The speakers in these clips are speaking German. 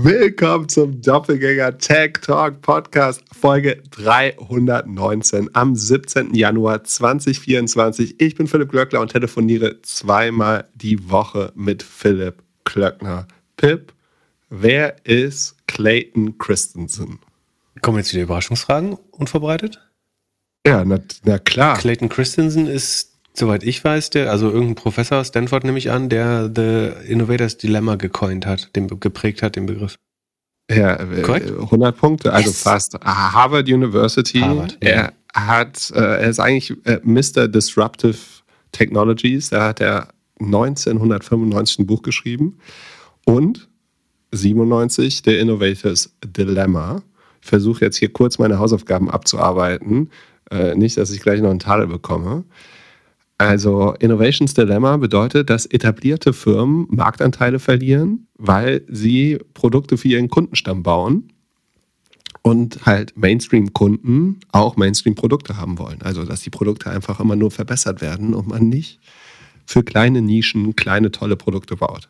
Willkommen zum Doppelgänger Tech Talk Podcast, Folge 319 am 17. Januar 2024. Ich bin Philipp Glöckler und telefoniere zweimal die Woche mit Philipp Klöckner. Pip, wer ist Clayton Christensen? Kommen jetzt wieder Überraschungsfragen unvorbereitet? Ja, na, na klar. Clayton Christensen ist Soweit ich weiß, der, also irgendein Professor aus Stanford nehme ich an, der The Innovators Dilemma gecoint hat, den, geprägt hat, den Begriff. Ja, äh, Correct? 100 Punkte, also yes. fast. Harvard University. Harvard, er ja. hat, äh, er ist eigentlich äh, Mr. Disruptive Technologies. Da hat er 1995 ein Buch geschrieben und 97 The Innovators Dilemma. Ich versuche jetzt hier kurz meine Hausaufgaben abzuarbeiten. Nicht, dass ich gleich noch einen Tadel bekomme. Also Innovations Dilemma bedeutet, dass etablierte Firmen Marktanteile verlieren, weil sie Produkte für ihren Kundenstamm bauen und halt Mainstream-Kunden auch Mainstream-Produkte haben wollen. Also dass die Produkte einfach immer nur verbessert werden und man nicht für kleine Nischen kleine tolle Produkte baut.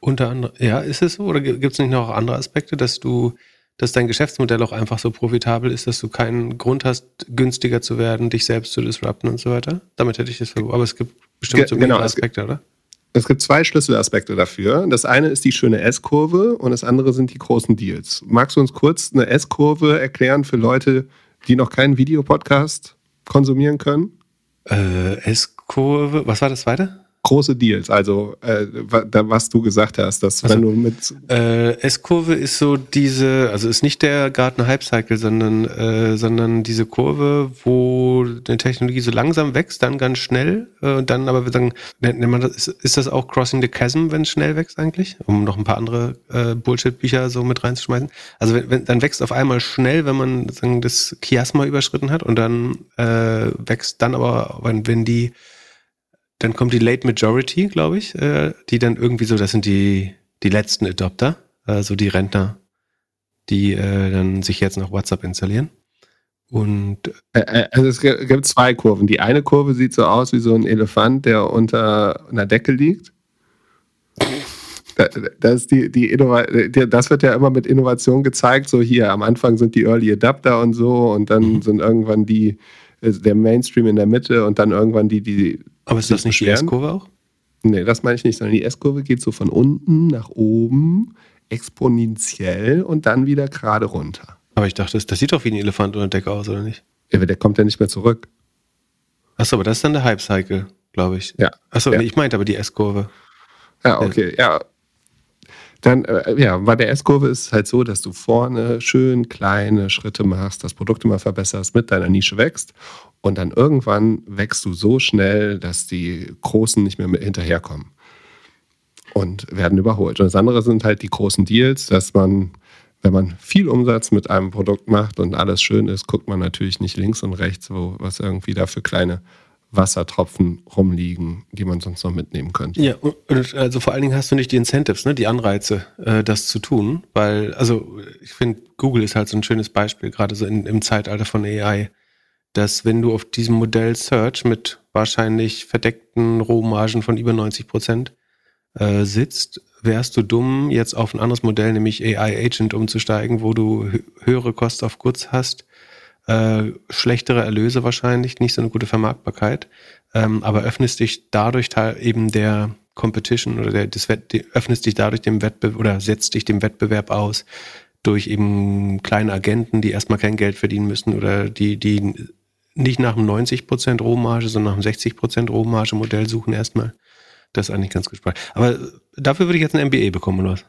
Unter anderem, ja, ist es so? Oder gibt es nicht noch andere Aspekte, dass du dass dein Geschäftsmodell auch einfach so profitabel ist, dass du keinen Grund hast, günstiger zu werden, dich selbst zu disrupten und so weiter. Damit hätte ich das verbunden. Aber es gibt bestimmt so genau, Aspekte, oder? Es gibt zwei Schlüsselaspekte dafür. Das eine ist die schöne S-Kurve und das andere sind die großen Deals. Magst du uns kurz eine S-Kurve erklären für Leute, die noch keinen Videopodcast konsumieren können? Äh, S-Kurve, was war das zweite? Große Deals. Also äh, was du gesagt hast, dass also, wenn du mit äh, S-Kurve ist so diese, also ist nicht der Gartner Hype Cycle, sondern äh, sondern diese Kurve, wo eine Technologie so langsam wächst, dann ganz schnell äh, und dann aber wir sagen, nennt man das, ist, ist das auch Crossing the Chasm, wenn es schnell wächst eigentlich, um noch ein paar andere äh, Bullshit-Bücher so mit reinzuschmeißen. Also wenn, wenn, dann wächst auf einmal schnell, wenn man sagen, das Chiasma überschritten hat und dann äh, wächst dann aber, wenn, wenn die dann kommt die Late Majority, glaube ich, äh, die dann irgendwie so, das sind die, die letzten Adopter, also die Rentner, die äh, dann sich jetzt noch WhatsApp installieren. Und äh, äh, also es gibt zwei Kurven. Die eine Kurve sieht so aus wie so ein Elefant, der unter einer Decke liegt. Das, die, die das wird ja immer mit Innovation gezeigt. So hier, am Anfang sind die Early Adapter und so und dann mhm. sind irgendwann die, der Mainstream in der Mitte und dann irgendwann die, die aber ist das nicht beschweren. die S-Kurve auch? Nee, das meine ich nicht, sondern die S-Kurve geht so von unten nach oben, exponentiell und dann wieder gerade runter. Aber ich dachte, das, sieht doch wie ein Elefant unter Decke aus, oder nicht? Ja, aber der kommt ja nicht mehr zurück. Achso, aber das ist dann der Hype-Cycle, glaube ich. Ja. Achso, ja. Nee, ich meinte aber die S-Kurve. Ja, okay, ja. Dann, äh, ja, bei der S-Kurve ist es halt so, dass du vorne schön kleine Schritte machst, das Produkt immer verbesserst, mit deiner Nische wächst und dann irgendwann wächst du so schnell, dass die Großen nicht mehr hinterherkommen und werden überholt. Und das andere sind halt die großen Deals, dass man, wenn man viel Umsatz mit einem Produkt macht und alles schön ist, guckt man natürlich nicht links und rechts, wo was irgendwie da für kleine Wassertropfen rumliegen, die man sonst noch mitnehmen könnte. Ja, und also vor allen Dingen hast du nicht die Incentives, ne, die Anreize, äh, das zu tun, weil, also ich finde, Google ist halt so ein schönes Beispiel, gerade so in, im Zeitalter von AI dass wenn du auf diesem Modell Search mit wahrscheinlich verdeckten Rohmargen von über 90 Prozent äh, sitzt, wärst du dumm, jetzt auf ein anderes Modell, nämlich AI Agent umzusteigen, wo du höhere Cost of Goods hast, äh, schlechtere Erlöse wahrscheinlich, nicht so eine gute Vermarktbarkeit, ähm, aber öffnest dich dadurch eben der Competition oder der, das Wett, öffnest dich dadurch dem Wettbewerb oder setzt dich dem Wettbewerb aus durch eben kleine Agenten, die erstmal kein Geld verdienen müssen oder die, die nicht nach einem 90% Rohmarge, sondern nach einem 60% Rohmarge-Modell suchen erstmal. Das ist eigentlich ganz gut. Aber dafür würde ich jetzt ein MBA bekommen, oder was?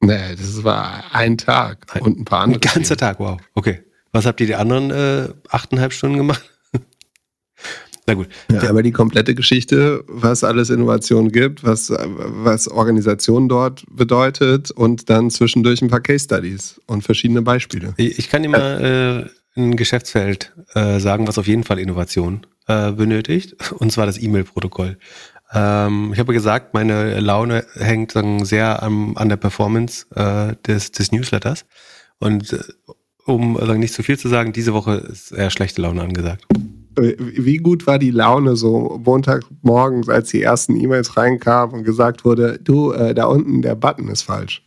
Nee, das war ein Tag ein, und ein paar andere. Ein ganzer Tag, wow. Okay. Was habt ihr die anderen äh, achteinhalb Stunden gemacht? Na gut. Ja, aber die komplette Geschichte, was alles Innovation gibt, was, was Organisation dort bedeutet und dann zwischendurch ein paar Case Studies und verschiedene Beispiele. Ich kann dir mal äh, ein Geschäftsfeld äh, sagen, was auf jeden Fall Innovation äh, benötigt, und zwar das E-Mail-Protokoll. Ähm, ich habe gesagt, meine Laune hängt sagen, sehr am, an der Performance äh, des, des Newsletters. Und äh, um sagen, nicht zu viel zu sagen, diese Woche ist eher schlechte Laune angesagt. Wie gut war die Laune so Montagmorgens, als die ersten E-Mails reinkamen und gesagt wurde, du, äh, da unten der Button ist falsch?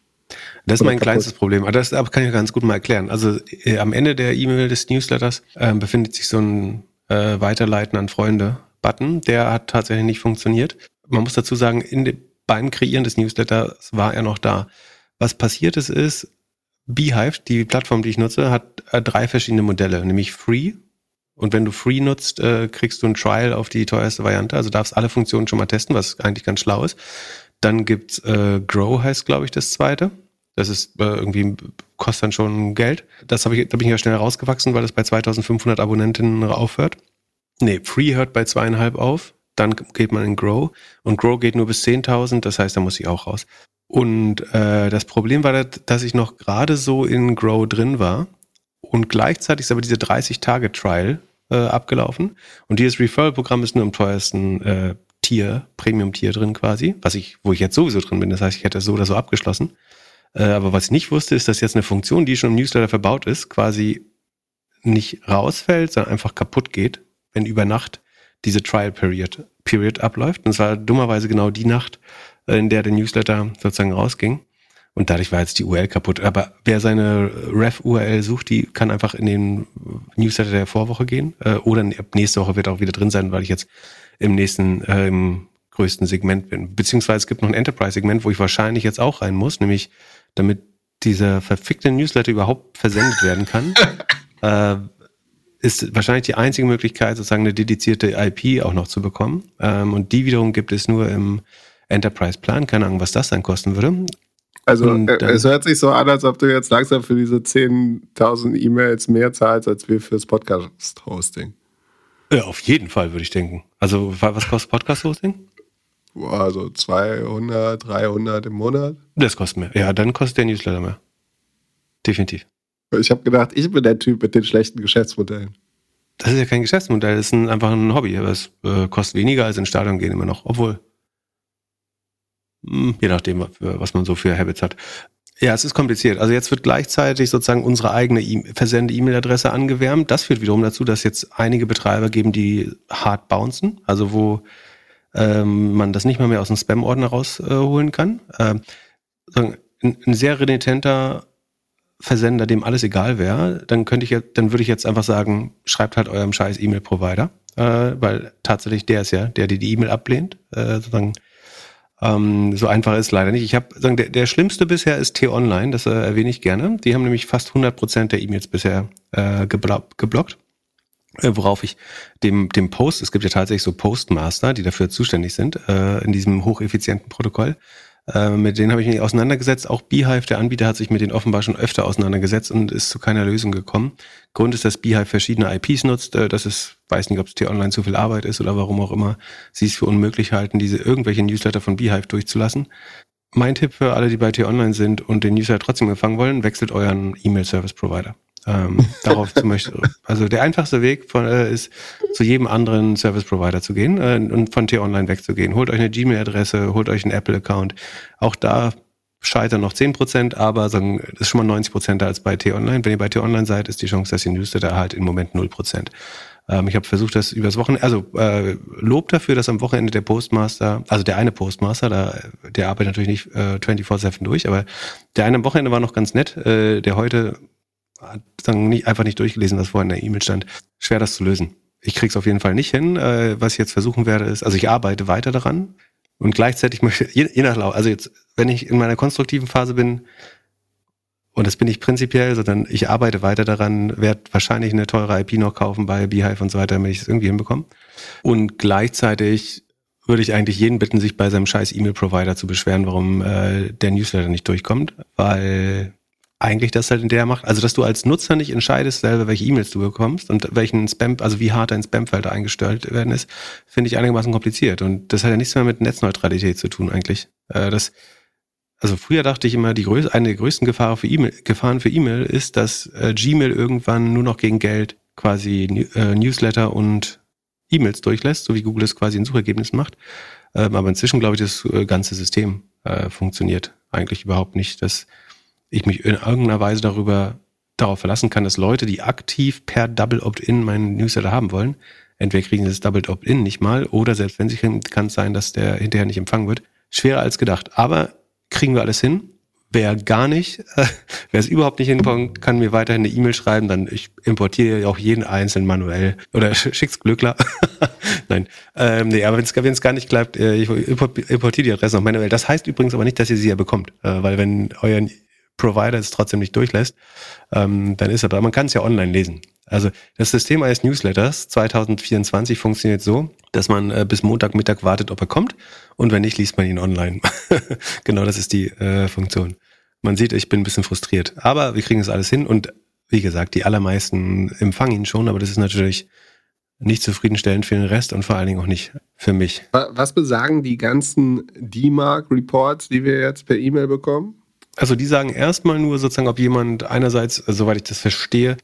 Das ist mein kleinstes Problem. Das. Aber das kann ich ganz gut mal erklären. Also äh, am Ende der E-Mail des Newsletters äh, befindet sich so ein äh, Weiterleiten an Freunde-Button. Der hat tatsächlich nicht funktioniert. Man muss dazu sagen, in de, beim Kreieren des Newsletters war er noch da. Was passiert ist, ist, Beehive, die Plattform, die ich nutze, hat äh, drei verschiedene Modelle, nämlich Free. Und wenn du Free nutzt, äh, kriegst du ein Trial auf die teuerste Variante. Also darfst alle Funktionen schon mal testen, was eigentlich ganz schlau ist. Dann gibt's äh, Grow heißt, glaube ich, das zweite. Das ist äh, irgendwie kostet dann schon Geld. Das habe ich, da bin ich ja schnell rausgewachsen, weil das bei 2.500 Abonnentinnen aufhört. Nee, Free hört bei zweieinhalb auf. Dann geht man in Grow und Grow geht nur bis 10.000. Das heißt, da muss ich auch raus. Und äh, das Problem war, dass ich noch gerade so in Grow drin war und gleichzeitig ist aber diese 30-Tage-Trial äh, abgelaufen. Und dieses Referral-Programm ist nur im teuersten äh, Tier, Premium-Tier drin quasi, was ich, wo ich jetzt sowieso drin bin. Das heißt, ich hätte es so oder so abgeschlossen. Äh, aber was ich nicht wusste, ist, dass jetzt eine Funktion, die schon im Newsletter verbaut ist, quasi nicht rausfällt, sondern einfach kaputt geht, wenn über Nacht diese Trial Period, Period abläuft. Und es war dummerweise genau die Nacht, äh, in der der Newsletter sozusagen rausging. Und dadurch war jetzt die URL kaputt. Aber wer seine Ref-URL sucht, die kann einfach in den Newsletter der Vorwoche gehen. Äh, oder nächste Woche wird auch wieder drin sein, weil ich jetzt im nächsten, im größten Segment bin. Beziehungsweise es gibt noch ein Enterprise-Segment, wo ich wahrscheinlich jetzt auch rein muss, nämlich damit dieser verfickte Newsletter überhaupt versendet werden kann, äh, ist wahrscheinlich die einzige Möglichkeit, sozusagen eine dedizierte IP auch noch zu bekommen. Ähm, und die wiederum gibt es nur im Enterprise-Plan. Keine Ahnung, was das dann kosten würde. Also und, äh, es hört sich so an, als ob du jetzt langsam für diese 10.000 E-Mails mehr zahlst, als wir fürs Podcast-Hosting. Ja, auf jeden Fall würde ich denken. Also was kostet Podcast-Hosting? Also 200, 300 im Monat. Das kostet mehr. Ja, dann kostet der Newsletter mehr. Definitiv. Ich habe gedacht, ich bin der Typ mit den schlechten Geschäftsmodellen. Das ist ja kein Geschäftsmodell, das ist ein, einfach ein Hobby. Aber es äh, kostet weniger als ins Stadion gehen immer noch. Obwohl, mh, hm, je nachdem, was man so für Habits hat. Ja, es ist kompliziert. Also jetzt wird gleichzeitig sozusagen unsere eigene e versende E-Mail-Adresse angewärmt. Das führt wiederum dazu, dass jetzt einige Betreiber geben, die hart bouncen, also wo ähm, man das nicht mal mehr aus dem Spam-Ordner rausholen äh, kann. Ähm, ein, ein sehr renitenter Versender, dem alles egal wäre, dann könnte ich jetzt, dann würde ich jetzt einfach sagen, schreibt halt eurem scheiß E-Mail-Provider, äh, weil tatsächlich der ist ja, der dir die E-Mail ablehnt, äh, sozusagen ähm, so einfach ist leider nicht. Ich habe der, der schlimmste bisher ist T-Online, das äh, erwähne ich gerne. Die haben nämlich fast 100 Prozent der E-Mails bisher äh, geblockt. Äh, worauf ich dem, dem Post, es gibt ja tatsächlich so Postmaster, die dafür zuständig sind, äh, in diesem hocheffizienten Protokoll. Äh, mit denen habe ich mich auseinandergesetzt. Auch Beehive, der Anbieter, hat sich mit denen offenbar schon öfter auseinandergesetzt und ist zu keiner Lösung gekommen. Grund ist, dass Beehive verschiedene IPs nutzt. Äh, das ist, weiß nicht, ob es T-Online zu viel Arbeit ist oder warum auch immer, sie es für unmöglich halten, diese irgendwelche Newsletter von Beehive durchzulassen. Mein Tipp für alle, die bei T-Online sind und den Newsletter trotzdem empfangen wollen, wechselt euren E-Mail-Service-Provider ähm, darauf zu möchten. Also der einfachste Weg von, äh, ist, zu jedem anderen Service Provider zu gehen äh, und von T-Online wegzugehen. Holt euch eine Gmail-Adresse, holt euch einen Apple-Account. Auch da scheitern noch 10%, aber sagen, ist schon mal 90% als bei T-Online. Wenn ihr bei T-Online seid, ist die Chance, dass ihr Newsletter halt im Moment 0%. Ähm, ich habe versucht, das übers Wochenende, also äh, Lob dafür, dass am Wochenende der Postmaster, also der eine Postmaster, da, der arbeitet natürlich nicht äh, 24-7 durch, aber der eine am Wochenende war noch ganz nett, äh, der heute hat dann nicht, einfach nicht durchgelesen, was vorhin in der E-Mail stand. Schwer das zu lösen. Ich krieg's auf jeden Fall nicht hin. Äh, was ich jetzt versuchen werde, ist, also ich arbeite weiter daran und gleichzeitig möchte, je, je nach Lau, also jetzt, wenn ich in meiner konstruktiven Phase bin, und das bin ich prinzipiell, sondern ich arbeite weiter daran, werde wahrscheinlich eine teure IP noch kaufen bei Beehive und so weiter, damit ich es irgendwie hinbekomme. Und gleichzeitig würde ich eigentlich jeden bitten, sich bei seinem scheiß E-Mail-Provider zu beschweren, warum äh, der Newsletter nicht durchkommt, weil eigentlich das halt in der macht, also dass du als Nutzer nicht entscheidest selber, welche E-Mails du bekommst und welchen Spam, also wie hart dein Spamfilter eingestellt werden ist, finde ich einigermaßen kompliziert. Und das hat ja nichts mehr mit Netzneutralität zu tun eigentlich. Äh, das, also früher dachte ich immer, die größte, eine der größten Gefahren für E-Mail, Gefahren für E-Mail ist, dass äh, Gmail irgendwann nur noch gegen Geld quasi äh, Newsletter und E-Mails durchlässt, so wie Google es quasi in Suchergebnissen macht. Ähm, aber inzwischen glaube ich, das äh, ganze System äh, funktioniert eigentlich überhaupt nicht. Das ich mich in irgendeiner Weise darüber darauf verlassen kann, dass Leute, die aktiv per Double Opt-in meinen Newsletter haben wollen, entweder kriegen sie das Double Opt-in nicht mal oder selbst wenn sie kann es sein, dass der hinterher nicht empfangen wird. Schwerer als gedacht. Aber kriegen wir alles hin. Wer gar nicht, äh, wer es überhaupt nicht hinbekommt, kann mir weiterhin eine E-Mail schreiben, dann ich importiere auch jeden einzelnen manuell oder schick's Glückler. Nein, ähm, nee, aber wenn es gar nicht klappt, äh, ich importiere die Adresse noch manuell. Das heißt übrigens aber nicht, dass ihr sie ja bekommt, äh, weil wenn euer Provider es trotzdem nicht durchlässt, ähm, dann ist er, aber man kann es ja online lesen. Also das System eines Newsletters 2024 funktioniert so, dass man äh, bis Montagmittag wartet, ob er kommt und wenn nicht, liest man ihn online. genau, das ist die äh, Funktion. Man sieht, ich bin ein bisschen frustriert, aber wir kriegen das alles hin und wie gesagt, die allermeisten empfangen ihn schon, aber das ist natürlich nicht zufriedenstellend für den Rest und vor allen Dingen auch nicht für mich. Was besagen die ganzen D-Mark-Reports, die wir jetzt per E-Mail bekommen? Also die sagen erstmal nur sozusagen, ob jemand einerseits, also, soweit ich das verstehe,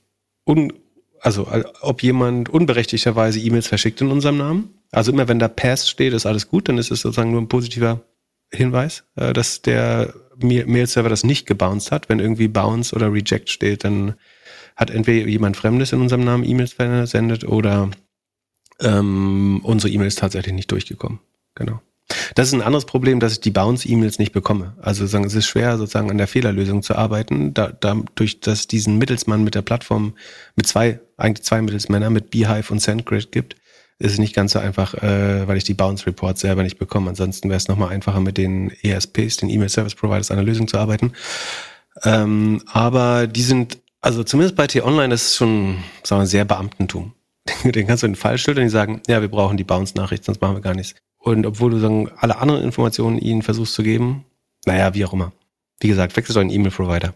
un, also ob jemand unberechtigterweise E-Mails verschickt in unserem Namen. Also immer wenn da Pass steht, ist alles gut, dann ist es sozusagen nur ein positiver Hinweis, äh, dass der Mail-Server das nicht gebounced hat. Wenn irgendwie Bounce oder Reject steht, dann hat entweder jemand Fremdes in unserem Namen E-Mails versendet oder ähm, unsere E-Mail ist tatsächlich nicht durchgekommen. Genau. Das ist ein anderes Problem, dass ich die Bounce-E-Mails nicht bekomme. Also sagen, es ist schwer, sozusagen an der Fehlerlösung zu arbeiten, da, dadurch, dass diesen Mittelsmann mit der Plattform, mit zwei, eigentlich zwei Mittelsmänner, mit Beehive und SendGrid gibt, ist es nicht ganz so einfach, äh, weil ich die Bounce-Reports selber nicht bekomme. Ansonsten wäre es nochmal einfacher, mit den ESPs, den E-Mail-Service-Providers, an der Lösung zu arbeiten. Ähm, aber die sind, also zumindest bei T-Online, das ist schon, sagen wir, sehr Beamtentum. Den kannst du in den Fall und die sagen, ja, wir brauchen die Bounce-Nachricht, sonst machen wir gar nichts. Und obwohl du sagen, alle anderen Informationen ihnen versuchst zu geben, naja, wie auch immer. Wie gesagt, wechsel doch einen E-Mail-Provider.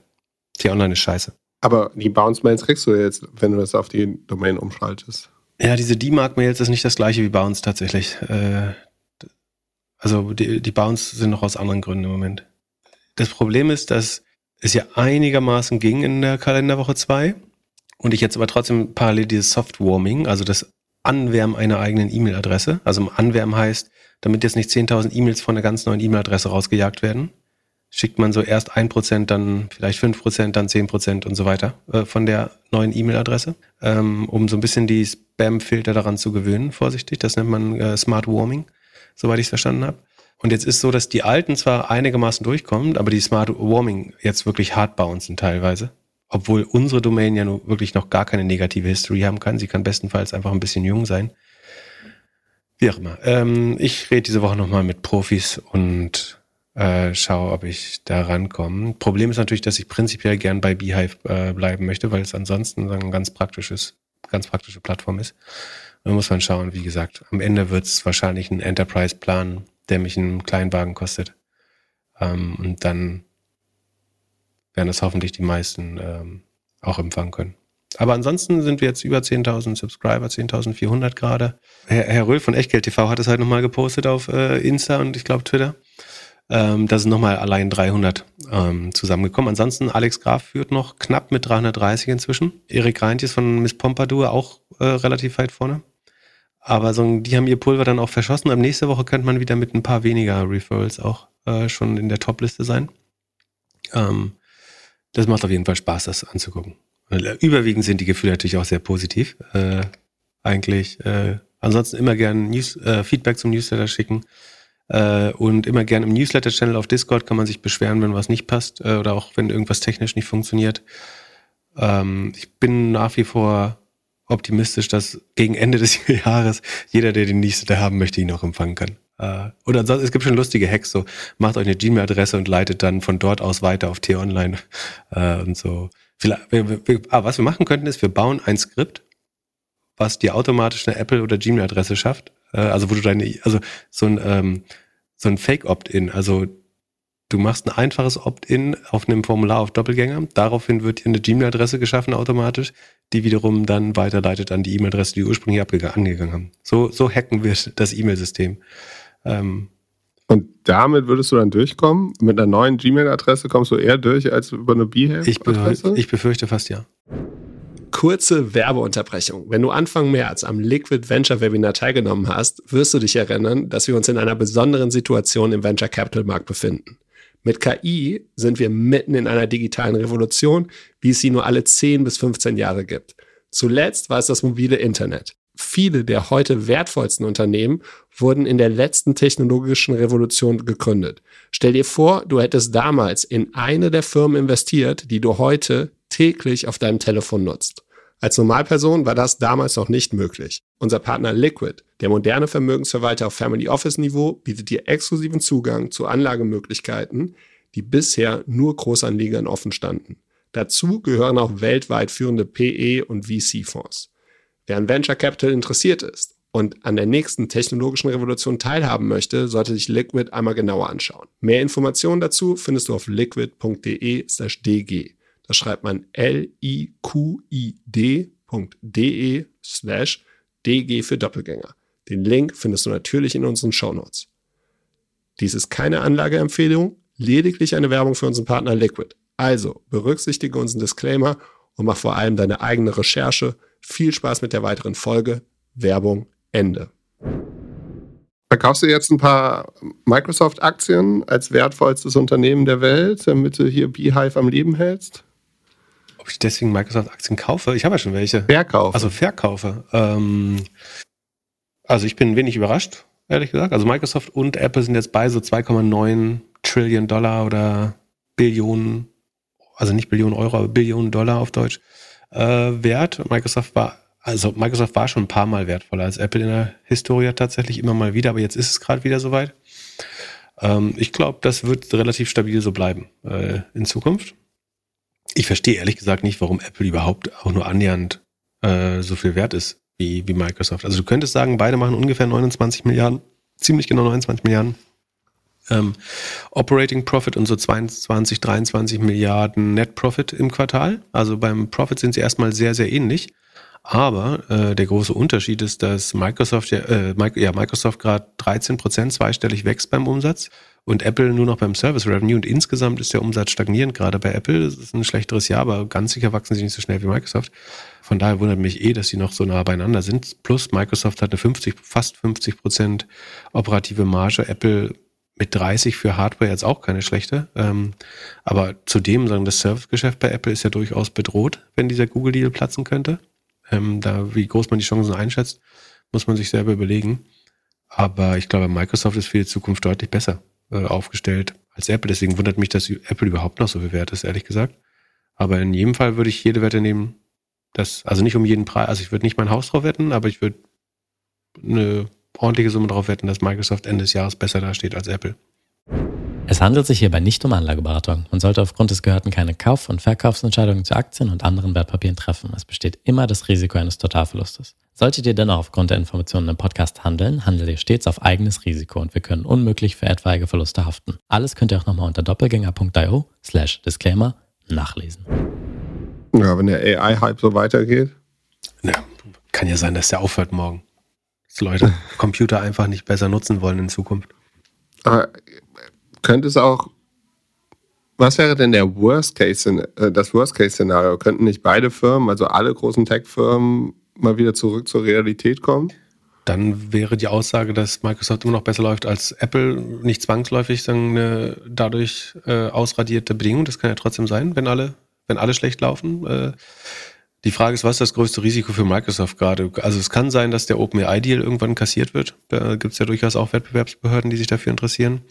T-Online ist scheiße. Aber die Bounce-Mails kriegst du jetzt, wenn du das auf die Domain umschaltest. Ja, diese D-Mark-Mails ist nicht das gleiche wie Bounce tatsächlich. Äh, also die, die Bounce sind noch aus anderen Gründen im Moment. Das Problem ist, dass es ja einigermaßen ging in der Kalenderwoche 2 und ich jetzt aber trotzdem parallel dieses Softwarming, also das Anwärmen einer eigenen E-Mail-Adresse. Also Anwärmen heißt, damit jetzt nicht 10.000 E-Mails von einer ganz neuen E-Mail-Adresse rausgejagt werden, schickt man so erst ein Prozent, dann vielleicht fünf Prozent, dann zehn Prozent und so weiter äh, von der neuen E-Mail-Adresse, ähm, um so ein bisschen die Spam-Filter daran zu gewöhnen, vorsichtig. Das nennt man äh, Smart Warming, soweit ich es verstanden habe. Und jetzt ist so, dass die alten zwar einigermaßen durchkommen, aber die Smart Warming jetzt wirklich hart bouncen teilweise obwohl unsere Domain ja nur wirklich noch gar keine negative History haben kann. Sie kann bestenfalls einfach ein bisschen jung sein. Wie auch immer. Ähm, ich rede diese Woche nochmal mit Profis und äh, schaue, ob ich da rankomme. Problem ist natürlich, dass ich prinzipiell gern bei Beehive äh, bleiben möchte, weil es ansonsten ein ganz praktisches, ganz praktische Plattform ist. Da muss man schauen, wie gesagt, am Ende wird es wahrscheinlich ein Enterprise-Plan, der mich einen Kleinwagen kostet. Ähm, und dann werden das hoffentlich die meisten ähm, auch empfangen können. Aber ansonsten sind wir jetzt über 10.000 Subscriber, 10.400 gerade. Herr, Herr Röhl von Echtgeld TV hat es halt nochmal gepostet auf äh, Insta und ich glaube Twitter. Ähm, da sind nochmal allein 300 ähm, zusammengekommen. Ansonsten Alex Graf führt noch knapp mit 330 inzwischen. Erik Reintjes von Miss Pompadour auch äh, relativ weit vorne. Aber so, die haben ihr Pulver dann auch verschossen. Ab nächste Woche könnte man wieder mit ein paar weniger Referrals auch äh, schon in der Top-Liste sein. Ähm, das macht auf jeden Fall Spaß, das anzugucken. Überwiegend sind die Gefühle natürlich auch sehr positiv. Äh, eigentlich. Äh, ansonsten immer gerne News, äh, Feedback zum Newsletter schicken. Äh, und immer gerne im Newsletter-Channel auf Discord kann man sich beschweren, wenn was nicht passt äh, oder auch wenn irgendwas technisch nicht funktioniert. Ähm, ich bin nach wie vor optimistisch, dass gegen Ende des Jahres jeder, der den Newsletter haben möchte, ihn auch empfangen kann. Äh, oder ansonsten, es gibt schon lustige Hacks, so macht euch eine Gmail-Adresse und leitet dann von dort aus weiter auf T-Online äh, und so. Vielleicht, wir, wir, ah, was wir machen könnten, ist, wir bauen ein Skript, was dir automatisch eine Apple- oder Gmail-Adresse schafft. Äh, also wo du deine, also so ein, ähm, so ein Fake-Opt-in, also du machst ein einfaches Opt-in auf einem Formular auf Doppelgänger. Daraufhin wird dir eine Gmail-Adresse geschaffen automatisch, die wiederum dann weiterleitet an die E-Mail-Adresse, die wir ursprünglich angegangen haben. So, so hacken wir das E-Mail-System. Ähm, und damit würdest du dann durchkommen? Mit einer neuen Gmail-Adresse kommst du eher durch als über eine Behave-Adresse? Ich, ich befürchte fast ja. Kurze Werbeunterbrechung. Wenn du Anfang März am Liquid Venture Webinar teilgenommen hast, wirst du dich erinnern, dass wir uns in einer besonderen Situation im Venture Capital Markt befinden. Mit KI sind wir mitten in einer digitalen Revolution, wie es sie nur alle 10 bis 15 Jahre gibt. Zuletzt war es das mobile Internet. Viele der heute wertvollsten Unternehmen wurden in der letzten technologischen Revolution gegründet. Stell dir vor, du hättest damals in eine der Firmen investiert, die du heute täglich auf deinem Telefon nutzt. Als Normalperson war das damals noch nicht möglich. Unser Partner Liquid, der moderne Vermögensverwalter auf Family Office Niveau, bietet dir exklusiven Zugang zu Anlagemöglichkeiten, die bisher nur Großanlegern offen standen. Dazu gehören auch weltweit führende PE und VC-Fonds. Wer an Venture Capital interessiert ist und an der nächsten technologischen Revolution teilhaben möchte, sollte sich Liquid einmal genauer anschauen. Mehr Informationen dazu findest du auf liquid.de/dg. Da schreibt man l-i-q-i-d.de slash dg für Doppelgänger. Den Link findest du natürlich in unseren Shownotes. Dies ist keine Anlageempfehlung, lediglich eine Werbung für unseren Partner Liquid. Also berücksichtige unseren Disclaimer und mach vor allem deine eigene Recherche. Viel Spaß mit der weiteren Folge. Werbung Ende. Verkaufst du jetzt ein paar Microsoft-Aktien als wertvollstes Unternehmen der Welt, damit du hier Beehive am Leben hältst? Ob ich deswegen Microsoft-Aktien kaufe? Ich habe ja schon welche. Verkaufe. Also verkaufe. Ähm, also ich bin wenig überrascht, ehrlich gesagt. Also Microsoft und Apple sind jetzt bei so 2,9 Trillion Dollar oder Billionen, also nicht Billionen Euro, aber Billionen Dollar auf Deutsch äh, wert. Microsoft war also Microsoft war schon ein paar Mal wertvoller als Apple in der Historie tatsächlich immer mal wieder, aber jetzt ist es gerade wieder soweit. Ähm, ich glaube, das wird relativ stabil so bleiben äh, in Zukunft ich verstehe ehrlich gesagt nicht, warum Apple überhaupt auch nur annähernd äh, so viel wert ist wie, wie Microsoft. Also du könntest sagen, beide machen ungefähr 29 Milliarden, ziemlich genau 29 Milliarden ähm, Operating Profit und so 22, 23 Milliarden Net Profit im Quartal. Also beim Profit sind sie erstmal sehr, sehr ähnlich. Aber äh, der große Unterschied ist, dass Microsoft äh, ja Microsoft gerade 13 Prozent zweistellig wächst beim Umsatz und Apple nur noch beim Service Revenue und insgesamt ist der Umsatz stagnierend gerade bei Apple. Das ist ein schlechteres Jahr, aber ganz sicher wachsen sie nicht so schnell wie Microsoft. Von daher wundert mich eh, dass sie noch so nah beieinander sind. Plus Microsoft hat eine 50, fast 50 Prozent operative Marge. Apple mit 30 für Hardware jetzt auch keine schlechte. Ähm, aber zudem sagen, das Servicegeschäft bei Apple ist ja durchaus bedroht, wenn dieser Google-Deal platzen könnte. Ähm, da, wie groß man die Chancen einschätzt, muss man sich selber überlegen. Aber ich glaube, Microsoft ist für die Zukunft deutlich besser äh, aufgestellt als Apple. Deswegen wundert mich, dass Apple überhaupt noch so viel wert ist, ehrlich gesagt. Aber in jedem Fall würde ich jede Wette nehmen, dass, also nicht um jeden Preis, also ich würde nicht mein Haus drauf wetten, aber ich würde eine ordentliche Summe drauf wetten, dass Microsoft Ende des Jahres besser dasteht als Apple. Es handelt sich hierbei nicht um Anlageberatung. Man sollte aufgrund des Gehörten keine Kauf- und Verkaufsentscheidungen zu Aktien und anderen Wertpapieren treffen. Es besteht immer das Risiko eines Totalverlustes. Solltet ihr dennoch aufgrund der Informationen im Podcast handeln, handelt ihr stets auf eigenes Risiko und wir können unmöglich für etwaige Verluste haften. Alles könnt ihr auch nochmal unter doppelgänger.io slash Disclaimer nachlesen. Ja, wenn der AI-Hype so weitergeht. Ja, kann ja sein, dass der aufhört morgen. Dass Leute Computer einfach nicht besser nutzen wollen in Zukunft. Aber könnte es auch, was wäre denn der Worst Case, äh, das Worst Case Szenario? Könnten nicht beide Firmen, also alle großen Tech-Firmen, mal wieder zurück zur Realität kommen? Dann wäre die Aussage, dass Microsoft immer noch besser läuft als Apple, nicht zwangsläufig sagen, eine dadurch äh, ausradierte Bedingung. Das kann ja trotzdem sein, wenn alle, wenn alle schlecht laufen. Die Frage ist, was ist das größte Risiko für Microsoft gerade? Also es kann sein, dass der OpenAI-Deal irgendwann kassiert wird. Da gibt es ja durchaus auch Wettbewerbsbehörden, die sich dafür interessieren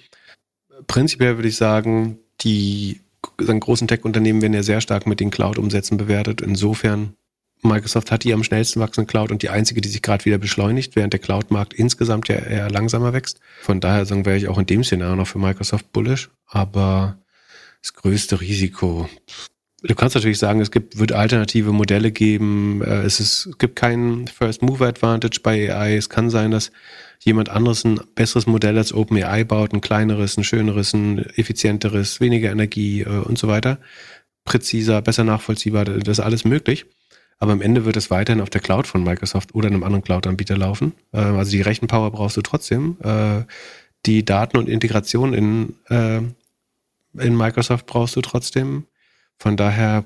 prinzipiell würde ich sagen, die großen Tech-Unternehmen werden ja sehr stark mit den Cloud-Umsätzen bewertet. Insofern, Microsoft hat die am schnellsten wachsende Cloud und die einzige, die sich gerade wieder beschleunigt, während der Cloud-Markt insgesamt ja eher langsamer wächst. Von daher sagen wäre ich auch in dem Szenario noch für Microsoft bullish. Aber das größte Risiko, Du kannst natürlich sagen, es gibt, wird alternative Modelle geben. Äh, es, ist, es gibt keinen First Mover Advantage bei AI. Es kann sein, dass jemand anderes ein besseres Modell als OpenAI baut, ein kleineres, ein schöneres, ein effizienteres, weniger Energie äh, und so weiter. Präziser, besser nachvollziehbar, das ist alles möglich. Aber am Ende wird es weiterhin auf der Cloud von Microsoft oder einem anderen Cloud-Anbieter laufen. Äh, also die Rechenpower brauchst du trotzdem. Die Daten und Integration in, in Microsoft brauchst du trotzdem. Von daher,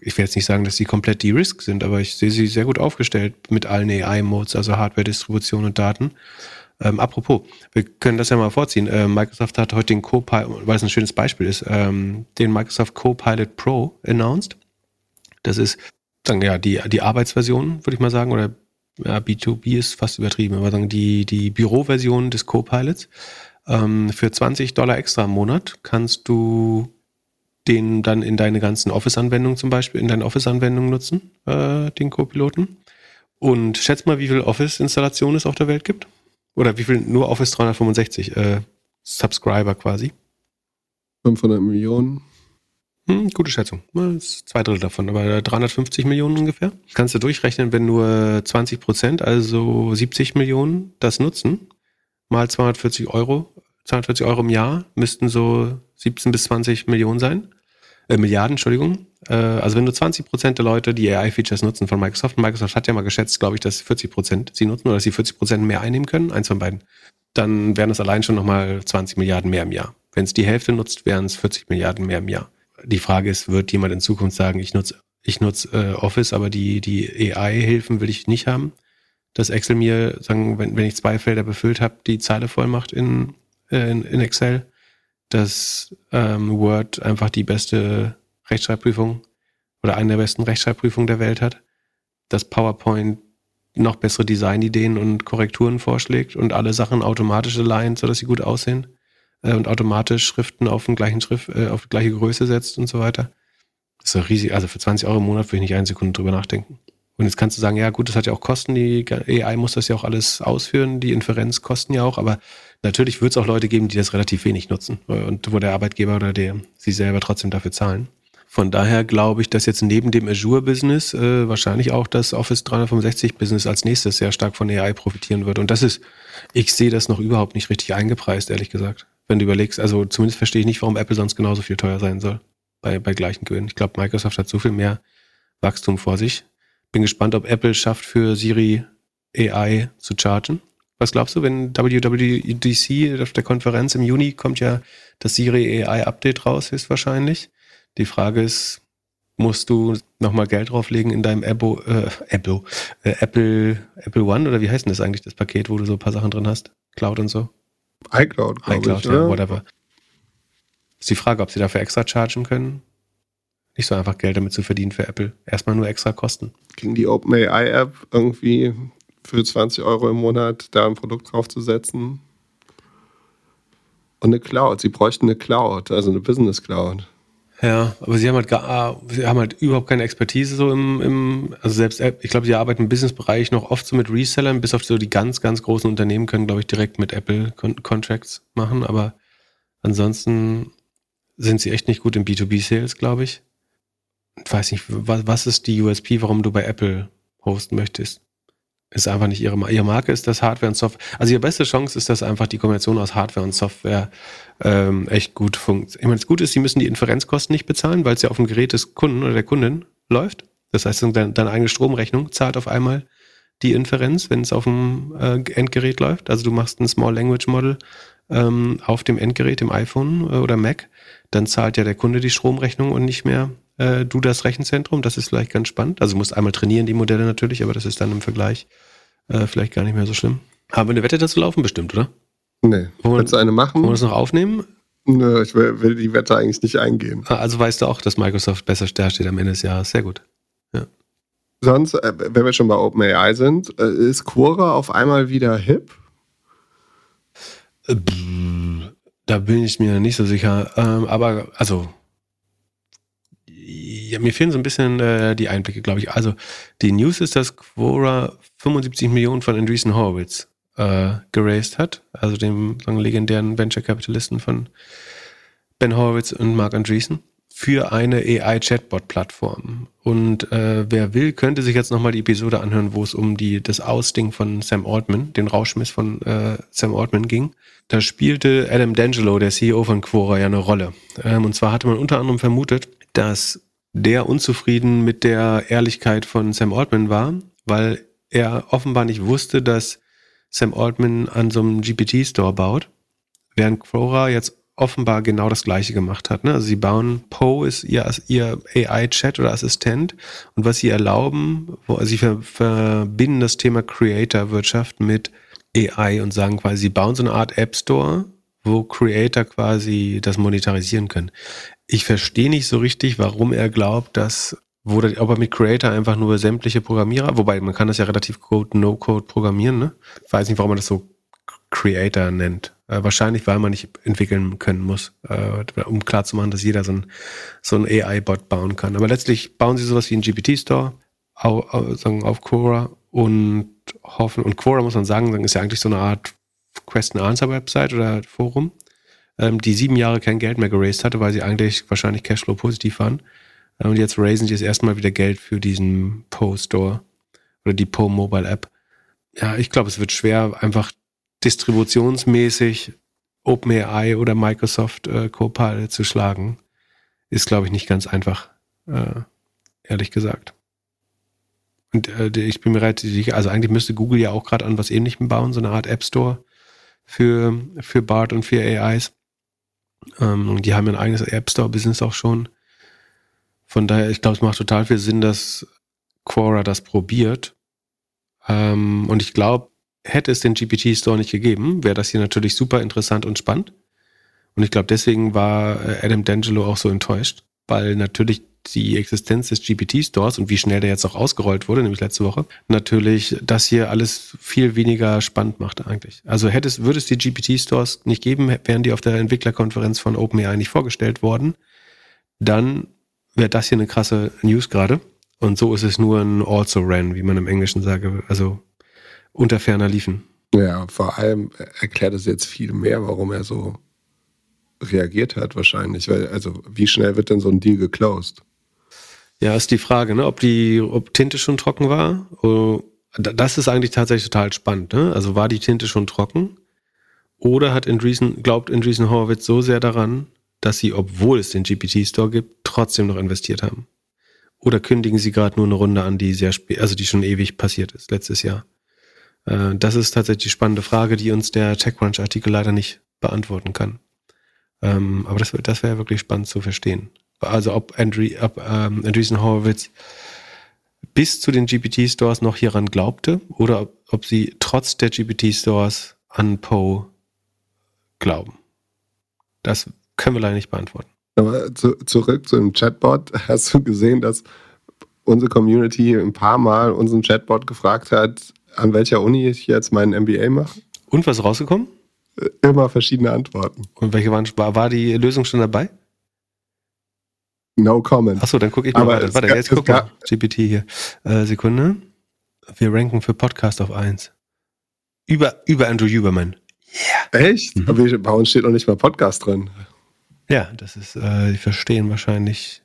ich will jetzt nicht sagen, dass sie komplett de-risk sind, aber ich sehe sie sehr gut aufgestellt mit allen AI-Modes, also Hardware-Distribution und Daten. Ähm, apropos, wir können das ja mal vorziehen. Ähm, Microsoft hat heute den Copilot, weil es ein schönes Beispiel ist, ähm, den Microsoft Copilot Pro announced. Das ist dann ja die, die Arbeitsversion, würde ich mal sagen, oder ja, B2B ist fast übertrieben, aber sagen die, die Büroversion des Copilots. Ähm, für 20 Dollar extra im Monat kannst du den dann in deine ganzen Office-Anwendungen zum Beispiel, in deine Office-Anwendungen nutzen, äh, den Co-Piloten. Und schätz mal, wie viel Office-Installationen es auf der Welt gibt. Oder wie viel nur Office 365 äh, Subscriber quasi. 500 Millionen. Hm, gute Schätzung. Zwei Drittel davon, aber 350 Millionen ungefähr. Kannst du durchrechnen, wenn nur 20 Prozent, also 70 Millionen, das nutzen, mal 240 Euro, 240 Euro im Jahr, müssten so 17 bis 20 Millionen sein. Äh, Milliarden, Entschuldigung. Äh, also wenn nur 20 Prozent der Leute die AI-Features nutzen von Microsoft, und Microsoft hat ja mal geschätzt, glaube ich, dass 40 Prozent sie nutzen oder dass sie 40 Prozent mehr einnehmen können, eins von beiden, dann wären es allein schon nochmal 20 Milliarden mehr im Jahr. Wenn es die Hälfte nutzt, wären es 40 Milliarden mehr im Jahr die Frage ist, wird jemand in Zukunft sagen, ich nutze ich nutze äh, Office, aber die, die AI-Hilfen will ich nicht haben. Dass Excel mir, sagen, wenn, wenn ich zwei Felder befüllt habe, die Zeile voll macht in, äh, in, in Excel. Dass ähm, Word einfach die beste Rechtschreibprüfung oder eine der besten Rechtschreibprüfungen der Welt hat. Dass PowerPoint noch bessere Designideen und Korrekturen vorschlägt und alle Sachen automatisch aligned, sodass sie gut aussehen äh, und automatisch Schriften auf den gleichen Schrift, äh, auf die gleiche Größe setzt und so weiter. Das ist doch riesig. Also für 20 Euro im Monat würde ich nicht eine Sekunde drüber nachdenken. Und jetzt kannst du sagen, ja gut, das hat ja auch Kosten, die AI muss das ja auch alles ausführen, die Inferenz kosten ja auch, aber natürlich wird es auch Leute geben, die das relativ wenig nutzen äh, und wo der Arbeitgeber oder der sie selber trotzdem dafür zahlen. Von daher glaube ich, dass jetzt neben dem Azure-Business äh, wahrscheinlich auch das Office 365-Business als nächstes sehr stark von AI profitieren wird. Und das ist, ich sehe das noch überhaupt nicht richtig eingepreist, ehrlich gesagt wenn du überlegst. Also zumindest verstehe ich nicht, warum Apple sonst genauso viel teuer sein soll bei, bei gleichen Gewinnen. Ich glaube, Microsoft hat so viel mehr Wachstum vor sich. Bin gespannt, ob Apple schafft, für Siri AI zu chargen. Was glaubst du, wenn WWDC auf der Konferenz im Juni kommt ja das Siri AI Update raus, höchstwahrscheinlich. Die Frage ist, musst du nochmal Geld drauflegen in deinem Abo, äh, Abo, äh, Apple, Apple One oder wie heißt denn das eigentlich, das Paket, wo du so ein paar Sachen drin hast? Cloud und so? iCloud, iCloud, ich, ja, oder? whatever. Ist die Frage, ob sie dafür extra chargen können. Nicht so einfach Geld damit zu verdienen für Apple. Erstmal nur extra Kosten. Ging die OpenAI-App irgendwie für 20 Euro im Monat da ein Produkt draufzusetzen? Und eine Cloud. Sie bräuchten eine Cloud, also eine Business Cloud. Ja, aber sie haben halt gar, sie haben halt überhaupt keine Expertise so im, im also selbst, ich glaube, sie arbeiten im Businessbereich noch oft so mit Resellern, bis auf so die ganz, ganz großen Unternehmen können, glaube ich, direkt mit Apple Con Contracts machen, aber ansonsten sind sie echt nicht gut im B2B-Sales, glaube ich. Ich weiß nicht, was, was ist die USP, warum du bei Apple hosten möchtest? ist einfach nicht ihre Marke. Ihre Marke ist das Hardware und Software. Also ihre beste Chance ist, dass einfach die Kombination aus Hardware und Software ähm, echt gut funktioniert. Ich meine, das Gute ist, sie müssen die Inferenzkosten nicht bezahlen, weil es ja auf dem Gerät des Kunden oder der Kundin läuft. Das heißt, deine, deine eigene Stromrechnung zahlt auf einmal die Inferenz, wenn es auf dem äh, Endgerät läuft. Also du machst ein Small Language Model ähm, auf dem Endgerät, dem iPhone äh, oder Mac, dann zahlt ja der Kunde die Stromrechnung und nicht mehr äh, du das Rechenzentrum. Das ist vielleicht ganz spannend. Also du musst einmal trainieren, die Modelle natürlich, aber das ist dann im Vergleich äh, vielleicht gar nicht mehr so schlimm. Haben wir eine Wette dazu laufen, bestimmt, oder? Nee. Wollen Willst du eine machen? Wollen wir das noch aufnehmen? Nö, ich will, will, die Wette eigentlich nicht eingehen. Ah, also weißt du auch, dass Microsoft besser steht am Ende des Jahres. Sehr gut. Ja. Sonst, äh, wenn wir schon bei OpenAI sind, äh, ist Quora auf einmal wieder hip? Äh, da bin ich mir nicht so sicher. Ähm, aber, also, ja, mir fehlen so ein bisschen äh, die Einblicke, glaube ich. Also, die News ist, dass Quora 75 Millionen von Andreessen Horowitz äh, geraced hat, also dem legendären Venture-Kapitalisten von Ben Horowitz und Mark Andreessen, für eine AI-Chatbot-Plattform. Und äh, wer will, könnte sich jetzt nochmal die Episode anhören, wo es um die, das Ausding von Sam Altman, den Rauschmiss von äh, Sam Altman ging. Da spielte Adam D'Angelo, der CEO von Quora, ja eine Rolle. Ähm, und zwar hatte man unter anderem vermutet, dass der unzufrieden mit der Ehrlichkeit von Sam Altman war, weil er offenbar nicht wusste, dass Sam Altman an so einem GPT-Store baut, während Quora jetzt offenbar genau das gleiche gemacht hat. Ne? Also sie bauen, Poe ist ihr, ihr AI-Chat oder Assistent und was sie erlauben, wo, sie ver, verbinden das Thema Creator-Wirtschaft mit AI und sagen quasi, sie bauen so eine Art App Store, wo Creator quasi das monetarisieren können. Ich verstehe nicht so richtig, warum er glaubt, dass wo der, ob er mit Creator einfach nur sämtliche Programmierer, wobei man kann das ja relativ Code, No-Code programmieren, ne? Ich weiß nicht, warum man das so Creator nennt. Äh, wahrscheinlich, weil man nicht entwickeln können muss, äh, um klarzumachen, dass jeder so ein, so ein AI-Bot bauen kann. Aber letztlich bauen sie sowas wie einen GPT-Store auf, auf, auf Quora und hoffen, und Quora muss man sagen, ist ja eigentlich so eine Art Question-Answer-Website oder Forum, ähm, die sieben Jahre kein Geld mehr geraced hatte, weil sie eigentlich wahrscheinlich Cashflow positiv waren. Äh, und jetzt raisen sie jetzt erstmal wieder Geld für diesen Poe-Store oder die Poe Mobile App. Ja, ich glaube, es wird schwer, einfach distributionsmäßig OpenAI oder Microsoft äh, Copilot zu schlagen. Ist, glaube ich, nicht ganz einfach, äh, ehrlich gesagt. Und äh, ich bin mir relativ sicher, also eigentlich müsste Google ja auch gerade an was ähnlichem bauen, so eine Art App Store für, für BART und für AIs. Ähm, die haben ja ein eigenes App Store-Business auch schon. Von daher, ich glaube, es macht total viel Sinn, dass Quora das probiert. Ähm, und ich glaube, hätte es den GPT-Store nicht gegeben, wäre das hier natürlich super interessant und spannend. Und ich glaube, deswegen war äh, Adam D'Angelo auch so enttäuscht, weil natürlich die Existenz des GPT-Stores und wie schnell der jetzt auch ausgerollt wurde, nämlich letzte Woche, natürlich das hier alles viel weniger spannend macht eigentlich. Also hätte es, würde es die GPT-Stores nicht geben, wären die auf der Entwicklerkonferenz von OpenAI nicht vorgestellt worden, dann wäre das hier eine krasse News gerade. Und so ist es nur ein also ran, wie man im Englischen sage, also unter ferner liefen. Ja, vor allem erklärt es jetzt viel mehr, warum er so reagiert hat wahrscheinlich, weil also wie schnell wird denn so ein Deal geclosed? Ja, ist die Frage, ne, ob die, ob Tinte schon trocken war. Oh, das ist eigentlich tatsächlich total spannend. Ne? Also war die Tinte schon trocken? Oder hat Andreessen, glaubt Andreessen Horowitz so sehr daran, dass sie, obwohl es den GPT-Store gibt, trotzdem noch investiert haben? Oder kündigen sie gerade nur eine Runde an, die sehr spät, also die schon ewig passiert ist, letztes Jahr? Äh, das ist tatsächlich die spannende Frage, die uns der TechCrunch-Artikel leider nicht beantworten kann. Ähm, aber das, das wäre wirklich spannend zu verstehen. Also ob, Andrew, ob ähm, Andreessen Horowitz bis zu den GPT-Stores noch hieran glaubte oder ob, ob sie trotz der GPT-Stores an Poe glauben. Das können wir leider nicht beantworten. Aber zu, zurück zu dem Chatbot. Hast du gesehen, dass unsere Community ein paar Mal unseren Chatbot gefragt hat, an welcher Uni ich jetzt meinen MBA mache? Und was rausgekommen? Äh, immer verschiedene Antworten. Und welche waren, war, war die Lösung schon dabei? No comment. Achso, dann gucke ich mal Aber weiter. Warte, jetzt guck mal. GPT hier. Äh, Sekunde. Wir ranken für Podcast auf 1. Über, über Andrew Huberman. Yeah. Echt? Mhm. Aber bei uns steht noch nicht mal Podcast drin. Ja, das ist, äh, die verstehen wahrscheinlich.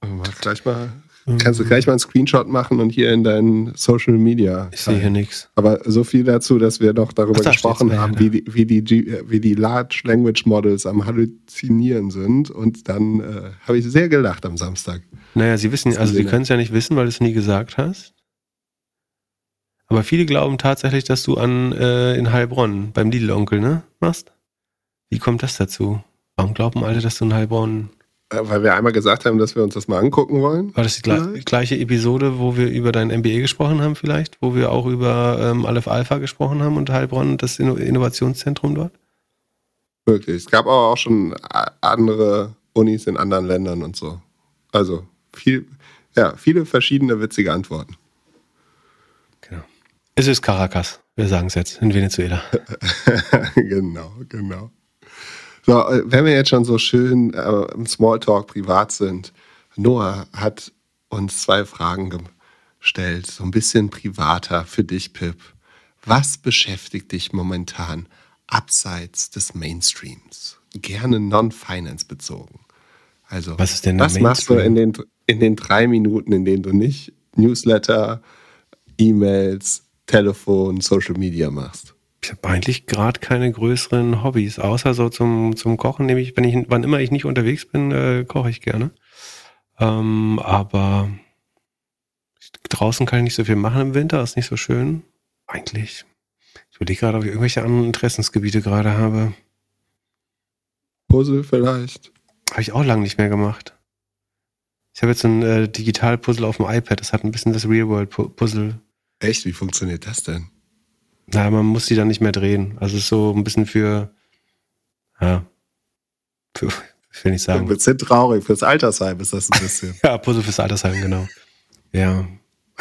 Mal gleich mal, mhm. kannst du gleich mal einen Screenshot machen und hier in deinen Social Media. Ich sehe hier nichts. Aber so viel dazu, dass wir noch darüber Ach, gesprochen haben, wie, die, wie, die, wie die Large Language Models am Halluzinieren sind. Und dann äh, habe ich sehr gelacht am Samstag. Naja, sie wissen, also sie können es ja nicht wissen, weil du es nie gesagt hast. Aber viele glauben tatsächlich, dass du an äh, in Heilbronn beim Lidl-Onkel, ne, machst. Wie kommt das dazu? Warum glauben alle, dass du in Heilbronn. Äh, weil wir einmal gesagt haben, dass wir uns das mal angucken wollen. War das die gle gleiche Episode, wo wir über dein MBA gesprochen haben, vielleicht? Wo wir auch über ähm, Aleph Alpha gesprochen haben und Heilbronn das Inno Innovationszentrum dort? Wirklich. Es gab aber auch schon andere Unis in anderen Ländern und so. Also viel, ja, viele verschiedene witzige Antworten. Genau. Es ist Caracas. Wir sagen es jetzt in Venezuela. genau, genau. So, äh, wenn wir jetzt schon so schön äh, im Smalltalk privat sind, Noah hat uns zwei Fragen gestellt, so ein bisschen privater für dich, Pip. Was beschäftigt dich momentan abseits des Mainstreams? Gerne non-finance bezogen. Also, was, was machst du in den, in den drei Minuten, in denen du nicht Newsletter, E-Mails, Telefon, Social Media machst? Ich habe eigentlich gerade keine größeren Hobbys, außer so zum, zum Kochen, nämlich wenn ich, wann immer ich nicht unterwegs bin, äh, koche ich gerne. Ähm, aber draußen kann ich nicht so viel machen im Winter, ist nicht so schön. Eigentlich. Ich überlege gerade, ob ich irgendwelche anderen Interessensgebiete gerade habe. Puzzle vielleicht. Habe ich auch lange nicht mehr gemacht. Ich habe jetzt ein äh, Digital-Puzzle auf dem iPad, das hat ein bisschen das Real-World-Puzzle Echt? Wie funktioniert das denn? Na, man muss die dann nicht mehr drehen. Also ist so ein bisschen für, ja, für, Ich will nicht sagen. Ein bisschen traurig. Fürs Altersheim ist das ein bisschen. ja, Puzzle fürs Altersheim, genau. Ja.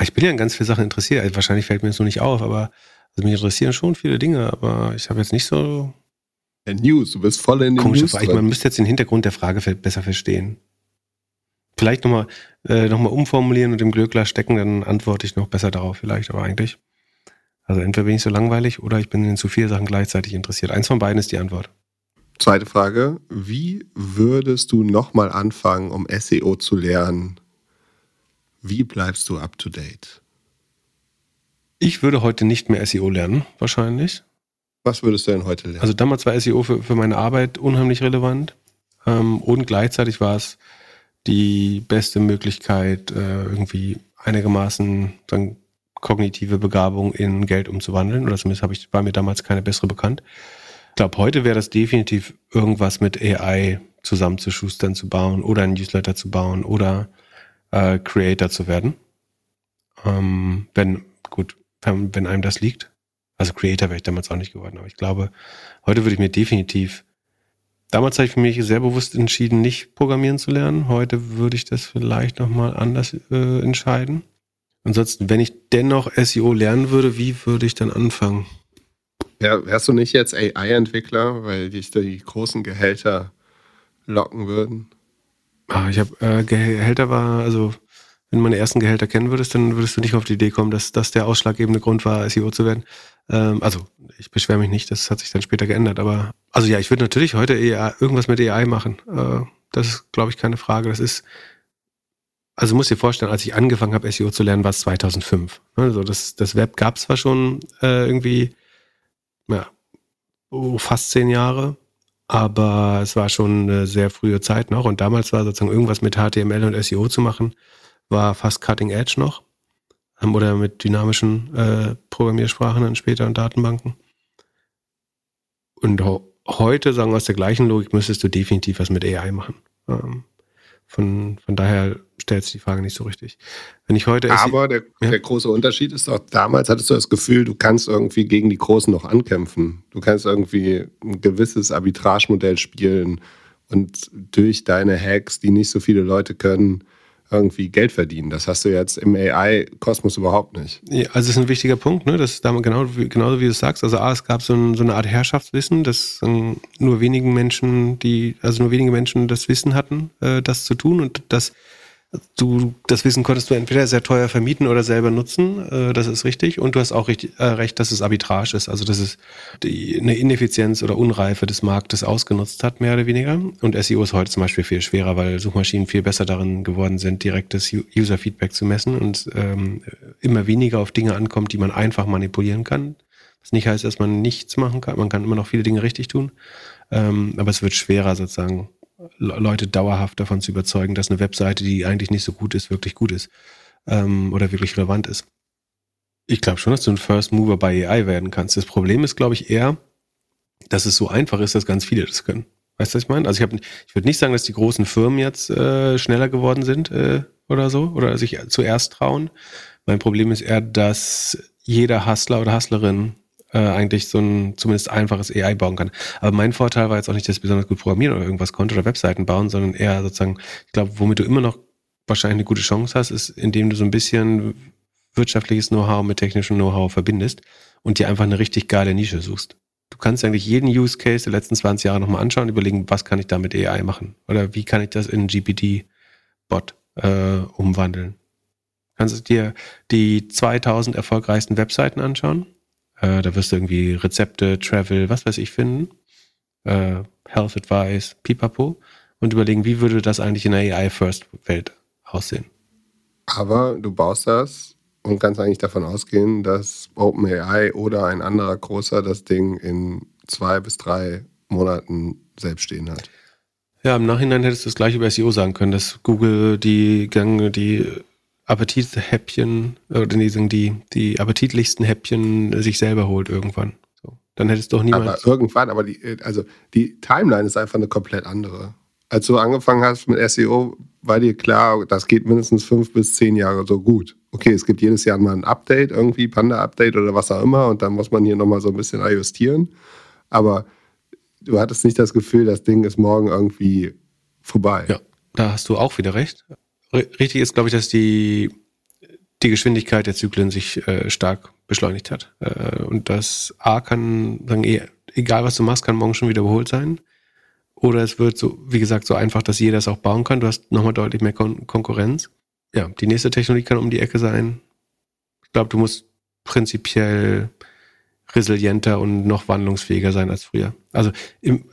Ich bin ja in ganz viele Sachen interessiert. Also wahrscheinlich fällt mir das noch nicht auf, aber also mich interessieren schon viele Dinge, aber ich habe jetzt nicht so. Ja, News, du bist voll in den News. Frage. Man müsste jetzt den Hintergrund der Frage besser verstehen. Vielleicht nochmal äh, noch umformulieren und im Glöckler stecken, dann antworte ich noch besser darauf, vielleicht, aber eigentlich. Also entweder bin ich so langweilig oder ich bin in zu vielen Sachen gleichzeitig interessiert. Eins von beiden ist die Antwort. Zweite Frage. Wie würdest du nochmal anfangen, um SEO zu lernen? Wie bleibst du up to date? Ich würde heute nicht mehr SEO lernen, wahrscheinlich. Was würdest du denn heute lernen? Also damals war SEO für, für meine Arbeit unheimlich relevant. Ähm, und gleichzeitig war es die beste Möglichkeit, äh, irgendwie einigermaßen dann kognitive Begabung in Geld umzuwandeln. Oder zumindest ich, war mir damals keine bessere bekannt. Ich glaube, heute wäre das definitiv irgendwas mit AI zusammenzuschustern, zu bauen oder ein Newsletter zu bauen oder äh, Creator zu werden. Ähm, wenn, gut, wenn, wenn einem das liegt. Also Creator wäre ich damals auch nicht geworden, aber ich glaube, heute würde ich mir definitiv, damals habe ich für mich sehr bewusst entschieden, nicht programmieren zu lernen. Heute würde ich das vielleicht nochmal anders äh, entscheiden. Ansonsten, wenn ich dennoch SEO lernen würde, wie würde ich dann anfangen? Ja, wärst du nicht jetzt AI-Entwickler, weil dich die großen Gehälter locken würden? Ah, ich habe äh, Gehälter war, also wenn du meine ersten Gehälter kennen würdest, dann würdest du nicht auf die Idee kommen, dass das der ausschlaggebende Grund war, SEO zu werden. Ähm, also ich beschwere mich nicht, das hat sich dann später geändert. Aber also ja, ich würde natürlich heute AI, irgendwas mit AI machen. Äh, das ist, glaube ich, keine Frage. Das ist, also du musst dir vorstellen, als ich angefangen habe, SEO zu lernen, war es 2005. Also das, das Web gab es zwar schon äh, irgendwie ja, oh, fast zehn Jahre, aber es war schon eine sehr frühe Zeit noch und damals war sozusagen irgendwas mit HTML und SEO zu machen, war fast Cutting Edge noch oder mit dynamischen äh, Programmiersprachen dann später und Datenbanken. Und heute, sagen wir aus der gleichen Logik, müsstest du definitiv was mit AI machen. Ähm, von, von daher stellt sich die Frage nicht so richtig. Wenn ich heute Aber der, ja? der große Unterschied ist doch, damals hattest du das Gefühl, du kannst irgendwie gegen die Großen noch ankämpfen. Du kannst irgendwie ein gewisses Arbitragemodell spielen und durch deine Hacks, die nicht so viele Leute können, irgendwie Geld verdienen. Das hast du jetzt im AI-Kosmos überhaupt nicht. Ja, also das ist ein wichtiger Punkt, ne? Das genau, genauso wie du sagst. Also A, es gab so, ein, so eine Art Herrschaftswissen, dass ähm, nur wenigen Menschen, die, also nur wenige Menschen das Wissen hatten, äh, das zu tun und das du das Wissen konntest du entweder sehr teuer vermieten oder selber nutzen, äh, das ist richtig. Und du hast auch richtig, äh, recht, dass es Arbitrage ist, also dass es die, eine Ineffizienz oder Unreife des Marktes ausgenutzt hat, mehr oder weniger. Und SEO ist heute zum Beispiel viel schwerer, weil Suchmaschinen viel besser darin geworden sind, direktes User-Feedback zu messen und ähm, immer weniger auf Dinge ankommt, die man einfach manipulieren kann. Was nicht heißt, dass man nichts machen kann. Man kann immer noch viele Dinge richtig tun. Ähm, aber es wird schwerer sozusagen Leute dauerhaft davon zu überzeugen, dass eine Webseite, die eigentlich nicht so gut ist, wirklich gut ist ähm, oder wirklich relevant ist. Ich glaube schon, dass du ein First Mover bei AI werden kannst. Das Problem ist, glaube ich, eher, dass es so einfach ist, dass ganz viele das können. Weißt du, was ich meine? Also ich, hab, ich würde nicht sagen, dass die großen Firmen jetzt äh, schneller geworden sind äh, oder so oder sich zuerst trauen. Mein Problem ist eher, dass jeder Hustler oder Hustlerin äh, eigentlich so ein zumindest einfaches AI bauen kann. Aber mein Vorteil war jetzt auch nicht, dass ich besonders gut programmieren oder irgendwas konnte oder Webseiten bauen, sondern eher sozusagen, ich glaube, womit du immer noch wahrscheinlich eine gute Chance hast, ist, indem du so ein bisschen wirtschaftliches Know-how mit technischem Know-how verbindest und dir einfach eine richtig geile Nische suchst. Du kannst eigentlich jeden Use Case der letzten 20 Jahre nochmal anschauen, überlegen, was kann ich da mit AI machen? Oder wie kann ich das in GPT-Bot äh, umwandeln? Kannst du dir die 2000 erfolgreichsten Webseiten anschauen äh, da wirst du irgendwie Rezepte, Travel, was weiß ich finden, äh, Health Advice, Pipapo und überlegen, wie würde das eigentlich in der AI-First-Welt aussehen. Aber du baust das und kannst eigentlich davon ausgehen, dass OpenAI oder ein anderer großer das Ding in zwei bis drei Monaten selbst stehen hat. Ja, im Nachhinein hättest du das gleich über SEO sagen können, dass Google die Gang, die Appetithäppchen oder die, die, die appetitlichsten Häppchen sich selber holt irgendwann. So. Dann hättest du doch niemals. Aber irgendwann, aber die, also die Timeline ist einfach eine komplett andere. Als du angefangen hast mit SEO, war dir klar, das geht mindestens fünf bis zehn Jahre so gut. Okay, es gibt jedes Jahr mal ein Update, irgendwie Panda-Update oder was auch immer, und dann muss man hier nochmal so ein bisschen ajustieren. Aber du hattest nicht das Gefühl, das Ding ist morgen irgendwie vorbei. Ja, da hast du auch wieder recht. Richtig ist, glaube ich, dass die, die Geschwindigkeit der Zyklen sich äh, stark beschleunigt hat. Äh, und das A kann, sagen, eh, egal was du machst, kann morgen schon wiederholt sein. Oder es wird so, wie gesagt, so einfach, dass jeder es auch bauen kann. Du hast nochmal deutlich mehr Kon Konkurrenz. Ja, die nächste Technologie kann um die Ecke sein. Ich glaube, du musst prinzipiell resilienter und noch wandlungsfähiger sein als früher. Also im,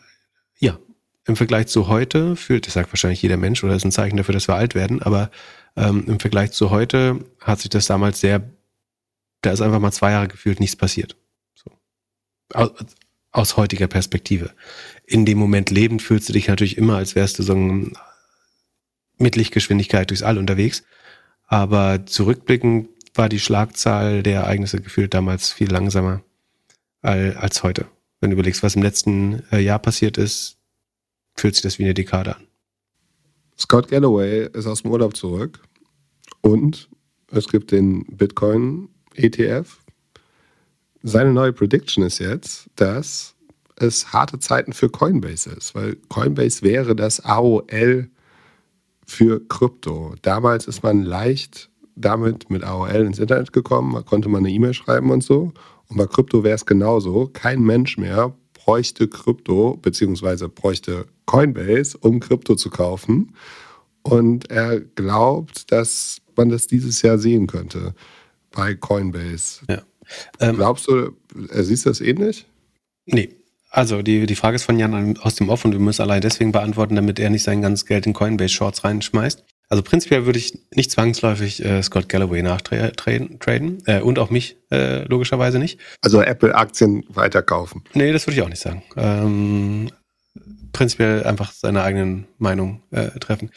im Vergleich zu heute fühlt, das sagt wahrscheinlich jeder Mensch oder ist ein Zeichen dafür, dass wir alt werden, aber ähm, im Vergleich zu heute hat sich das damals sehr, da ist einfach mal zwei Jahre gefühlt nichts passiert. So. Aus, aus heutiger Perspektive. In dem Moment lebend fühlst du dich natürlich immer, als wärst du so ein Mittellichtgeschwindigkeit durchs All unterwegs. Aber zurückblickend war die Schlagzahl der Ereignisse gefühlt damals viel langsamer als heute. Wenn du überlegst, was im letzten äh, Jahr passiert ist, fühlt sich das wie eine Dekade an. Scott Galloway ist aus dem Urlaub zurück und es gibt den Bitcoin ETF. Seine neue Prediction ist jetzt, dass es harte Zeiten für Coinbase ist, weil Coinbase wäre das AOL für Krypto. Damals ist man leicht damit mit AOL ins Internet gekommen, da konnte man eine E-Mail schreiben und so. Und bei Krypto wäre es genauso. Kein Mensch mehr bräuchte Krypto, beziehungsweise bräuchte Coinbase, um Krypto zu kaufen. Und er glaubt, dass man das dieses Jahr sehen könnte bei Coinbase. Ja. Ähm, Glaubst du, er sieht das ähnlich? Nee. Also die, die Frage ist von Jan aus dem Off und wir müssen allein deswegen beantworten, damit er nicht sein ganzes Geld in Coinbase Shorts reinschmeißt. Also prinzipiell würde ich nicht zwangsläufig äh, Scott Galloway nachtraden äh, und auch mich äh, logischerweise nicht. Also Apple-Aktien weiterkaufen? Nee, das würde ich auch nicht sagen. Ähm, prinzipiell einfach seine eigenen Meinung äh, treffen.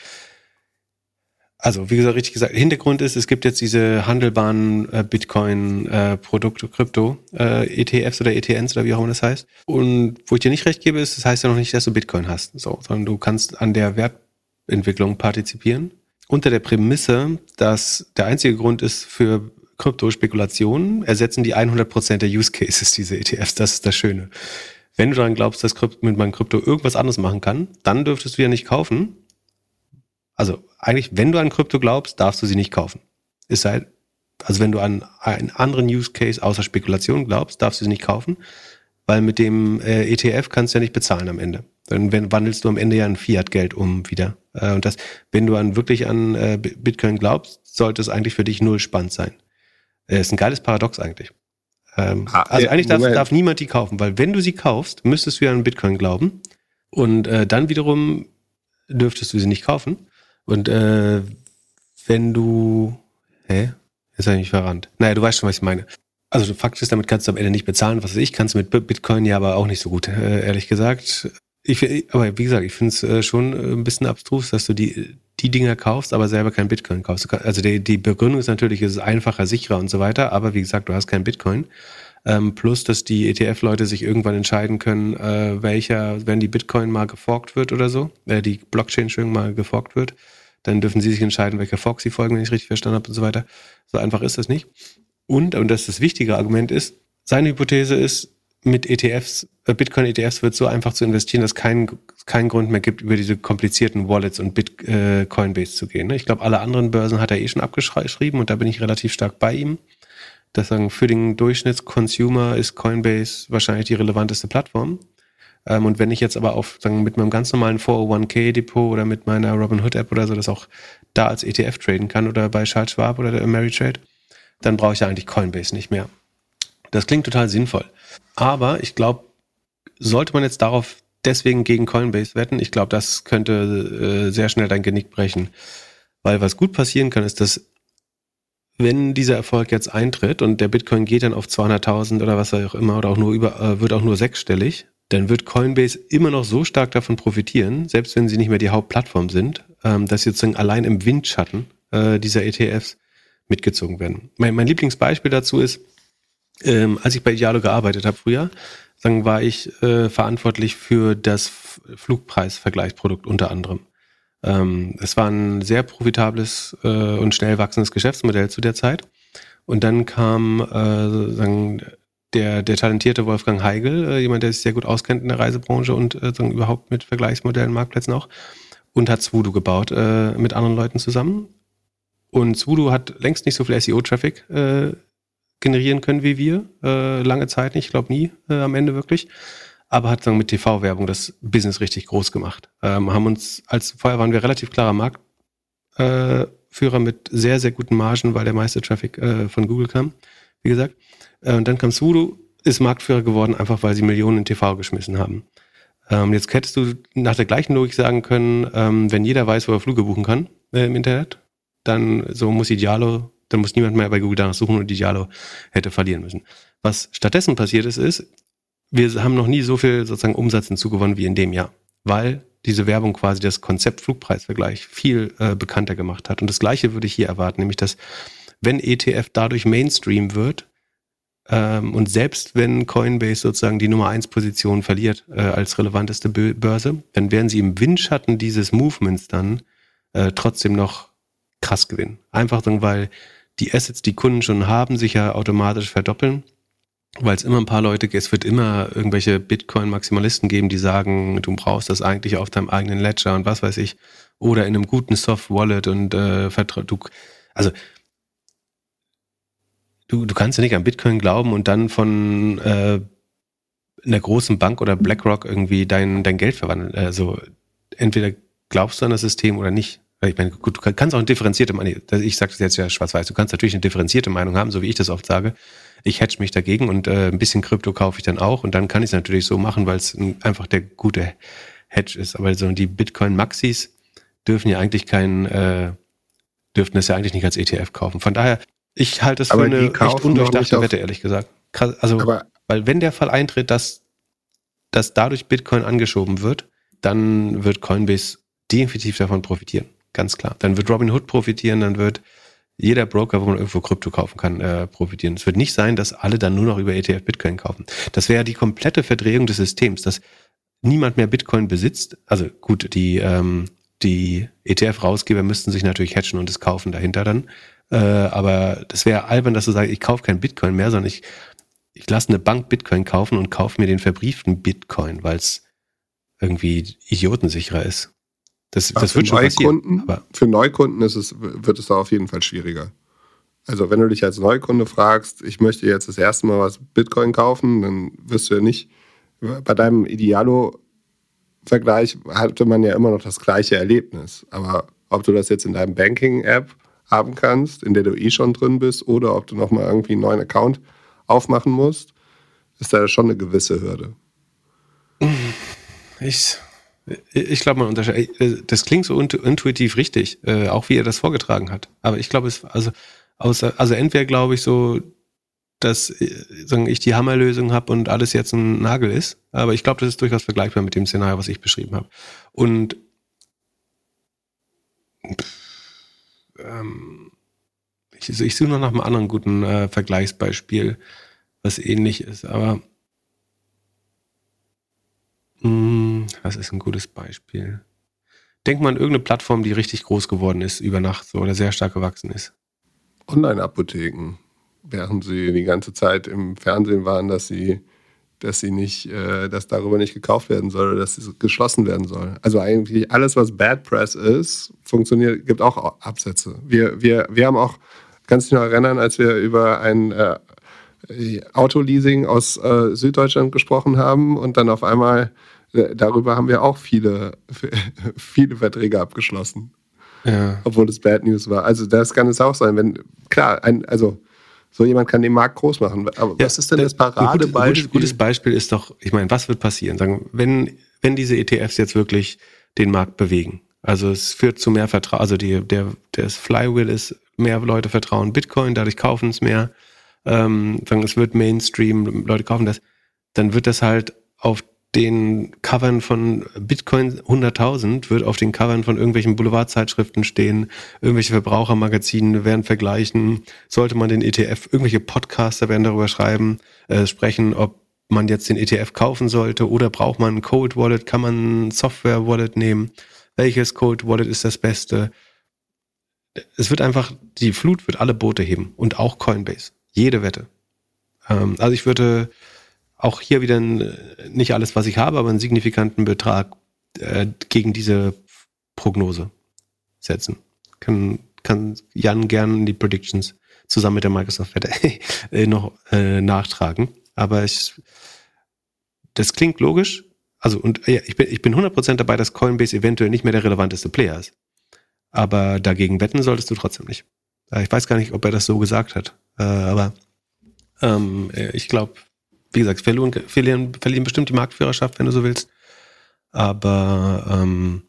Also, wie gesagt, richtig gesagt, Hintergrund ist, es gibt jetzt diese handelbaren äh, Bitcoin-Produkte, äh, Krypto, äh, ETFs oder ETNs oder wie auch immer das heißt. Und wo ich dir nicht recht gebe, ist, das heißt ja noch nicht, dass du Bitcoin hast, so, sondern du kannst an der Wertentwicklung partizipieren unter der Prämisse, dass der einzige Grund ist für Kryptospekulationen, ersetzen die 100% der Use Cases diese ETFs. Das ist das Schöne. Wenn du daran glaubst, dass Krypto, mit meinem Krypto irgendwas anderes machen kann, dann dürftest du ja nicht kaufen. Also eigentlich, wenn du an Krypto glaubst, darfst du sie nicht kaufen. Es sei, also wenn du an einen anderen Use Case außer Spekulation glaubst, darfst du sie nicht kaufen, weil mit dem äh, ETF kannst du ja nicht bezahlen am Ende. Dann wenn, wandelst du am Ende ja ein Fiat-Geld um wieder. Äh, und das, wenn du an wirklich an äh, Bitcoin glaubst, sollte es eigentlich für dich null spannend sein. Äh, ist ein geiles Paradox eigentlich. Ähm, ah, also eigentlich darf, darf, niemand die kaufen, weil wenn du sie kaufst, müsstest du ja an Bitcoin glauben. Und äh, dann wiederum dürftest du sie nicht kaufen. Und äh, wenn du. Hä? Habe ich mich verrannt. Naja, du weißt schon, was ich meine. Also Fakt ist, damit kannst du am Ende nicht bezahlen, was weiß ich, kannst du mit Bitcoin ja aber auch nicht so gut, äh, ehrlich gesagt. Ich, aber wie gesagt, ich finde es äh, schon äh, ein bisschen abstrus, dass du die, die Dinger kaufst, aber selber kein Bitcoin kaufst. Also die, die Begründung ist natürlich, es ist einfacher, sicherer und so weiter, aber wie gesagt, du hast kein Bitcoin. Ähm, plus, dass die ETF-Leute sich irgendwann entscheiden können, welcher, wenn die Bitcoin mal geforkt wird oder so, die Blockchain schön mal geforkt wird, dann dürfen sie sich entscheiden, welcher Fork sie folgen, wenn ich richtig verstanden habe und so weiter. So einfach ist das nicht. Und, und das das wichtige Argument ist, seine Hypothese ist, mit ETFs, äh, Bitcoin-ETFs wird so einfach zu investieren, dass kein keinen Grund mehr gibt, über diese komplizierten Wallets und Bitcoin äh, zu gehen. Ne? Ich glaube, alle anderen Börsen hat er eh schon abgeschrieben und da bin ich relativ stark bei ihm. Das sagen, für den Durchschnittsconsumer ist Coinbase wahrscheinlich die relevanteste Plattform. Ähm, und wenn ich jetzt aber auf, sagen, mit meinem ganz normalen 401k-Depot oder mit meiner Robinhood-App oder so das auch da als ETF traden kann oder bei Charles Schwab oder der Ameritrade, dann brauche ich ja eigentlich Coinbase nicht mehr. Das klingt total sinnvoll. Aber ich glaube, sollte man jetzt darauf deswegen gegen Coinbase wetten, ich glaube, das könnte äh, sehr schnell dein Genick brechen. Weil was gut passieren kann, ist, dass wenn dieser Erfolg jetzt eintritt und der Bitcoin geht dann auf 200.000 oder was auch immer oder auch nur über, äh, wird auch nur sechsstellig, dann wird Coinbase immer noch so stark davon profitieren, selbst wenn sie nicht mehr die Hauptplattform sind, ähm, dass sie sozusagen allein im Windschatten äh, dieser ETFs mitgezogen werden. Mein, mein Lieblingsbeispiel dazu ist, ähm, als ich bei Idealo gearbeitet habe früher, sagen, war ich äh, verantwortlich für das Flugpreisvergleichsprodukt unter anderem. Ähm, es war ein sehr profitables äh, und schnell wachsendes Geschäftsmodell zu der Zeit. Und dann kam äh, sagen, der, der talentierte Wolfgang Heigel, äh, jemand, der sich sehr gut auskennt in der Reisebranche und äh, überhaupt mit Vergleichsmodellen, Marktplätzen auch, und hat Swoodoo gebaut äh, mit anderen Leuten zusammen. Und Swoodoo hat längst nicht so viel SEO-Traffic äh, generieren können wie wir. Äh, lange Zeit nicht, ich glaube nie äh, am Ende wirklich. Aber hat dann mit TV-Werbung das Business richtig groß gemacht. Ähm, haben uns, als vorher waren wir relativ klarer Marktführer mit sehr, sehr guten Margen, weil der meiste Traffic äh, von Google kam, wie gesagt. Äh, und dann kam Swoodoo, ist Marktführer geworden, einfach weil sie Millionen in TV geschmissen haben. Ähm, jetzt hättest du nach der gleichen Logik sagen können, ähm, wenn jeder weiß, wo er Flüge buchen kann äh, im Internet, dann so muss Idealo, dann muss niemand mehr bei Google danach suchen und Idealo hätte verlieren müssen. Was stattdessen passiert ist, ist, wir haben noch nie so viel sozusagen Umsatz hinzugewonnen wie in dem Jahr, weil diese Werbung quasi das Konzept Flugpreisvergleich viel äh, bekannter gemacht hat. Und das Gleiche würde ich hier erwarten, nämlich dass wenn ETF dadurch Mainstream wird, ähm, und selbst wenn Coinbase sozusagen die Nummer 1 Position verliert äh, als relevanteste Börse, dann werden sie im Windschatten dieses Movements dann äh, trotzdem noch krass gewinnen. Einfach dann, weil die Assets, die Kunden schon haben, sich ja automatisch verdoppeln. Weil es immer ein paar Leute, es wird immer irgendwelche Bitcoin-Maximalisten geben, die sagen, du brauchst das eigentlich auf deinem eigenen Ledger und was weiß ich. Oder in einem guten Soft-Wallet und äh, du, also du, du kannst ja nicht an Bitcoin glauben und dann von äh, einer großen Bank oder BlackRock irgendwie dein, dein Geld verwandeln. Also entweder glaubst du an das System oder nicht. Ich meine, gut, du kannst auch eine differenzierte Meinung, ich sage das jetzt ja schwarz-weiß, du kannst natürlich eine differenzierte Meinung haben, so wie ich das oft sage. Ich hedge mich dagegen und äh, ein bisschen Krypto kaufe ich dann auch und dann kann ich es natürlich so machen, weil es einfach der gute Hedge ist. Aber so die Bitcoin-Maxis dürfen ja eigentlich keinen, äh, dürften das ja eigentlich nicht als ETF kaufen. Von daher, ich halte es für eine echt undurchdachte Wette, ehrlich gesagt. Also, aber weil wenn der Fall eintritt, dass, dass dadurch Bitcoin angeschoben wird, dann wird Coinbase definitiv davon profitieren. Ganz klar. Dann wird Robinhood profitieren, dann wird jeder Broker, wo man irgendwo Krypto kaufen kann, äh, profitieren. Es wird nicht sein, dass alle dann nur noch über ETF Bitcoin kaufen. Das wäre die komplette Verdrehung des Systems, dass niemand mehr Bitcoin besitzt. Also gut, die, ähm, die ETF-Rausgeber müssten sich natürlich hatchen und es kaufen dahinter dann. Äh, aber das wäre albern, dass du sagst, ich kaufe kein Bitcoin mehr, sondern ich, ich lasse eine Bank Bitcoin kaufen und kaufe mir den verbrieften Bitcoin, weil es irgendwie idiotensicherer ist. Das, das wird schon Neukunden, passieren. für Neukunden ist es, wird es da auf jeden Fall schwieriger. Also wenn du dich als Neukunde fragst, ich möchte jetzt das erste Mal was Bitcoin kaufen, dann wirst du ja nicht, bei deinem Idealo-Vergleich hatte man ja immer noch das gleiche Erlebnis. Aber ob du das jetzt in deinem Banking-App haben kannst, in der du eh schon drin bist, oder ob du nochmal irgendwie einen neuen Account aufmachen musst, ist da schon eine gewisse Hürde. Ich, ich glaube, man unterscheidet. Äh, das klingt so intuitiv richtig, äh, auch wie er das vorgetragen hat. Aber ich glaube, es, also, außer, also entweder glaube ich so, dass äh, sagen, ich die Hammerlösung habe und alles jetzt ein Nagel ist. Aber ich glaube, das ist durchaus vergleichbar mit dem Szenario, was ich beschrieben habe. Und pff, ähm, ich, ich suche noch nach einem anderen guten äh, Vergleichsbeispiel, was ähnlich ist, aber mh, hm, was ist ein gutes Beispiel? Denk mal an irgendeine Plattform, die richtig groß geworden ist über Nacht so, oder sehr stark gewachsen ist. Online-Apotheken, während sie die ganze Zeit im Fernsehen waren, dass sie dass sie nicht, äh, dass darüber nicht gekauft werden soll oder dass es geschlossen werden soll. Also eigentlich alles, was Bad Press ist, funktioniert, gibt auch Absätze. Wir, wir, wir haben auch, kannst du dich noch erinnern, als wir über ein äh, Autoleasing aus äh, Süddeutschland gesprochen haben und dann auf einmal darüber haben wir auch viele, viele Verträge abgeschlossen. Ja. Obwohl es Bad News war. Also das kann es auch sein, wenn, klar, ein, also so jemand kann den Markt groß machen. Aber ja, was ist denn das Paradebeispiel? Ein gutes, Beispiel ist doch, ich meine, was wird passieren? Sagen, wenn, wenn diese ETFs jetzt wirklich den Markt bewegen, also es führt zu mehr Vertrauen, also die, der, das Flywheel ist, mehr Leute vertrauen Bitcoin, dadurch kaufen es mehr, ähm, sagen, es wird Mainstream, Leute kaufen das, dann wird das halt auf den Covern von Bitcoin 100.000 wird auf den Covern von irgendwelchen Boulevardzeitschriften stehen, irgendwelche Verbrauchermagazine werden vergleichen, sollte man den ETF, irgendwelche Podcaster werden darüber schreiben, äh, sprechen, ob man jetzt den ETF kaufen sollte oder braucht man ein Cold Wallet, kann man ein Software Wallet nehmen, welches Cold Wallet ist das beste? Es wird einfach, die Flut wird alle Boote heben und auch Coinbase. Jede Wette. Ähm, also ich würde auch hier wieder nicht alles, was ich habe, aber einen signifikanten Betrag äh, gegen diese Prognose setzen. Kann, kann Jan gern die Predictions zusammen mit der Microsoft-Wette äh, noch äh, nachtragen. Aber ich, das klingt logisch. Also, und ja, ich bin, ich bin 100% dabei, dass Coinbase eventuell nicht mehr der relevanteste Player ist. Aber dagegen wetten solltest du trotzdem nicht. Äh, ich weiß gar nicht, ob er das so gesagt hat. Äh, aber ähm, ich glaube, wie gesagt, verlieren, verlieren, verlieren bestimmt die Marktführerschaft, wenn du so willst. Aber ähm,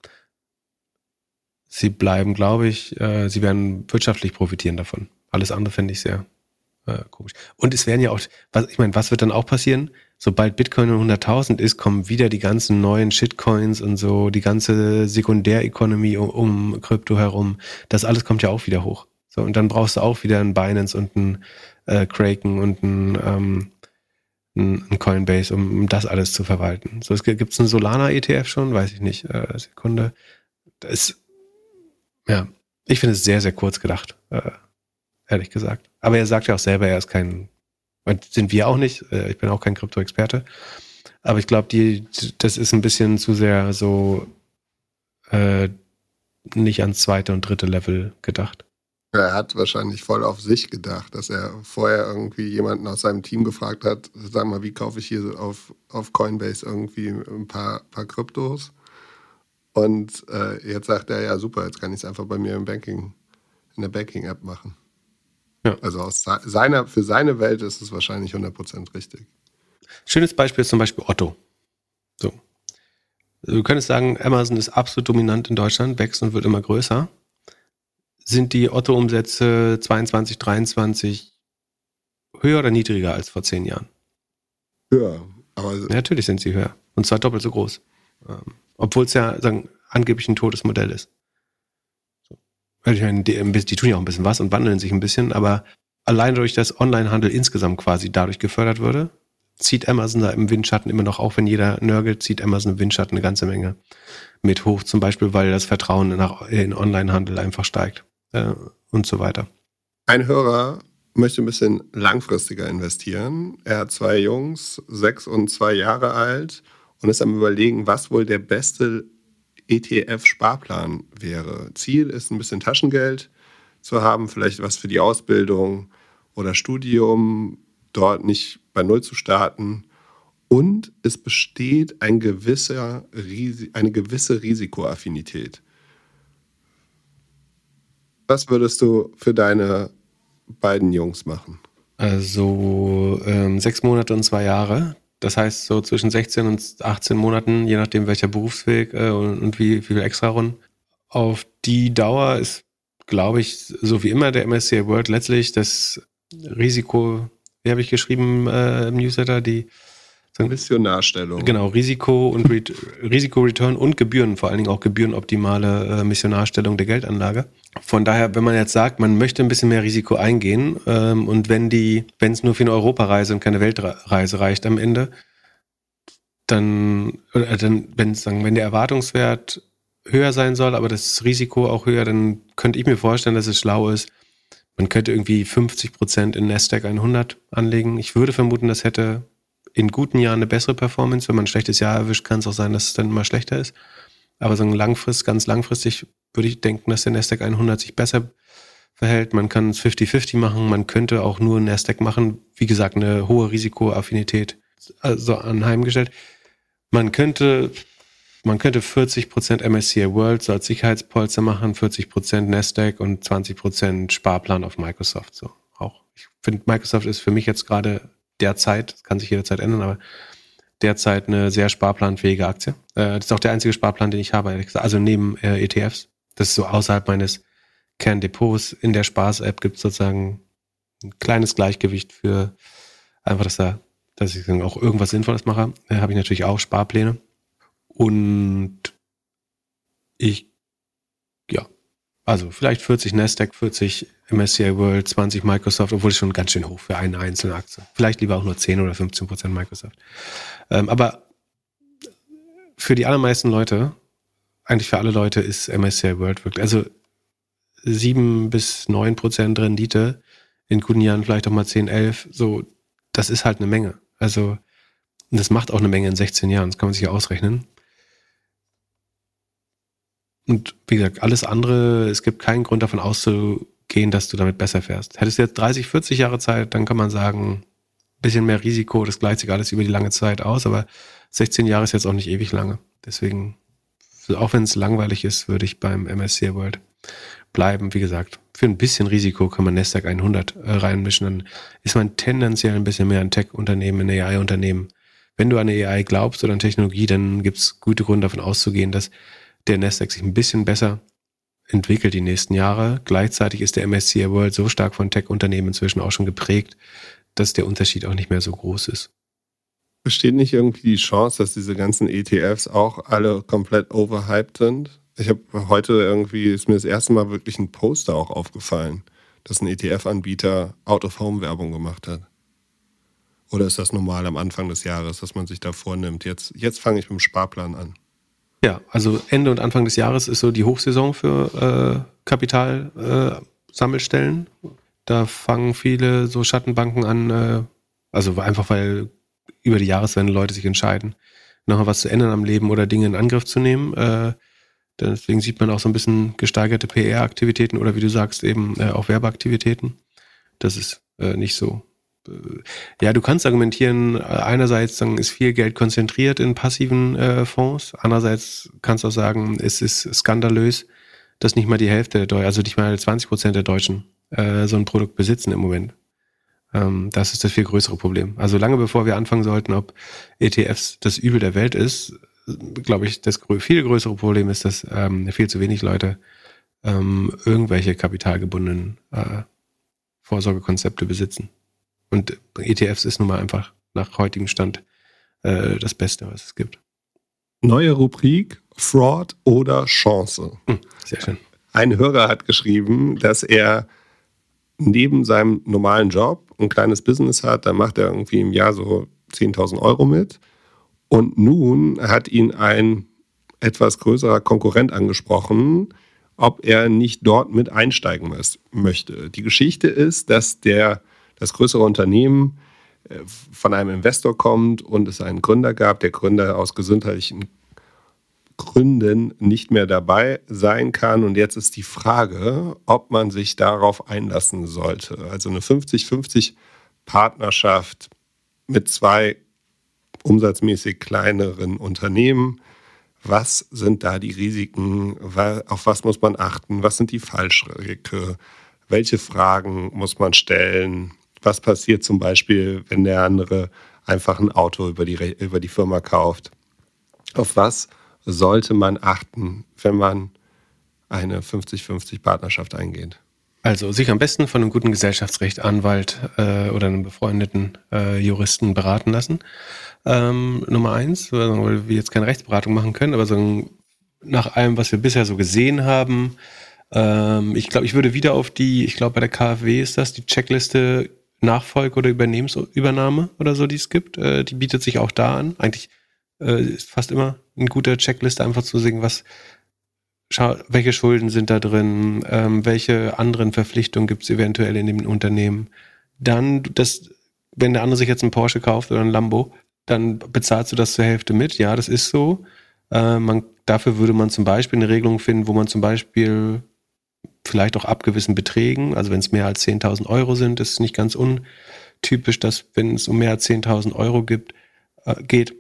sie bleiben, glaube ich, äh, sie werden wirtschaftlich profitieren davon. Alles andere fände ich sehr äh, komisch. Und es werden ja auch, was, ich meine, was wird dann auch passieren? Sobald Bitcoin 100.000 ist, kommen wieder die ganzen neuen Shitcoins und so, die ganze Sekundäreconomy um, um Krypto herum. Das alles kommt ja auch wieder hoch. So, und dann brauchst du auch wieder einen Binance und einen äh, Kraken und einen, ähm, einen Coinbase, um, um das alles zu verwalten. So, es gibt es einen Solana-ETF schon, weiß ich nicht. Äh, Sekunde. Das ist, ja, ich finde es sehr, sehr kurz gedacht. Äh, ehrlich gesagt. Aber er sagt ja auch selber, er ist kein, sind wir auch nicht, äh, ich bin auch kein Krypto-Experte. Aber ich glaube, die, das ist ein bisschen zu sehr so äh, nicht ans zweite und dritte Level gedacht. Er hat wahrscheinlich voll auf sich gedacht, dass er vorher irgendwie jemanden aus seinem Team gefragt hat, sag mal, wie kaufe ich hier auf, auf Coinbase irgendwie ein paar, paar Kryptos? Und äh, jetzt sagt er, ja super, jetzt kann ich es einfach bei mir im Banking, in der Banking-App machen. Ja. Also aus seiner, für seine Welt ist es wahrscheinlich 100% richtig. Schönes Beispiel ist zum Beispiel Otto. So. Du könntest sagen, Amazon ist absolut dominant in Deutschland, wächst und wird immer größer. Sind die Otto-Umsätze 22, 23 höher oder niedriger als vor zehn Jahren? Höher. Aber ja, natürlich sind sie höher. Und zwar doppelt so groß. Ähm, Obwohl es ja sagen, angeblich ein totes Modell ist. Ich meine, die, die tun ja auch ein bisschen was und wandeln sich ein bisschen, aber allein durch das Onlinehandel insgesamt quasi dadurch gefördert würde, zieht Amazon da im Windschatten immer noch, auch wenn jeder nörgelt, zieht Amazon im Windschatten eine ganze Menge mit hoch. Zum Beispiel, weil das Vertrauen nach, in Onlinehandel einfach steigt äh, und so weiter. Ein Hörer möchte ein bisschen langfristiger investieren. Er hat zwei Jungs, sechs und zwei Jahre alt und ist am überlegen, was wohl der beste ETF-Sparplan wäre. Ziel ist ein bisschen Taschengeld zu haben, vielleicht was für die Ausbildung oder Studium, dort nicht bei Null zu starten. Und es besteht ein gewisser, eine gewisse Risikoaffinität. Was würdest du für deine beiden Jungs machen? Also ähm, sechs Monate und zwei Jahre. Das heißt, so zwischen 16 und 18 Monaten, je nachdem welcher Berufsweg äh, und, und, wie, wie viel Extra-Runden. Auf die Dauer ist, glaube ich, so wie immer der MSCI World letztlich das Risiko, wie habe ich geschrieben äh, im Newsletter, die Missionarstellung. Genau, Risiko und Re Risiko-Return und Gebühren, vor allen Dingen auch gebührenoptimale äh, Missionarstellung der Geldanlage. Von daher, wenn man jetzt sagt, man möchte ein bisschen mehr Risiko eingehen ähm, und wenn die, wenn es nur für eine Europareise und keine Weltreise reicht am Ende, dann, oder dann, wenn sagen, wenn der Erwartungswert höher sein soll, aber das Risiko auch höher, dann könnte ich mir vorstellen, dass es schlau ist. Man könnte irgendwie 50 Prozent in Nasdaq 100 anlegen. Ich würde vermuten, das hätte in guten Jahren eine bessere Performance. Wenn man ein schlechtes Jahr erwischt, kann es auch sein, dass es dann immer schlechter ist. Aber so langfristig, ganz langfristig würde ich denken, dass der Nasdaq 100 sich besser verhält. Man kann es 50-50 machen. Man könnte auch nur Nasdaq machen. Wie gesagt, eine hohe Risikoaffinität also anheimgestellt. Man könnte, man könnte 40% MSCI World so als Sicherheitspolster machen, 40% Nasdaq und 20% Sparplan auf Microsoft. So auch. Ich finde, Microsoft ist für mich jetzt gerade derzeit, das kann sich jederzeit ändern, aber derzeit eine sehr sparplanfähige Aktie. Äh, das ist auch der einzige Sparplan, den ich habe. Also neben äh, ETFs. Das ist so außerhalb meines Kerndepots. In der Spaß-App gibt es sozusagen ein kleines Gleichgewicht für einfach, dass da, dass ich dann auch irgendwas Sinnvolles mache. Da habe ich natürlich auch Sparpläne. Und ich, ja, also vielleicht 40 Nasdaq, 40 MSCI World, 20 Microsoft, obwohl es schon ganz schön hoch für eine einzelne Aktie. Vielleicht lieber auch nur 10 oder 15 Prozent Microsoft. Ähm, aber für die allermeisten Leute, eigentlich für alle Leute, ist MSCI World wirklich, also 7 bis 9 Prozent Rendite, in guten Jahren vielleicht auch mal 10, 11, so, das ist halt eine Menge. Also, das macht auch eine Menge in 16 Jahren, das kann man sich ja ausrechnen. Und wie gesagt, alles andere, es gibt keinen Grund davon auszugehen, dass du damit besser fährst. Hättest du jetzt 30, 40 Jahre Zeit, dann kann man sagen, bisschen mehr Risiko, das gleicht sich alles über die lange Zeit aus, aber 16 Jahre ist jetzt auch nicht ewig lange. Deswegen, auch wenn es langweilig ist, würde ich beim MSCI World bleiben. Wie gesagt, für ein bisschen Risiko kann man Nasdaq 100 äh, reinmischen, dann ist man tendenziell ein bisschen mehr ein Tech-Unternehmen, ein AI-Unternehmen. Wenn du an AI glaubst oder an Technologie, dann gibt es gute Gründe davon auszugehen, dass der Nasdaq sich ein bisschen besser entwickelt die nächsten Jahre. Gleichzeitig ist der MSCI World so stark von Tech-Unternehmen inzwischen auch schon geprägt, dass der Unterschied auch nicht mehr so groß ist. Besteht nicht irgendwie die Chance, dass diese ganzen ETFs auch alle komplett overhyped sind? Ich habe heute irgendwie, ist mir das erste Mal wirklich ein Poster auch aufgefallen, dass ein ETF-Anbieter Out-of-Home-Werbung gemacht hat. Oder ist das normal am Anfang des Jahres, dass man sich da vornimmt? Jetzt, jetzt fange ich mit dem Sparplan an. Ja, also Ende und Anfang des Jahres ist so die Hochsaison für äh, Kapitalsammelstellen. Äh, da fangen viele so Schattenbanken an, äh, also einfach weil über die Jahreswende Leute sich entscheiden, noch was zu ändern am Leben oder Dinge in Angriff zu nehmen. Äh, deswegen sieht man auch so ein bisschen gesteigerte PR-Aktivitäten oder wie du sagst, eben äh, auch Werbeaktivitäten. Das ist äh, nicht so. Äh, ja, du kannst argumentieren, äh, einerseits dann ist viel Geld konzentriert in passiven äh, Fonds, andererseits kannst du auch sagen, es ist skandalös, dass nicht mal die Hälfte der also nicht mal 20 Prozent der Deutschen äh, so ein Produkt besitzen im Moment. Ähm, das ist das viel größere Problem. Also lange bevor wir anfangen sollten, ob ETFs das Übel der Welt ist, glaube ich, das viel größere Problem ist, dass ähm, viel zu wenig Leute ähm, irgendwelche kapitalgebundenen äh, Vorsorgekonzepte besitzen. Und ETFs ist nun mal einfach nach heutigem Stand äh, das Beste, was es gibt. Neue Rubrik Fraud oder Chance. Hm, sehr schön. Ein Hörer hat geschrieben, dass er neben seinem normalen Job ein kleines Business hat, dann macht er irgendwie im Jahr so 10.000 Euro mit. Und nun hat ihn ein etwas größerer Konkurrent angesprochen, ob er nicht dort mit einsteigen möchte. Die Geschichte ist, dass der, das größere Unternehmen äh, von einem Investor kommt und es einen Gründer gab. Der Gründer aus gesundheitlichen Gründen nicht mehr dabei sein kann. Und jetzt ist die Frage, ob man sich darauf einlassen sollte. Also eine 50-50 Partnerschaft mit zwei umsatzmäßig kleineren Unternehmen. Was sind da die Risiken? Auf was muss man achten? Was sind die Fallschricke? Welche Fragen muss man stellen? Was passiert zum Beispiel, wenn der andere einfach ein Auto über die, über die Firma kauft? Auf was sollte man achten, wenn man eine 50-50 Partnerschaft eingeht? Also sich am besten von einem guten Gesellschaftsrecht, Anwalt äh, oder einem befreundeten äh, Juristen beraten lassen. Ähm, Nummer eins, weil wir jetzt keine Rechtsberatung machen können, aber so nach allem, was wir bisher so gesehen haben, ähm, ich glaube, ich würde wieder auf die, ich glaube bei der KfW ist das, die Checkliste Nachfolge oder Übernehmensübernahme oder so, die es gibt. Äh, die bietet sich auch da an. Eigentlich äh, ist fast immer eine gute Checkliste, einfach zu sehen, was, welche Schulden sind da drin, ähm, welche anderen Verpflichtungen gibt es eventuell in dem Unternehmen. Dann, das, wenn der andere sich jetzt einen Porsche kauft oder ein Lambo, dann bezahlst du das zur Hälfte mit. Ja, das ist so. Äh, man, dafür würde man zum Beispiel eine Regelung finden, wo man zum Beispiel vielleicht auch ab gewissen Beträgen, also wenn es mehr als 10.000 Euro sind, ist es nicht ganz untypisch, dass wenn es um mehr als 10.000 Euro gibt, äh, geht,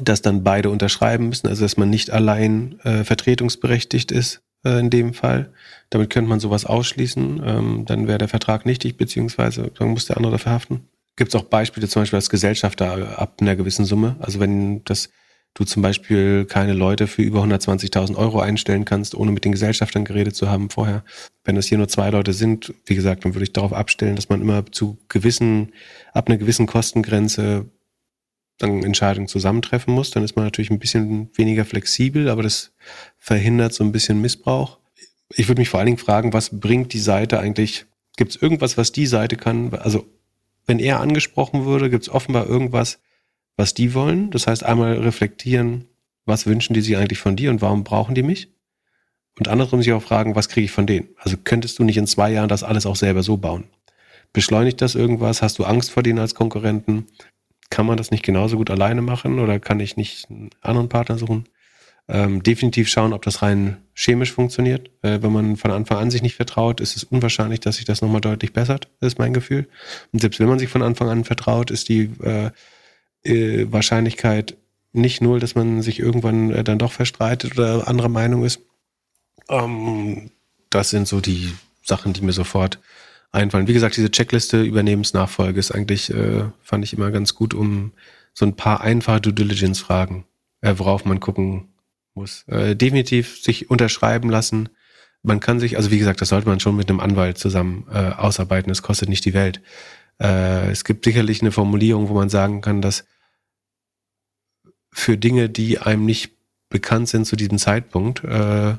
dass dann beide unterschreiben müssen, also dass man nicht allein äh, vertretungsberechtigt ist äh, in dem Fall. Damit könnte man sowas ausschließen. Ähm, dann wäre der Vertrag nichtig, beziehungsweise dann muss der andere dafür haften. Gibt es auch Beispiele, zum Beispiel als Gesellschafter ab einer gewissen Summe. Also wenn das du zum Beispiel keine Leute für über 120.000 Euro einstellen kannst, ohne mit den Gesellschaftern geredet zu haben vorher. Wenn es hier nur zwei Leute sind, wie gesagt, dann würde ich darauf abstellen, dass man immer zu gewissen, ab einer gewissen Kostengrenze dann Entscheidungen zusammentreffen muss, dann ist man natürlich ein bisschen weniger flexibel, aber das verhindert so ein bisschen Missbrauch. Ich würde mich vor allen Dingen fragen, was bringt die Seite eigentlich? Gibt es irgendwas, was die Seite kann? Also wenn er angesprochen würde, gibt es offenbar irgendwas, was die wollen. Das heißt, einmal reflektieren, was wünschen die sich eigentlich von dir und warum brauchen die mich? Und andersrum sich auch fragen, was kriege ich von denen? Also könntest du nicht in zwei Jahren das alles auch selber so bauen? Beschleunigt das irgendwas? Hast du Angst vor denen als Konkurrenten? kann man das nicht genauso gut alleine machen oder kann ich nicht einen anderen Partner suchen? Ähm, definitiv schauen, ob das rein chemisch funktioniert. Äh, wenn man von Anfang an sich nicht vertraut, ist es unwahrscheinlich, dass sich das nochmal deutlich bessert, ist mein Gefühl. Und selbst wenn man sich von Anfang an vertraut, ist die äh, äh, Wahrscheinlichkeit nicht null, dass man sich irgendwann äh, dann doch verstreitet oder anderer Meinung ist. Ähm, das sind so die Sachen, die mir sofort einfallen. Wie gesagt, diese Checkliste Übernehmensnachfolge ist eigentlich, äh, fand ich immer ganz gut, um so ein paar einfache Due Diligence-Fragen, äh, worauf man gucken muss. Äh, definitiv sich unterschreiben lassen. Man kann sich, also wie gesagt, das sollte man schon mit einem Anwalt zusammen äh, ausarbeiten. Das kostet nicht die Welt. Äh, es gibt sicherlich eine Formulierung, wo man sagen kann, dass für Dinge, die einem nicht bekannt sind zu diesem Zeitpunkt äh,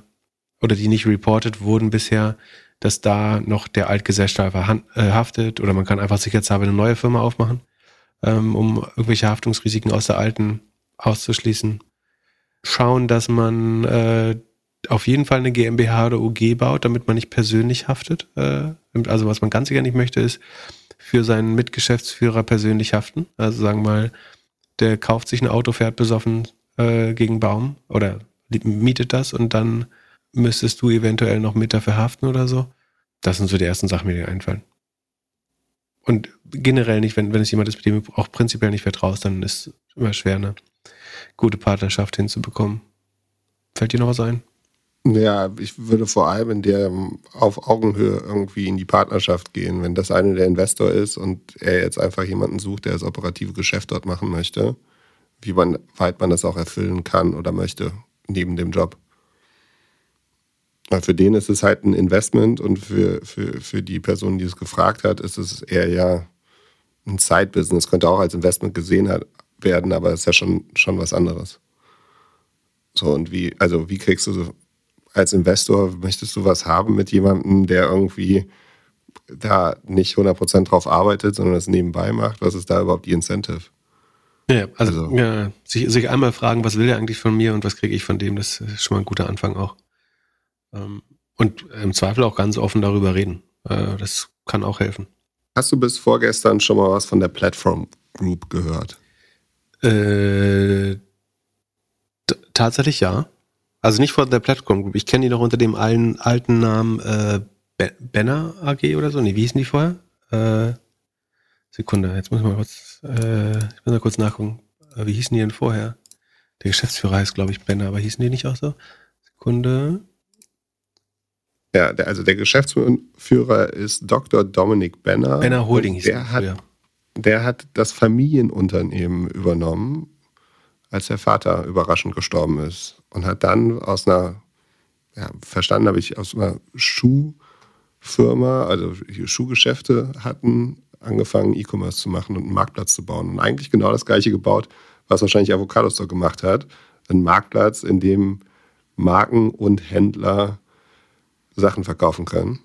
oder die nicht reported wurden bisher, dass da noch der Altgesellschafter äh, haftet oder man kann einfach sicherheitshalber eine neue Firma aufmachen, ähm, um irgendwelche Haftungsrisiken aus der alten auszuschließen. Schauen, dass man äh, auf jeden Fall eine GmbH oder UG baut, damit man nicht persönlich haftet. Äh, also was man ganz sicher nicht möchte, ist für seinen Mitgeschäftsführer persönlich haften. Also sagen wir mal, der kauft sich ein Auto, fährt besoffen äh, gegen Baum oder mietet das und dann müsstest du eventuell noch mit dafür haften oder so. Das sind so die ersten Sachen, die dir einfallen. Und generell nicht, wenn, wenn es jemand ist, mit dem du auch prinzipiell nicht vertraust, dann ist es immer schwer, eine gute Partnerschaft hinzubekommen. Fällt dir noch was ein? Ja, ich würde vor allem in der auf Augenhöhe irgendwie in die Partnerschaft gehen. Wenn das eine der Investor ist und er jetzt einfach jemanden sucht, der das operative Geschäft dort machen möchte, wie man, weit man das auch erfüllen kann oder möchte, neben dem Job. Weil für den ist es halt ein Investment und für, für, für die Person, die es gefragt hat, ist es eher ja ein Side-Business. Könnte auch als Investment gesehen werden, aber ist ja schon, schon was anderes. So, und wie, also wie kriegst du so, als Investor, möchtest du was haben mit jemandem, der irgendwie da nicht 100% drauf arbeitet, sondern das nebenbei macht? Was ist da überhaupt die Incentive? Ja, also, also ja, sich, sich einmal fragen, was will er eigentlich von mir und was kriege ich von dem, das ist schon mal ein guter Anfang auch. Ähm, und im Zweifel auch ganz offen darüber reden. Äh, das kann auch helfen. Hast du bis vorgestern schon mal was von der Platform Group gehört? Äh, tatsächlich ja. Also nicht von der Platform Group. Ich kenne die noch unter dem alten, alten Namen äh, Banner AG oder so. Nee, wie hießen die vorher? Äh, Sekunde, jetzt muss ich mal kurz, äh, ich muss mal kurz nachgucken. Äh, wie hießen die denn vorher? Der Geschäftsführer heißt, glaube ich, Banner, aber hießen die nicht auch so? Sekunde. Ja, der, also der Geschäftsführer ist Dr. Dominic Benner. Benner Holding hieß der hat, der hat das Familienunternehmen übernommen, als der Vater überraschend gestorben ist. Und hat dann aus einer, ja, verstanden habe ich, aus einer Schuhfirma, also Schuhgeschäfte hatten, angefangen, E-Commerce zu machen und einen Marktplatz zu bauen. Und eigentlich genau das gleiche gebaut, was wahrscheinlich Avocado Store gemacht hat. Ein Marktplatz, in dem Marken und Händler Sachen verkaufen können.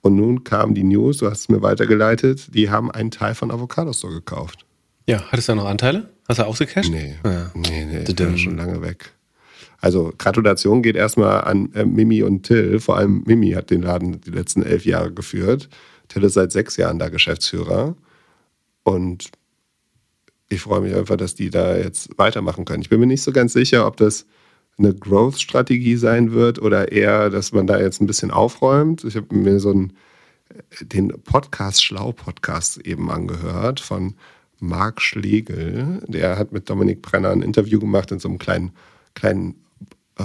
Und nun kam die News, du hast es mir weitergeleitet, die haben einen Teil von Avocado Store gekauft. Ja, hattest du da noch Anteile? Hast du ausgecasht? Nee, ja. nee, nee, ich bin schon lange weg. Also Gratulation geht erstmal an äh, Mimi und Till. Vor allem Mimi hat den Laden die letzten elf Jahre geführt. Till ist seit sechs Jahren da Geschäftsführer. Und ich freue mich einfach, dass die da jetzt weitermachen können. Ich bin mir nicht so ganz sicher, ob das eine Growth-Strategie sein wird oder eher, dass man da jetzt ein bisschen aufräumt. Ich habe mir so einen, den Podcast Schlau-Podcast eben angehört von Marc Schlegel. Der hat mit Dominik Brenner ein Interview gemacht in so einem kleinen, kleinen äh,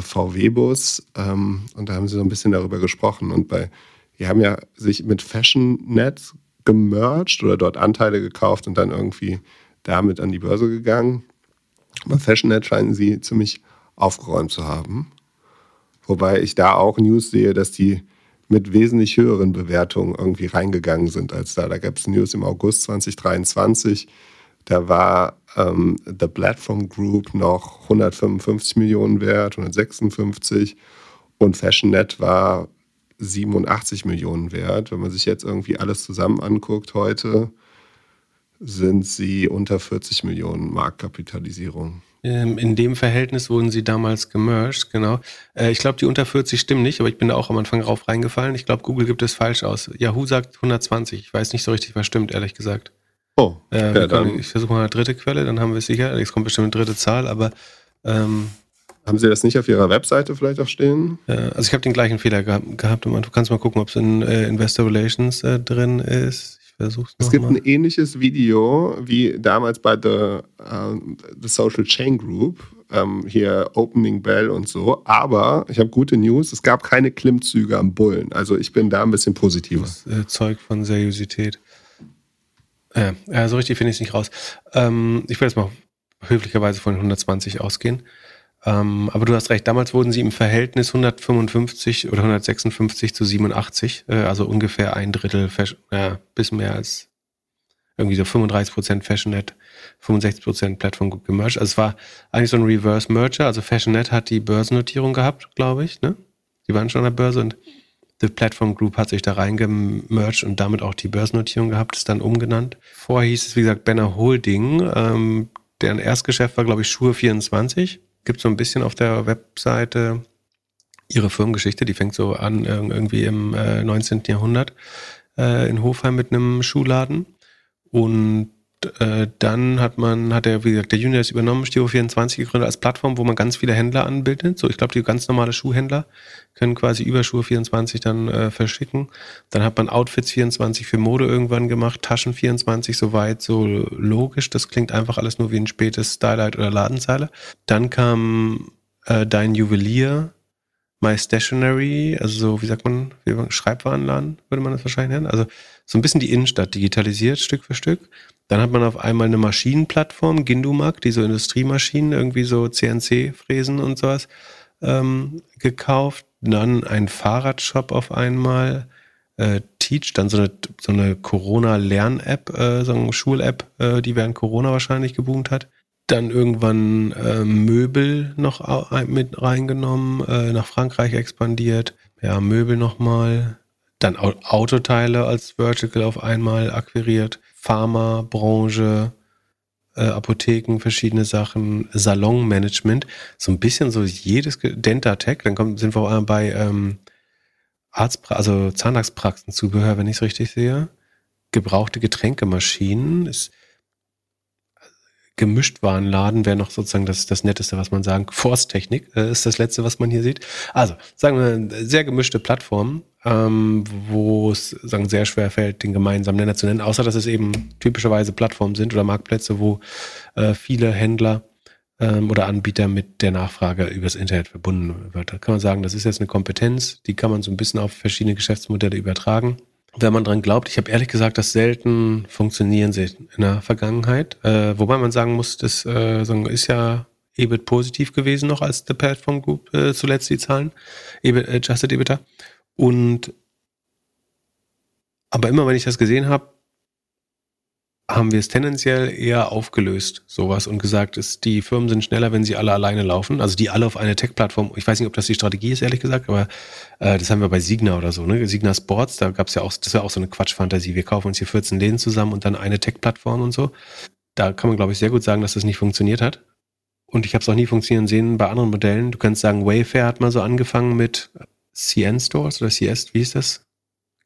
VW-Bus. Ähm, und da haben sie so ein bisschen darüber gesprochen. Und bei, die haben ja sich mit FashionNet gemerged oder dort Anteile gekauft und dann irgendwie damit an die Börse gegangen. Bei FashionNet scheinen sie ziemlich aufgeräumt zu haben. Wobei ich da auch News sehe, dass die mit wesentlich höheren Bewertungen irgendwie reingegangen sind als da. Da gab es News im August 2023. Da war ähm, The Platform Group noch 155 Millionen wert, 156 und FashionNet war 87 Millionen wert. Wenn man sich jetzt irgendwie alles zusammen anguckt heute, sind sie unter 40 Millionen Marktkapitalisierung. Ähm, in dem Verhältnis wurden sie damals gemerged, genau. Äh, ich glaube, die unter 40 stimmen nicht, aber ich bin da auch am Anfang rauf reingefallen. Ich glaube, Google gibt es falsch aus. Yahoo sagt 120. Ich weiß nicht so richtig, was stimmt, ehrlich gesagt. Oh, äh, ja, können, ich versuche mal eine dritte Quelle, dann haben wir es sicher. Jetzt kommt bestimmt eine dritte Zahl, aber ähm, Haben Sie das nicht auf Ihrer Webseite vielleicht auch stehen? also ich habe den gleichen Fehler gehabt, gehabt du kannst mal gucken, ob es in äh, Investor Relations äh, drin ist. Ich versuch's Es gibt mal. ein ähnliches Video wie damals bei The, uh, The Social Chain Group, ähm, hier Opening Bell und so. Aber ich habe gute News, es gab keine Klimmzüge am Bullen. Also ich bin da ein bisschen positiver. Das äh, Zeug von Seriosität. Äh, ja, so richtig finde ich es nicht raus. Ähm, ich will jetzt mal höflicherweise von 120 ausgehen. Ähm, aber du hast recht, damals wurden sie im Verhältnis 155 oder 156 zu 87, äh, also ungefähr ein Drittel, ja, bis mehr als irgendwie so 35 Prozent Fashionet, 65 Prozent Plattform gemerged. Also es war eigentlich so ein Reverse Merger. Also Fashionet hat die Börsennotierung gehabt, glaube ich, ne? Die waren schon an der Börse und The Platform Group hat sich da reingemerged und damit auch die Börsennotierung gehabt, ist dann umgenannt. Vorher hieß es, wie gesagt, Benner Holding. Ähm, deren Erstgeschäft war, glaube ich, Schuhe 24 gibt so ein bisschen auf der Webseite ihre Firmengeschichte. Die fängt so an irgendwie im äh, 19. Jahrhundert äh, in Hofheim mit einem Schuhladen. Und äh, dann hat man, hat er, wie gesagt, der Junior ist übernommen, Stiro24 gegründet als Plattform, wo man ganz viele Händler anbildet. So, ich glaube, die ganz normale Schuhhändler können quasi über Schuhe24 dann äh, verschicken. Dann hat man Outfits24 für Mode irgendwann gemacht, Taschen24 soweit, so logisch. Das klingt einfach alles nur wie ein spätes Stylight oder Ladenzeile. Dann kam äh, dein Juwelier, My Stationery, also so, wie sagt man, wie Schreibwarenladen, würde man das wahrscheinlich nennen. Also so ein bisschen die Innenstadt digitalisiert, Stück für Stück. Dann hat man auf einmal eine Maschinenplattform, Gindumac, die so Industriemaschinen, irgendwie so CNC-Fräsen und sowas ähm, gekauft. Dann ein Fahrradshop auf einmal, äh, Teach, dann so eine, so eine Corona-Lern-App, äh, so eine Schul-App, äh, die während Corona wahrscheinlich geboomt hat. Dann irgendwann äh, Möbel noch mit reingenommen, äh, nach Frankreich expandiert. Ja, Möbel nochmal. Dann Autoteile als Vertical auf einmal akquiriert. Pharma-Branche, äh, Apotheken, verschiedene Sachen, Salonmanagement, so ein bisschen so jedes Dentatech, dann kommt, sind wir bei ähm, Arzt, also Zahnarztpraxenzubehör, wenn ich es richtig sehe. Gebrauchte Getränkemaschinen, ist Gemischtwarenladen wäre noch sozusagen das, das Netteste, was man sagen. Forsttechnik äh, ist das Letzte, was man hier sieht. Also, sagen wir, sehr gemischte Plattform, ähm, wo es sagen, sehr schwer fällt, den gemeinsamen Nenner zu nennen, außer dass es eben typischerweise Plattformen sind oder Marktplätze, wo äh, viele Händler ähm, oder Anbieter mit der Nachfrage übers Internet verbunden wird. Da kann man sagen, das ist jetzt eine Kompetenz, die kann man so ein bisschen auf verschiedene Geschäftsmodelle übertragen wenn man dran glaubt. Ich habe ehrlich gesagt, dass selten funktionieren sie in der Vergangenheit. Äh, wobei man sagen muss, das äh, ist ja EBIT positiv gewesen noch als The Platform Group äh, zuletzt die Zahlen. EBIT, äh, Adjusted EBITDA. Und aber immer wenn ich das gesehen habe, haben wir es tendenziell eher aufgelöst, sowas, und gesagt, ist, die Firmen sind schneller, wenn sie alle alleine laufen. Also die alle auf eine Tech-Plattform. Ich weiß nicht, ob das die Strategie ist, ehrlich gesagt, aber äh, das haben wir bei Signa oder so, ne? Signa Sports, da gab es ja auch, das war auch so eine Quatschfantasie. Wir kaufen uns hier 14 Läden zusammen und dann eine Tech-Plattform und so. Da kann man, glaube ich, sehr gut sagen, dass das nicht funktioniert hat. Und ich habe es auch nie funktionieren sehen bei anderen Modellen. Du kannst sagen, Wayfair hat mal so angefangen mit CN Stores oder CS, wie ist das?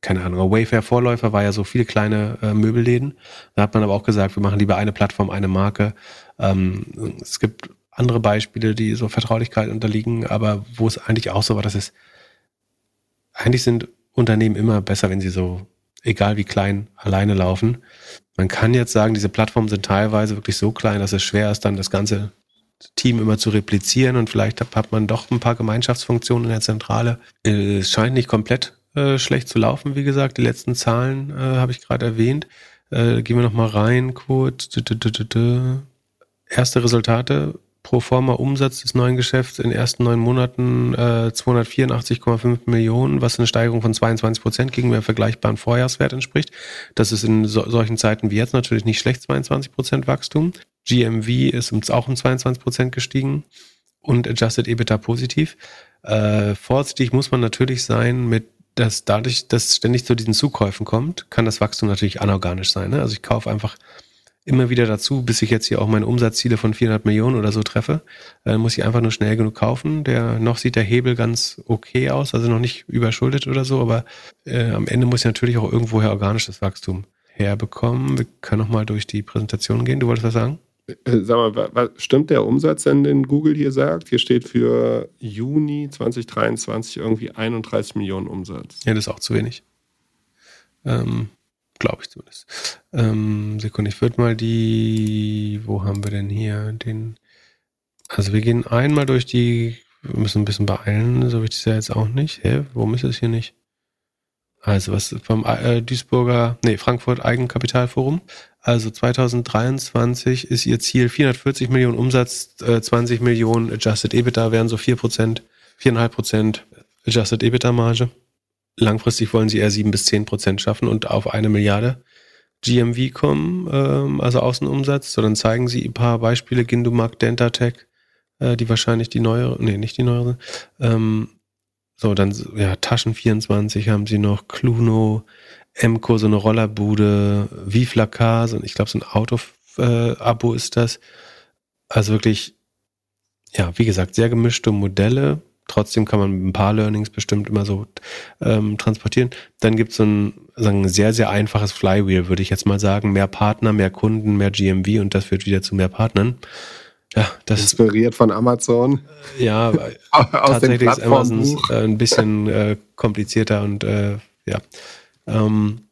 keine Ahnung, Wayfair-Vorläufer war ja so viele kleine äh, Möbelläden. Da hat man aber auch gesagt, wir machen lieber eine Plattform, eine Marke. Ähm, es gibt andere Beispiele, die so Vertraulichkeit unterliegen, aber wo es eigentlich auch so war, dass es eigentlich sind Unternehmen immer besser, wenn sie so, egal wie klein, alleine laufen. Man kann jetzt sagen, diese Plattformen sind teilweise wirklich so klein, dass es schwer ist, dann das ganze Team immer zu replizieren und vielleicht hat man doch ein paar Gemeinschaftsfunktionen in der Zentrale. Es scheint nicht komplett äh, schlecht zu laufen, wie gesagt. Die letzten Zahlen äh, habe ich gerade erwähnt. Äh, gehen wir nochmal rein kurz. Erste Resultate. Pro forma Umsatz des neuen Geschäfts in den ersten neun Monaten äh, 284,5 Millionen, was eine Steigerung von 22 Prozent gegenüber vergleichbaren Vorjahreswert entspricht. Das ist in so, solchen Zeiten wie jetzt natürlich nicht schlecht, 22 Prozent Wachstum. GMV ist auch um 22 Prozent gestiegen und Adjusted EBITDA positiv. Äh, vorsichtig muss man natürlich sein mit dass dadurch, dass ständig zu diesen Zukäufen kommt, kann das Wachstum natürlich anorganisch sein. Ne? Also ich kaufe einfach immer wieder dazu, bis ich jetzt hier auch meine Umsatzziele von 400 Millionen oder so treffe, äh, muss ich einfach nur schnell genug kaufen. Der noch sieht der Hebel ganz okay aus, also noch nicht überschuldet oder so, aber äh, am Ende muss ich natürlich auch irgendwoher organisches Wachstum herbekommen. Wir können noch mal durch die Präsentation gehen. Du wolltest was sagen? Äh, sag mal, was, stimmt der Umsatz denn, den Google hier sagt? Hier steht für Juni 2023 irgendwie 31 Millionen Umsatz. Ja, das ist auch zu wenig. Ähm, Glaube ich zumindest. Ähm, Sekunde, ich würde mal die, wo haben wir denn hier den, also wir gehen einmal durch die, wir müssen ein bisschen beeilen, so wichtig ist ja jetzt auch nicht. Hä, warum ist es hier nicht? Also was vom äh, Duisburger, nee, Frankfurt Eigenkapitalforum. Also 2023 ist ihr Ziel 440 Millionen Umsatz, äh, 20 Millionen Adjusted EBITDA wären so 4%, 4,5% Adjusted EBITDA Marge. Langfristig wollen sie eher 7 bis 10% schaffen und auf eine Milliarde GMV kommen, ähm, also Außenumsatz. So, dann zeigen sie ein paar Beispiele, Gindumac, Dentatech, äh, die wahrscheinlich die neuere, nee, nicht die neuere, ähm, so, dann, ja, Taschen 24 haben sie noch, Cluno, Emco, so eine Rollerbude, Viflacar, so, ich glaube, so ein Auto-Abo äh, ist das. Also wirklich, ja, wie gesagt, sehr gemischte Modelle. Trotzdem kann man ein paar Learnings bestimmt immer so ähm, transportieren. Dann gibt es so ein, sagen, ein sehr, sehr einfaches Flywheel, würde ich jetzt mal sagen. Mehr Partner, mehr Kunden, mehr GMV und das führt wieder zu mehr Partnern. Ja, das Inspiriert von Amazon. Ja, tatsächlich ist Amazon äh, ein bisschen äh, komplizierter und äh, ja. Ähm,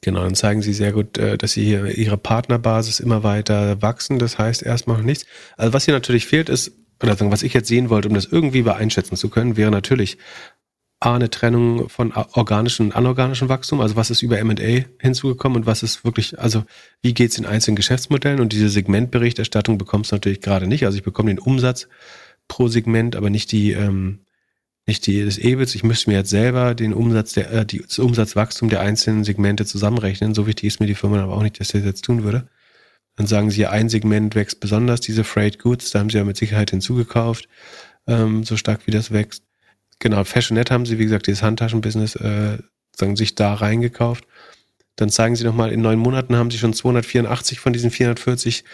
genau, dann zeigen sie sehr gut, äh, dass sie hier ihre Partnerbasis immer weiter wachsen. Das heißt erstmal noch nichts. Also was hier natürlich fehlt ist, oder was ich jetzt sehen wollte, um das irgendwie beeinschätzen zu können, wäre natürlich A, eine Trennung von organischem und anorganischem Wachstum, also was ist über M&A hinzugekommen und was ist wirklich, also wie geht es in einzelnen Geschäftsmodellen und diese Segmentberichterstattung bekommst du natürlich gerade nicht. Also ich bekomme den Umsatz pro Segment, aber nicht die, ähm, nicht die des EBITs. Ich müsste mir jetzt selber den Umsatz der, äh, die, das Umsatzwachstum der einzelnen Segmente zusammenrechnen. So wichtig ist mir die Firma aber auch nicht, dass ich das jetzt tun würde. Dann sagen sie, ein Segment wächst besonders, diese Freight Goods, da haben sie ja mit Sicherheit hinzugekauft, ähm, so stark wie das wächst. Genau, Fashionet haben sie, wie gesagt, dieses Handtaschenbusiness äh, sagen, sich da reingekauft. Dann zeigen sie nochmal, in neun Monaten haben sie schon 284 von diesen 440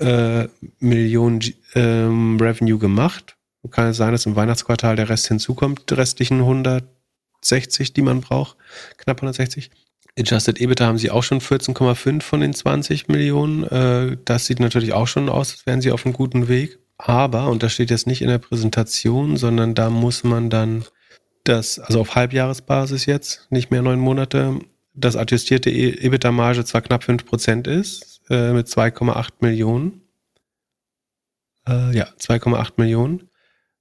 äh, Millionen ähm, Revenue gemacht. Kann es sein, dass im Weihnachtsquartal der Rest hinzukommt, die restlichen 160, die man braucht, knapp 160. Adjusted EBITDA haben sie auch schon 14,5 von den 20 Millionen. Äh, das sieht natürlich auch schon aus, als wären sie auf einem guten Weg. Aber, und das steht jetzt nicht in der Präsentation, sondern da muss man dann das, also auf Halbjahresbasis jetzt, nicht mehr neun Monate, das adjustierte e- EBITDA-Marge zwar knapp 5% ist, äh, mit 2,8 Millionen. Äh, ja, 2,8 Millionen.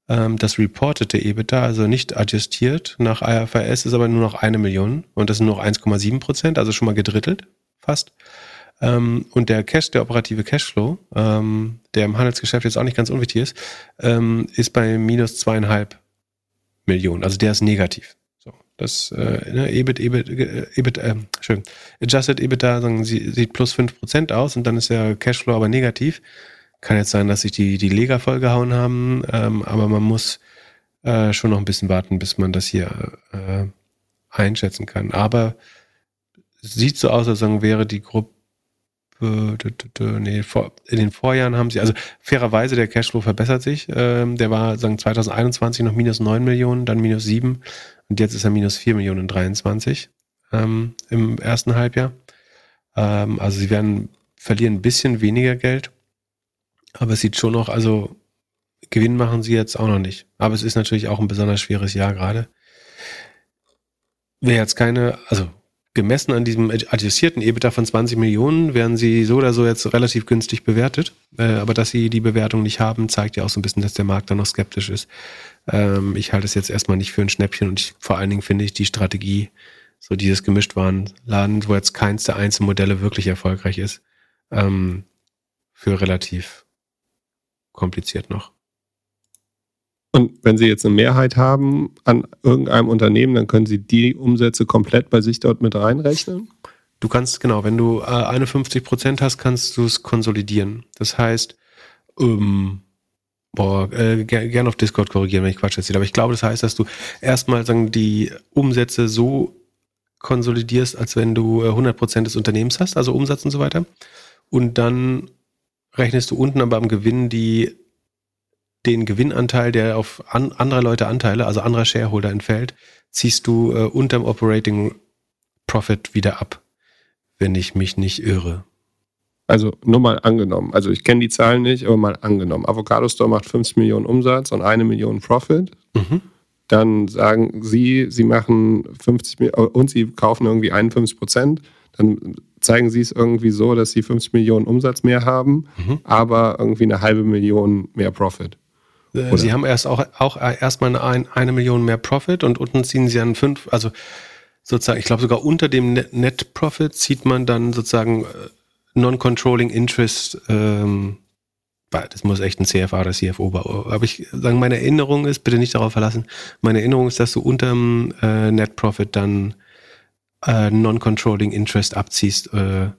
Ähm, das reportete EBITDA, also nicht adjustiert nach IFRS, ist aber nur noch eine Million und das sind nur noch 1,7% also schon mal gedrittelt, fast. Ähm, und der Cash, der operative Cashflow, ähm, der im Handelsgeschäft jetzt auch nicht ganz unwichtig ist, ähm, ist bei minus zweieinhalb Millionen. Also der ist negativ. So, das äh, ne, EBIT, EBIT, äh, EBIT, äh, schön. Adjusted EBITDA sagen, sie, sieht plus fünf Prozent aus und dann ist der Cashflow aber negativ. Kann jetzt sein, dass sich die, die Leger vollgehauen haben, ähm, aber man muss äh, schon noch ein bisschen warten, bis man das hier äh, einschätzen kann. Aber sieht so aus, als wäre die Gruppe nee, in den Vorjahren haben sie, also fairerweise, der Cashflow verbessert sich. Ähm, der war sagen 2021 noch minus 9 Millionen, dann minus 7 und jetzt ist er minus 4 Millionen in 23 ähm, im ersten Halbjahr. Ähm, also sie werden verlieren ein bisschen weniger Geld, aber es sieht schon noch, also Gewinn machen sie jetzt auch noch nicht. Aber es ist natürlich auch ein besonders schweres Jahr gerade. Wer jetzt keine, also gemessen an diesem adjustierten EBITDA von 20 Millionen werden sie so oder so jetzt relativ günstig bewertet. Äh, aber dass sie die Bewertung nicht haben, zeigt ja auch so ein bisschen, dass der Markt da noch skeptisch ist. Ähm, ich halte es jetzt erstmal nicht für ein Schnäppchen und ich, vor allen Dingen finde ich die Strategie, so dieses Gemischtwarenladen, wo jetzt keins der einzelnen Modelle wirklich erfolgreich ist, ähm, für relativ kompliziert noch. Und wenn Sie jetzt eine Mehrheit haben an irgendeinem Unternehmen, dann können Sie die Umsätze komplett bei sich dort mit reinrechnen? Du kannst, genau, wenn du äh, 51 Prozent hast, kannst du es konsolidieren. Das heißt, ähm, boah, äh, gerne gern auf Discord korrigieren, wenn ich Quatsch erzähle, aber ich glaube, das heißt, dass du erstmal sagen, die Umsätze so konsolidierst, als wenn du äh, 100 Prozent des Unternehmens hast, also Umsatz und so weiter. Und dann rechnest du unten aber am Gewinn die den Gewinnanteil, der auf an, anderer Leute Anteile, also anderer Shareholder entfällt, ziehst du äh, unterm Operating Profit wieder ab, wenn ich mich nicht irre. Also nur mal angenommen. Also ich kenne die Zahlen nicht, aber mal angenommen. Avocado Store macht 50 Millionen Umsatz und eine Million Profit. Mhm. Dann sagen Sie, Sie machen 50 und Sie kaufen irgendwie 51 Prozent. Dann zeigen Sie es irgendwie so, dass Sie 50 Millionen Umsatz mehr haben, mhm. aber irgendwie eine halbe Million mehr Profit. Äh, Oder? Sie haben erst auch, auch erstmal eine, eine Million mehr Profit und unten ziehen Sie an fünf, also sozusagen, ich glaube sogar unter dem Net Profit zieht man dann sozusagen äh, Non-Controlling Interest, ähm, das muss echt ein CFA oder CFO, aber ich sagen, meine Erinnerung ist, bitte nicht darauf verlassen, meine Erinnerung ist, dass du unterm äh, Net Profit dann äh, Non-Controlling Interest abziehst, äh,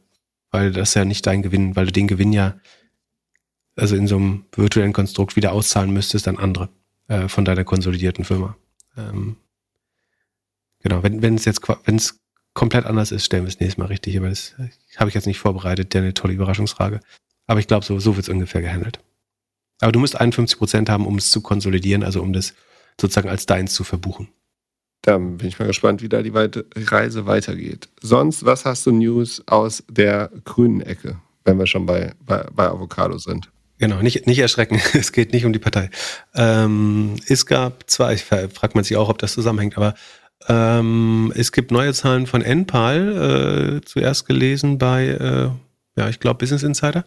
weil das ja nicht dein Gewinn, weil du den Gewinn ja also in so einem virtuellen Konstrukt wieder auszahlen müsstest an andere äh, von deiner konsolidierten Firma. Ähm, genau, wenn es jetzt wenn es komplett anders ist, stellen wir es nächstes Mal richtig. Aber das habe ich jetzt nicht vorbereitet. Der eine tolle Überraschungsfrage. Aber ich glaube, so, so wird es ungefähr gehandelt. Aber du musst 51 Prozent haben, um es zu konsolidieren, also um das sozusagen als deins zu verbuchen. Dann bin ich mal gespannt, wie da die Reise weitergeht. Sonst, was hast du News aus der grünen Ecke, wenn wir schon bei, bei, bei Avocado sind? Genau, nicht, nicht erschrecken. Es geht nicht um die Partei. Ähm, es gab zwar, ich frage man sich auch, ob das zusammenhängt, aber ähm, es gibt neue Zahlen von NPAL, äh, zuerst gelesen bei, äh, ja, ich glaube, Business Insider.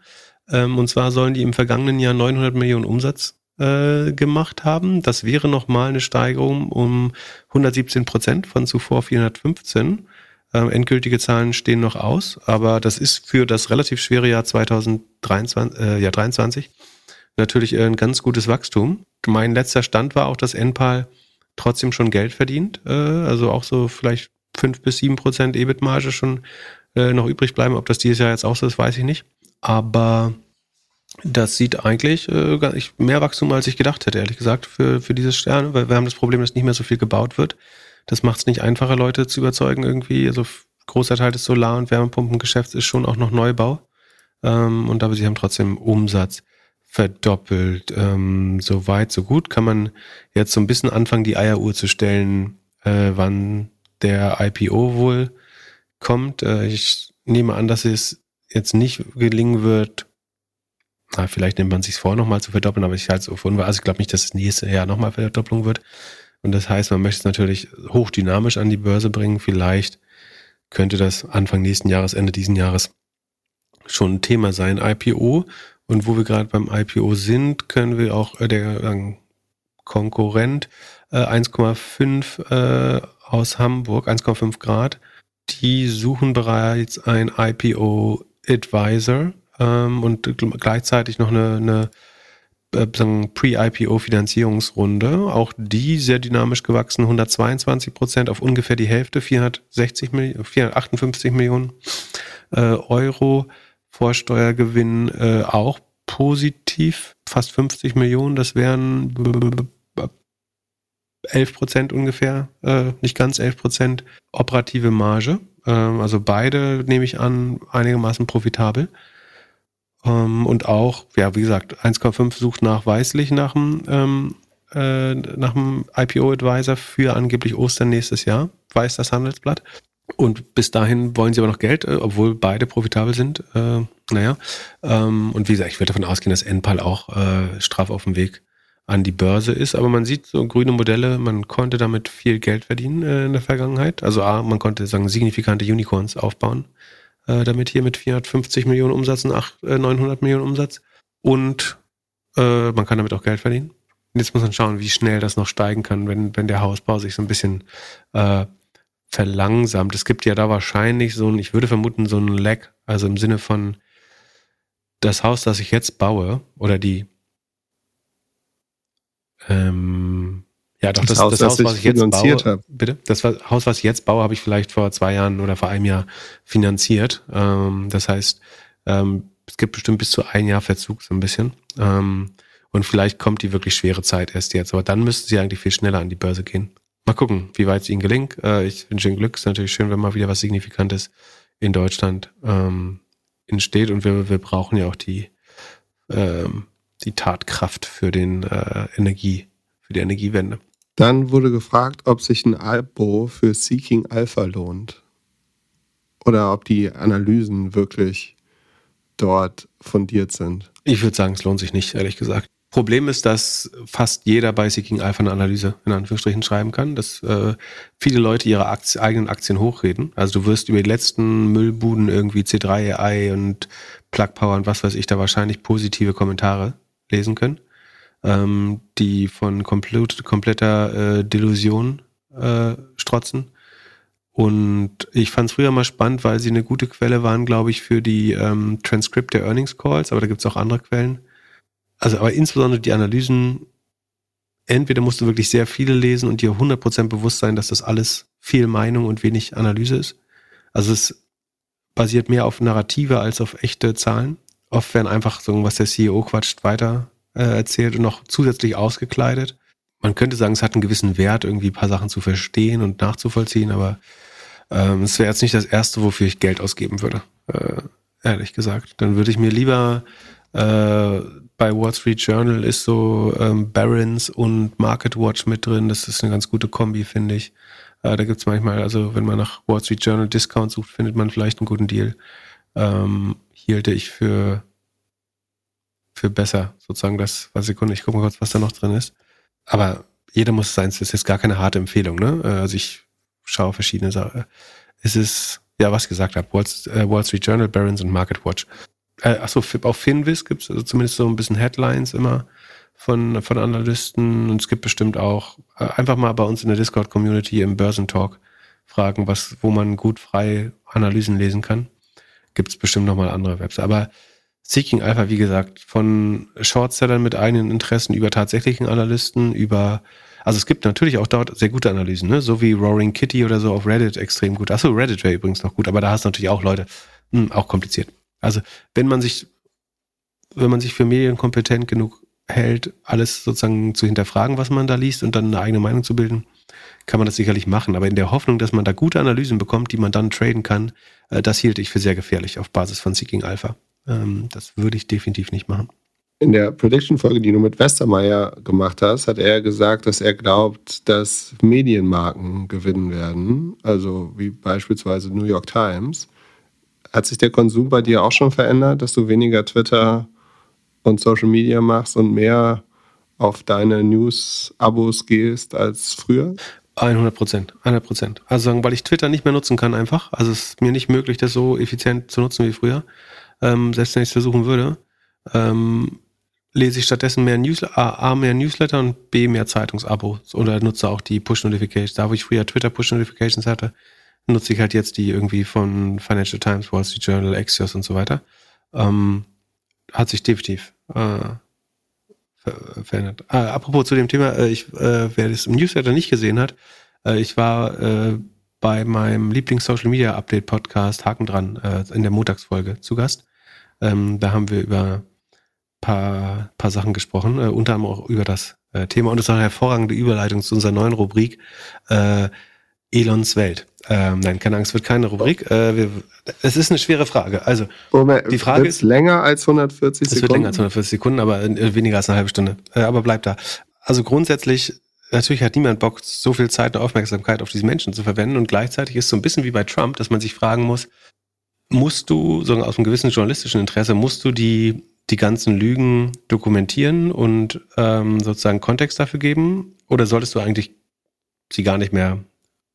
Ähm, und zwar sollen die im vergangenen Jahr 900 Millionen Umsatz äh, gemacht haben. Das wäre nochmal eine Steigerung um 117 Prozent von zuvor 415. Ähm, endgültige Zahlen stehen noch aus, aber das ist für das relativ schwere Jahr 2023, äh, ja, 23 natürlich ein ganz gutes Wachstum. Mein letzter Stand war auch, dass NPAL trotzdem schon Geld verdient. Äh, also auch so vielleicht fünf bis sieben Prozent EBIT-Marge schon äh, noch übrig bleiben. Ob das dieses Jahr jetzt auch so ist, weiß ich nicht. Aber das sieht eigentlich äh, mehr Wachstum, als ich gedacht hätte, ehrlich gesagt, für, für dieses Stern. Weil wir haben das Problem, dass nicht mehr so viel gebaut wird. Das macht es nicht einfacher, Leute zu überzeugen irgendwie. Also großer Teil des Solar- und Wärmepumpengeschäfts ist schon auch noch Neubau. Ähm, und aber sie haben trotzdem Umsatz verdoppelt. Ähm, so weit, so gut. Kann man jetzt so ein bisschen anfangen, die Eieruhr zu stellen, äh, wann der IPO wohl kommt. Äh, ich nehme an, dass es jetzt nicht gelingen wird. Na, vielleicht nimmt man sich vor, nochmal zu verdoppeln, aber ich halte es auf unwahr. Also ich glaube nicht, dass es nächstes Jahr nochmal Verdopplung wird. Und das heißt, man möchte es natürlich hochdynamisch an die Börse bringen. Vielleicht könnte das Anfang nächsten Jahres, Ende diesen Jahres schon ein Thema sein, IPO. Und wo wir gerade beim IPO sind, können wir auch äh, der Konkurrent äh, 1,5 äh, aus Hamburg, 1,5 Grad, die suchen bereits ein IPO Advisor ähm, und gleichzeitig noch eine, eine äh, Pre-IPO-Finanzierungsrunde. Auch die sehr dynamisch gewachsen, 122 Prozent auf ungefähr die Hälfte, 460 Millionen, 458 Millionen äh, Euro. Vorsteuergewinn äh, auch positiv, fast 50 Millionen, das wären 11 Prozent ungefähr, äh, nicht ganz 11 Prozent operative Marge. Ähm, also beide nehme ich an, einigermaßen profitabel. Ähm, und auch, ja, wie gesagt, 1,5 sucht nachweislich nach dem, ähm, äh, nach dem IPO-Advisor für angeblich Ostern nächstes Jahr, weiß das Handelsblatt. Und bis dahin wollen sie aber noch Geld, äh, obwohl beide profitabel sind. Äh, naja. Ähm, und wie gesagt, ich würde davon ausgehen, dass NPAL auch äh, straff auf dem Weg an die Börse ist. Aber man sieht so grüne Modelle, man konnte damit viel Geld verdienen äh, in der Vergangenheit. Also A, man konnte sagen, signifikante Unicorns aufbauen. Äh, damit hier mit 450 Millionen Umsatz und 8, äh, 900 Millionen Umsatz. Und äh, man kann damit auch Geld verdienen. Und jetzt muss man schauen, wie schnell das noch steigen kann, wenn, wenn der Hausbau sich so ein bisschen äh, verlangsamt. Es gibt ja da wahrscheinlich so ein, ich würde vermuten, so ein Lag, also im Sinne von das Haus, das ich jetzt baue, oder die ähm, ja, doch, das, das, Haus, das Haus, was ich jetzt baue, bitte, das Haus, was ich jetzt baue, habe ich vielleicht vor zwei Jahren oder vor einem Jahr finanziert. Ähm, das heißt, ähm, es gibt bestimmt bis zu ein Jahr Verzug, so ein bisschen. Ähm, und vielleicht kommt die wirklich schwere Zeit erst jetzt. Aber dann müssten sie eigentlich viel schneller an die Börse gehen. Mal gucken, wie weit es ihnen gelingt. Äh, ich wünsche ihnen Glück. Ist natürlich schön, wenn mal wieder was Signifikantes in Deutschland ähm, entsteht. Und wir, wir brauchen ja auch die, ähm, die Tatkraft für den äh, Energie, für die Energiewende. Dann wurde gefragt, ob sich ein Abo für Seeking Alpha lohnt. Oder ob die Analysen wirklich dort fundiert sind? Ich würde sagen, es lohnt sich nicht, ehrlich gesagt. Problem ist, dass fast jeder bei Seeking Alpha eine Analyse in Anführungsstrichen schreiben kann, dass äh, viele Leute ihre Aktien, eigenen Aktien hochreden. Also du wirst über die letzten Müllbuden irgendwie C3 AI und Plug Power und was weiß ich da wahrscheinlich positive Kommentare lesen können, ähm, die von komplett, kompletter äh, Delusion äh, strotzen. Und ich fand es früher mal spannend, weil sie eine gute Quelle waren, glaube ich, für die ähm, Transkript der Earnings Calls, aber da gibt es auch andere Quellen also aber insbesondere die Analysen, entweder musst du wirklich sehr viele lesen und dir 100% bewusst sein, dass das alles viel Meinung und wenig Analyse ist. Also es basiert mehr auf Narrative als auf echte Zahlen. Oft werden einfach so, was der CEO quatscht, weiter äh, erzählt und noch zusätzlich ausgekleidet. Man könnte sagen, es hat einen gewissen Wert, irgendwie ein paar Sachen zu verstehen und nachzuvollziehen, aber ähm, es wäre jetzt nicht das Erste, wofür ich Geld ausgeben würde, äh, ehrlich gesagt. Dann würde ich mir lieber äh, bei Wall Street Journal ist so ähm, Barons und Market Watch mit drin. Das ist eine ganz gute Kombi, finde ich. Äh, da gibt's manchmal, also wenn man nach Wall Street Journal Discount sucht, findet man vielleicht einen guten Deal. Ähm, hielte ich für, für besser, sozusagen das, was Sekunde, ich gucke mal kurz, was da noch drin ist. Aber jeder muss sein, es ist jetzt gar keine harte Empfehlung, ne? Äh, also ich schaue verschiedene Sachen. Es ist, ja, was ich gesagt habe, Wall, äh, Wall Street Journal, Barons und Market Watch äh, achso, auf Finvis gibt es also zumindest so ein bisschen Headlines immer von, von Analysten und es gibt bestimmt auch äh, einfach mal bei uns in der Discord-Community im Börsentalk fragen, was, wo man gut frei Analysen lesen kann. Gibt es bestimmt nochmal andere Webs. Aber Seeking Alpha, wie gesagt, von Shortsellern mit eigenen Interessen über tatsächlichen Analysten, über, also es gibt natürlich auch dort sehr gute Analysen, ne? so wie Roaring Kitty oder so auf Reddit extrem gut. Achso, Reddit wäre übrigens noch gut, aber da hast du natürlich auch Leute, hm, auch kompliziert. Also wenn man sich, wenn man sich für medienkompetent genug hält, alles sozusagen zu hinterfragen, was man da liest und dann eine eigene Meinung zu bilden, kann man das sicherlich machen. Aber in der Hoffnung, dass man da gute Analysen bekommt, die man dann traden kann, äh, das hielt ich für sehr gefährlich auf Basis von Seeking Alpha. Ähm, das würde ich definitiv nicht machen. In der Prediction-Folge, die du mit Westermeier gemacht hast, hat er gesagt, dass er glaubt, dass Medienmarken gewinnen werden, also wie beispielsweise New York Times. Hat sich der Konsum bei dir auch schon verändert, dass du weniger Twitter und Social Media machst und mehr auf deine News-Abos gehst als früher? 100 Prozent, 100 Prozent. Also sagen, weil ich Twitter nicht mehr nutzen kann einfach. Also es ist mir nicht möglich, das so effizient zu nutzen wie früher. Ähm, selbst wenn ich es versuchen würde, ähm, lese ich stattdessen mehr Newsletter, A, mehr Newsletter und B, mehr Zeitungsabos oder nutze auch die Push-Notifications. Da, wo ich früher Twitter-Push-Notifications hatte, nutze ich halt jetzt die irgendwie von Financial Times, Wall Street Journal, Axios und so weiter. Ähm, hat sich definitiv äh, ver verändert. Ah, apropos zu dem Thema, äh, ich, äh, wer das im Newsletter nicht gesehen hat, äh, ich war äh, bei meinem Lieblings-Social Media Update Podcast Haken dran äh, in der Montagsfolge zu Gast. Ähm, da haben wir über paar, paar Sachen gesprochen, äh, unter anderem auch über das äh, Thema. Und es war eine hervorragende Überleitung zu unserer neuen Rubrik äh, Elons Welt. Ähm, nein, keine Angst, wird keine Rubrik. Äh, wir, es ist eine schwere Frage. Also, Moment, die Frage ist länger als 140 Sekunden. Es wird länger als 140 Sekunden, aber äh, weniger als eine halbe Stunde. Äh, aber bleibt da. Also grundsätzlich, natürlich hat niemand Bock, so viel Zeit und Aufmerksamkeit auf diese Menschen zu verwenden. Und gleichzeitig ist es so ein bisschen wie bei Trump, dass man sich fragen muss, musst du, sogar aus einem gewissen journalistischen Interesse, musst du die, die ganzen Lügen dokumentieren und ähm, sozusagen Kontext dafür geben? Oder solltest du eigentlich sie gar nicht mehr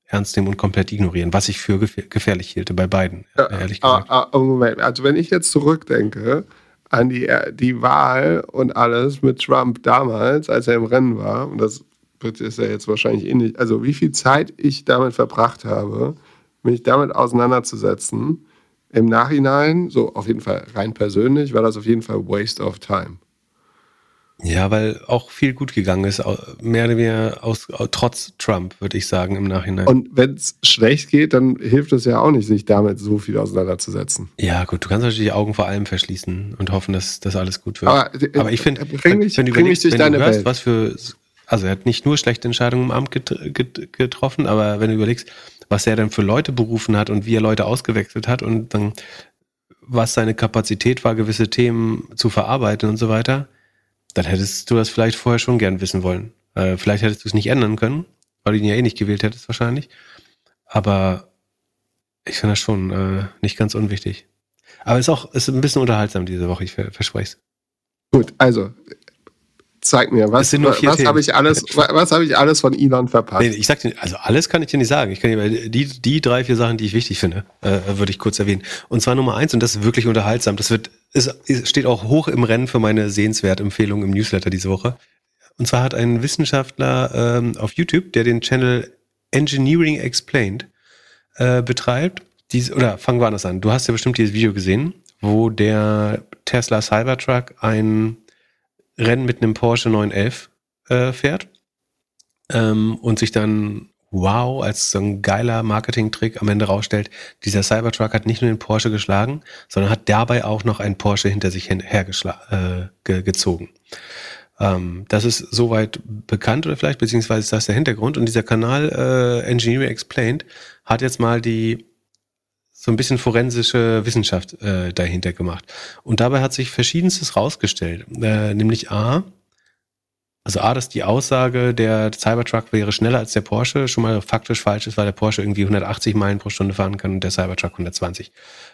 ernst nehmen und komplett ignorieren, was ich für gefährlich hielte bei beiden, ja, ehrlich gesagt. Ah, ah, Moment, also wenn ich jetzt zurückdenke an die, die Wahl und alles mit Trump damals, als er im Rennen war, und das ist ja jetzt wahrscheinlich ähnlich, also wie viel Zeit ich damit verbracht habe, mich damit auseinanderzusetzen, im Nachhinein, so auf jeden Fall rein persönlich, war das auf jeden Fall Waste of Time. Ja, weil auch viel gut gegangen ist, mehr oder weniger aus, trotz Trump, würde ich sagen, im Nachhinein. Und wenn es schlecht geht, dann hilft es ja auch nicht, sich damit so viel auseinanderzusetzen. Ja, gut, du kannst natürlich die Augen vor allem verschließen und hoffen, dass das alles gut wird. Aber, äh, Aber ich finde, äh, wenn, wenn, du überlegst, wenn du hörst, Welt. was für, also er hat nicht nur schlechte Entscheidungen im Amt getroffen, aber wenn du überlegst, was er dann für Leute berufen hat und wie er Leute ausgewechselt hat und dann was seine Kapazität war, gewisse Themen zu verarbeiten und so weiter, dann hättest du das vielleicht vorher schon gern wissen wollen. Äh, vielleicht hättest du es nicht ändern können, weil du ihn ja eh nicht gewählt hättest wahrscheinlich. Aber ich finde das schon äh, nicht ganz unwichtig. Aber es ist auch ist ein bisschen unterhaltsam diese Woche, ich verspreche es. Gut, also zeig mir, was, was habe ich alles, was habe ich alles von Elon verpasst? Nee, ich sag dir, also alles kann ich dir nicht sagen. Ich kann dir die, die drei, vier Sachen, die ich wichtig finde, äh, würde ich kurz erwähnen. Und zwar Nummer eins, und das ist wirklich unterhaltsam. Das wird, ist, steht auch hoch im Rennen für meine Sehenswert-Empfehlung im Newsletter diese Woche. Und zwar hat ein Wissenschaftler ähm, auf YouTube, der den Channel Engineering Explained äh, betreibt, dies, oder fangen wir anders an. Du hast ja bestimmt dieses Video gesehen, wo der Tesla Cybertruck ein Rennen mit einem Porsche 911 äh, fährt ähm, und sich dann wow als so ein geiler Marketing-Trick am Ende rausstellt, dieser Cybertruck hat nicht nur den Porsche geschlagen, sondern hat dabei auch noch einen Porsche hinter sich hergezogen. Äh, ge ähm, das ist soweit bekannt oder vielleicht, beziehungsweise ist das der Hintergrund. Und dieser Kanal äh, Engineering Explained hat jetzt mal die so ein bisschen forensische Wissenschaft äh, dahinter gemacht. Und dabei hat sich verschiedenstes rausgestellt. Äh, nämlich A, also A, dass die Aussage, der Cybertruck wäre schneller als der Porsche, schon mal faktisch falsch ist, weil der Porsche irgendwie 180 Meilen pro Stunde fahren kann und der Cybertruck 120.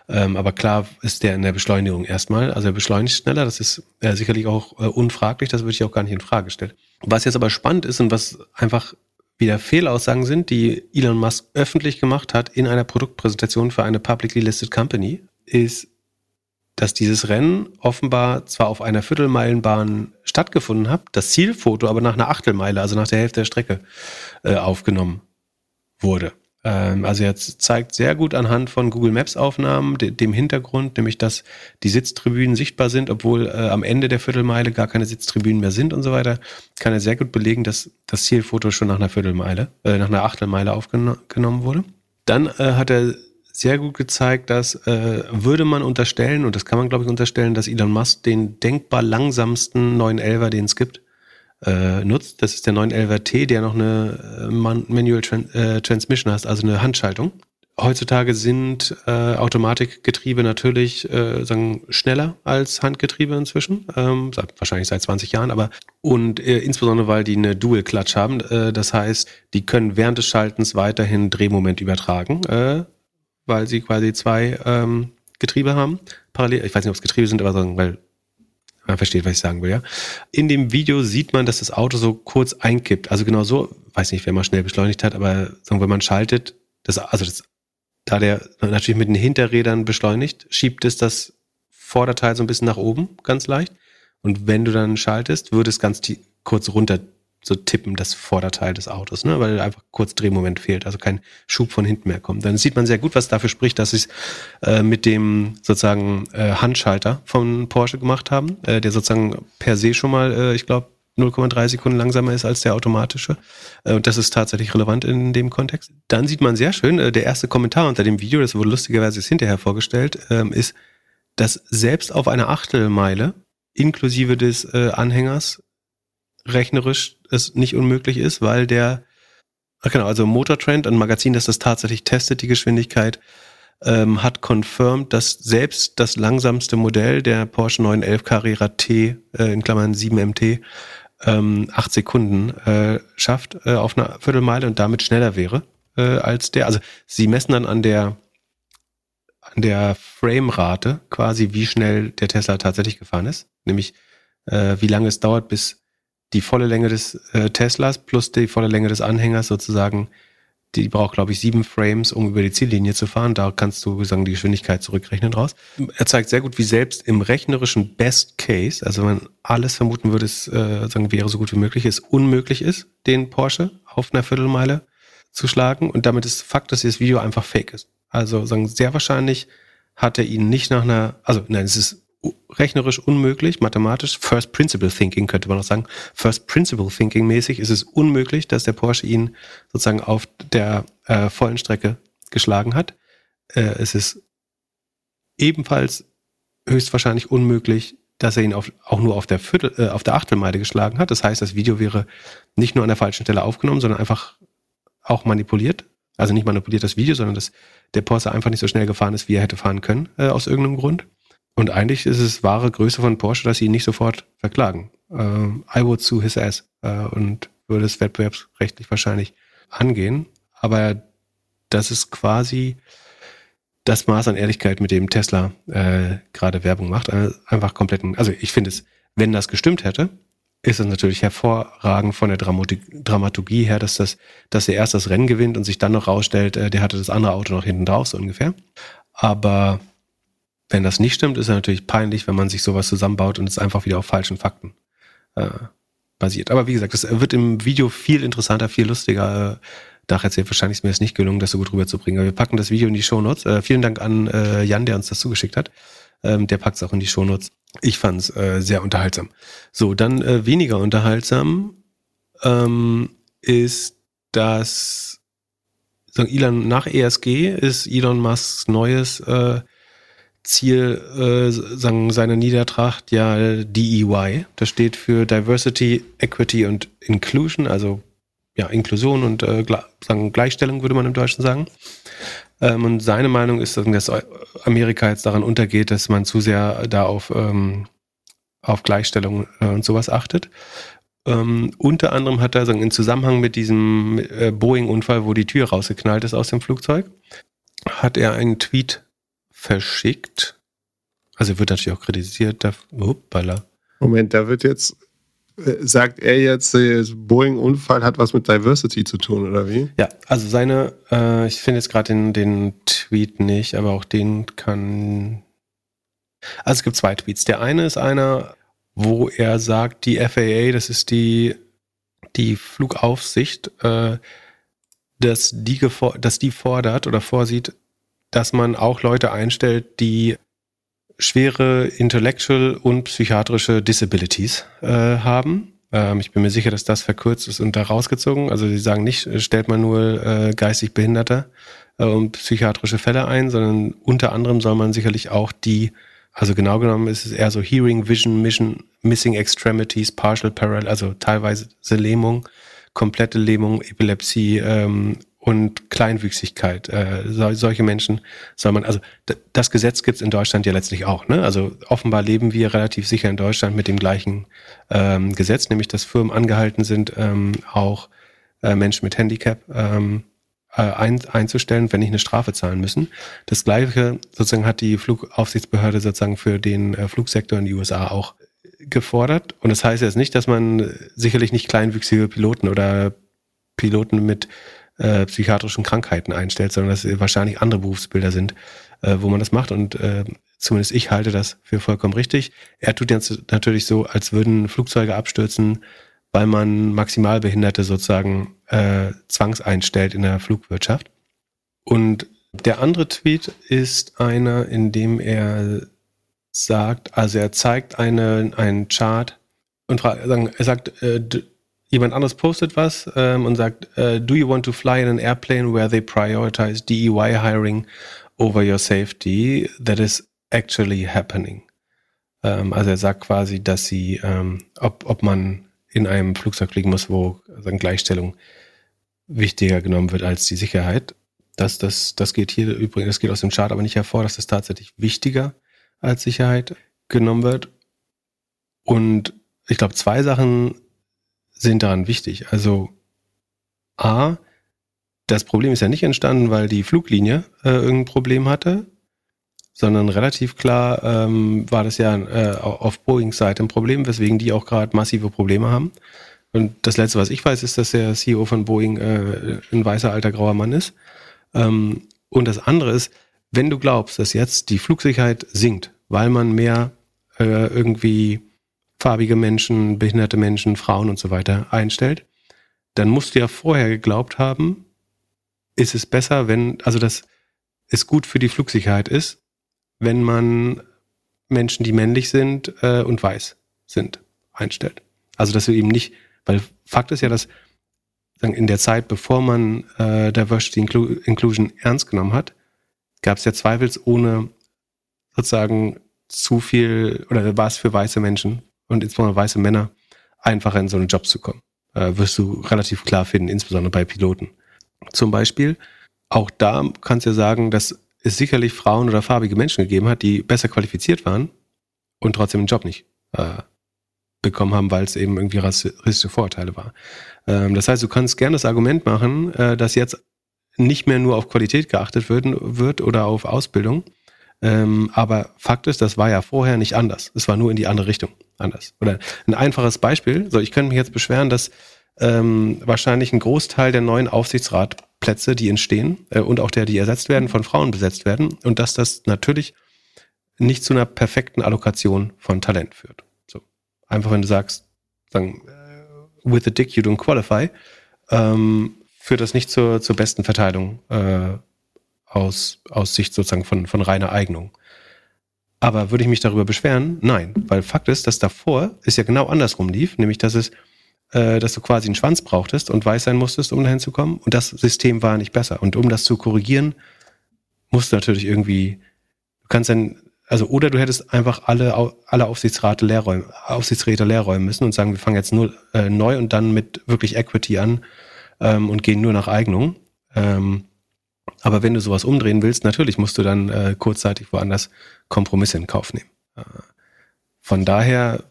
Ähm, aber klar ist der in der Beschleunigung erstmal. Also er beschleunigt schneller, das ist äh, sicherlich auch äh, unfraglich, das würde ich auch gar nicht in Frage stellen. Was jetzt aber spannend ist und was einfach wieder Fehlaussagen sind, die Elon Musk öffentlich gemacht hat in einer Produktpräsentation für eine publicly listed company, ist, dass dieses Rennen offenbar zwar auf einer Viertelmeilenbahn stattgefunden hat, das Zielfoto aber nach einer Achtelmeile, also nach der Hälfte der Strecke, äh, aufgenommen wurde. Ähm, also er zeigt sehr gut anhand von Google Maps Aufnahmen de dem Hintergrund, nämlich dass die Sitztribünen sichtbar sind, obwohl äh, am Ende der Viertelmeile gar keine Sitztribünen mehr sind und so weiter, kann er sehr gut belegen, dass das Zielfoto schon nach einer Viertelmeile, äh, nach einer Achtelmeile aufgenommen wurde. Dann äh, hat er sehr gut gezeigt, dass äh, würde man unterstellen, und das kann man glaube ich unterstellen, dass Elon Musk den denkbar langsamsten 911er, den es gibt, äh, nutzt. Das ist der 911T, der noch eine äh, Manual Tran äh, Transmission hat, also eine Handschaltung. Heutzutage sind äh, Automatikgetriebe natürlich äh, sagen, schneller als Handgetriebe inzwischen, ähm, wahrscheinlich seit 20 Jahren, aber und äh, insbesondere weil die eine Dual Clutch haben, äh, das heißt, die können während des Schaltens weiterhin Drehmoment übertragen, äh, weil sie quasi zwei ähm, Getriebe haben. Parallel, ich weiß nicht, ob es Getriebe sind, aber sagen, weil man versteht, was ich sagen will, ja. In dem Video sieht man, dass das Auto so kurz einkippt. Also genau so, weiß nicht, wer mal schnell beschleunigt hat, aber wenn man schaltet, das, also das, da der natürlich mit den Hinterrädern beschleunigt, schiebt es das Vorderteil so ein bisschen nach oben, ganz leicht. Und wenn du dann schaltest, würde es ganz kurz runter so tippen, das Vorderteil des Autos, ne? weil einfach kurz Drehmoment fehlt, also kein Schub von hinten mehr kommt. Dann sieht man sehr gut, was dafür spricht, dass sie es äh, mit dem sozusagen äh, Handschalter von Porsche gemacht haben, äh, der sozusagen per se schon mal, äh, ich glaube, 0,3 Sekunden langsamer ist als der automatische. Äh, und das ist tatsächlich relevant in dem Kontext. Dann sieht man sehr schön, äh, der erste Kommentar unter dem Video, das wurde lustigerweise hinterher vorgestellt, ähm, ist, dass selbst auf einer Achtelmeile inklusive des Anhängers rechnerisch es nicht unmöglich ist, weil der, ach genau, also Motortrend, ein Magazin, das das tatsächlich testet, die Geschwindigkeit, ähm, hat confirmed, dass selbst das langsamste Modell, der Porsche 911 Carrera T, äh, in Klammern 7MT, ähm, acht Sekunden äh, schafft äh, auf einer Viertelmeile und damit schneller wäre äh, als der. Also sie messen dann an der an der Framerate quasi, wie schnell der Tesla tatsächlich gefahren ist, nämlich äh, wie lange es dauert, bis die volle Länge des äh, Teslas plus die volle Länge des Anhängers sozusagen, die braucht, glaube ich, sieben Frames, um über die Ziellinie zu fahren. Da kannst du sagen, die Geschwindigkeit zurückrechnen draus. Er zeigt sehr gut, wie selbst im rechnerischen Best Case, also wenn man alles vermuten würde, es äh, sagen, wäre so gut wie möglich, es unmöglich ist, den Porsche auf einer Viertelmeile zu schlagen. Und damit ist Fakt, dass dieses Video einfach fake ist. Also sagen, sehr wahrscheinlich hat er ihn nicht nach einer, also nein, es ist rechnerisch unmöglich, mathematisch, First Principle Thinking könnte man auch sagen, First Principle Thinking mäßig ist es unmöglich, dass der Porsche ihn sozusagen auf der äh, vollen Strecke geschlagen hat. Äh, es ist ebenfalls höchstwahrscheinlich unmöglich, dass er ihn auf, auch nur auf der Viertel, äh, auf der Achtelmeile geschlagen hat. Das heißt, das Video wäre nicht nur an der falschen Stelle aufgenommen, sondern einfach auch manipuliert. Also nicht manipuliert das Video, sondern dass der Porsche einfach nicht so schnell gefahren ist, wie er hätte fahren können, äh, aus irgendeinem Grund. Und eigentlich ist es wahre Größe von Porsche, dass sie ihn nicht sofort verklagen. Äh, I would sue his ass äh, und würde es wettbewerbsrechtlich wahrscheinlich angehen. Aber das ist quasi das Maß an Ehrlichkeit, mit dem Tesla äh, gerade Werbung macht. Also einfach komplett, also ich finde es, wenn das gestimmt hätte, ist es natürlich hervorragend von der Dramaturgie her, dass das, dass er erst das Rennen gewinnt und sich dann noch rausstellt, äh, der hatte das andere Auto noch hinten drauf, so ungefähr. Aber wenn das nicht stimmt, ist es natürlich peinlich, wenn man sich sowas zusammenbaut und es einfach wieder auf falschen Fakten äh, basiert. Aber wie gesagt, es wird im Video viel interessanter, viel lustiger. Äh, Dach erzählt, wahrscheinlich ist mir es nicht gelungen, das so gut rüberzubringen. Aber wir packen das Video in die Shownotes. Äh, vielen Dank an äh, Jan, der uns das zugeschickt hat. Ähm, der packt es auch in die Shownotes. Ich fand es äh, sehr unterhaltsam. So, dann äh, weniger unterhaltsam ähm, ist das sagen Elon nach ESG ist Elon Musks neues äh, Ziel äh, sagen seiner Niedertracht ja DEY. Das steht für Diversity, Equity und Inclusion, also ja, Inklusion und äh, sagen Gleichstellung, würde man im Deutschen sagen. Ähm, und seine Meinung ist, dass Amerika jetzt daran untergeht, dass man zu sehr da auf, ähm, auf Gleichstellung äh, und sowas achtet. Ähm, unter anderem hat er sagen, in Zusammenhang mit diesem äh, Boeing-Unfall, wo die Tür rausgeknallt ist aus dem Flugzeug, hat er einen Tweet verschickt. Also wird natürlich auch kritisiert. Da, hoppala. Moment, da wird jetzt sagt er jetzt, der Boeing-Unfall hat was mit Diversity zu tun, oder wie? Ja, also seine, äh, ich finde jetzt gerade den, den Tweet nicht, aber auch den kann. Also es gibt zwei Tweets. Der eine ist einer, wo er sagt, die FAA, das ist die, die Flugaufsicht, äh, dass, die dass die fordert oder vorsieht, dass man auch Leute einstellt, die schwere Intellectual und psychiatrische Disabilities äh, haben. Ähm, ich bin mir sicher, dass das verkürzt ist und da rausgezogen. Also sie sagen nicht, stellt man nur äh, geistig Behinderte äh, und psychiatrische Fälle ein, sondern unter anderem soll man sicherlich auch die, also genau genommen ist es eher so Hearing, Vision, Mission, Missing Extremities, Partial Parallel, also teilweise Lähmung, komplette Lähmung, Epilepsie, ähm, und Kleinwüchsigkeit. Äh, so, solche Menschen soll man, also das Gesetz gibt es in Deutschland ja letztlich auch. Ne? Also offenbar leben wir relativ sicher in Deutschland mit dem gleichen ähm, Gesetz, nämlich dass Firmen angehalten sind, ähm, auch äh, Menschen mit Handicap ähm, äh, ein, einzustellen, wenn nicht eine Strafe zahlen müssen. Das gleiche sozusagen hat die Flugaufsichtsbehörde sozusagen für den äh, Flugsektor in den USA auch gefordert. Und das heißt jetzt nicht, dass man sicherlich nicht kleinwüchsige Piloten oder Piloten mit äh, psychiatrischen Krankheiten einstellt, sondern dass es wahrscheinlich andere Berufsbilder sind, äh, wo man das macht. Und äh, zumindest ich halte das für vollkommen richtig. Er tut jetzt natürlich so, als würden Flugzeuge abstürzen, weil man Maximalbehinderte sozusagen äh, zwangseinstellt in der Flugwirtschaft. Und der andere Tweet ist einer, in dem er sagt, also er zeigt eine, einen Chart und fragt, er sagt, äh, jemand anderes postet was ähm, und sagt, uh, do you want to fly in an airplane where they prioritize DEY hiring over your safety? That is actually happening. Ähm, also er sagt quasi, dass sie, ähm, ob, ob man in einem Flugzeug fliegen muss, wo also Gleichstellung wichtiger genommen wird als die Sicherheit. Das, das, das geht hier übrigens, das geht aus dem Chart aber nicht hervor, dass das tatsächlich wichtiger als Sicherheit genommen wird. Und ich glaube, zwei Sachen sind daran wichtig. Also A, das Problem ist ja nicht entstanden, weil die Fluglinie äh, irgendein Problem hatte, sondern relativ klar ähm, war das ja äh, auf Boeings Seite ein Problem, weswegen die auch gerade massive Probleme haben. Und das Letzte, was ich weiß, ist, dass der CEO von Boeing äh, ein weißer alter grauer Mann ist. Ähm, und das andere ist, wenn du glaubst, dass jetzt die Flugsicherheit sinkt, weil man mehr äh, irgendwie farbige Menschen, behinderte Menschen, Frauen und so weiter einstellt, dann musst du ja vorher geglaubt haben, ist es besser, wenn, also dass es gut für die Flugsicherheit ist, wenn man Menschen, die männlich sind äh, und weiß sind, einstellt. Also dass du eben nicht, weil Fakt ist ja, dass in der Zeit, bevor man äh, Diversity Inclusion ernst genommen hat, gab es ja zweifelsohne sozusagen zu viel, oder war es für weiße Menschen und insbesondere weiße Männer einfacher in so einen Job zu kommen. Äh, wirst du relativ klar finden, insbesondere bei Piloten. Zum Beispiel, auch da kannst du ja sagen, dass es sicherlich Frauen oder farbige Menschen gegeben hat, die besser qualifiziert waren und trotzdem den Job nicht äh, bekommen haben, weil es eben irgendwie rassistische Vorurteile war. Ähm, das heißt, du kannst gerne das Argument machen, äh, dass jetzt nicht mehr nur auf Qualität geachtet wird, wird oder auf Ausbildung. Ähm, aber Fakt ist, das war ja vorher nicht anders. Es war nur in die andere Richtung anders. Oder ein einfaches Beispiel. So, ich könnte mich jetzt beschweren, dass ähm, wahrscheinlich ein Großteil der neuen Aufsichtsratplätze, die entstehen äh, und auch der, die ersetzt werden, von Frauen besetzt werden und dass das natürlich nicht zu einer perfekten Allokation von Talent führt. So einfach, wenn du sagst, sagen, äh, with a dick you don't qualify, ähm, führt das nicht zur, zur besten Verteilung äh, aus, aus Sicht sozusagen von, von reiner Eignung. Aber würde ich mich darüber beschweren? Nein, weil Fakt ist, dass davor es ja genau andersrum lief, nämlich dass es, äh, dass du quasi einen Schwanz brauchtest und weiß sein musstest, um dahin zu kommen. Und das System war nicht besser. Und um das zu korrigieren, musst du natürlich irgendwie, du kannst dann, also oder du hättest einfach alle, alle Aufsichtsräte leerräumen, Aufsichtsräte leerräumen müssen und sagen, wir fangen jetzt nur äh, neu und dann mit wirklich Equity an ähm, und gehen nur nach Eignung. Ähm, aber wenn du sowas umdrehen willst, natürlich musst du dann äh, kurzzeitig woanders Kompromisse in Kauf nehmen. Äh, von daher,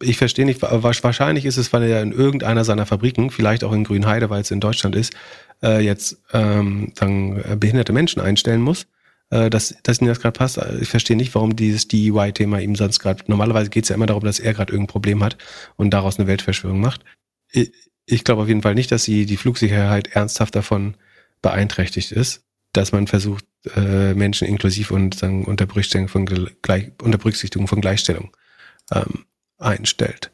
ich verstehe nicht, wahrscheinlich ist es, weil er in irgendeiner seiner Fabriken, vielleicht auch in Grünheide, weil es in Deutschland ist, äh, jetzt ähm, dann äh, behinderte Menschen einstellen muss, äh, dass, dass ihm das gerade passt. Ich verstehe nicht, warum dieses DEY-Thema ihm sonst gerade, normalerweise geht es ja immer darum, dass er gerade irgendein Problem hat und daraus eine Weltverschwörung macht. Ich, ich glaube auf jeden Fall nicht, dass sie die Flugsicherheit ernsthaft davon beeinträchtigt ist, dass man versucht, äh, Menschen inklusiv und sagen, unter, Berücksichtigung von, Gleich, unter Berücksichtigung von Gleichstellung ähm, einstellt.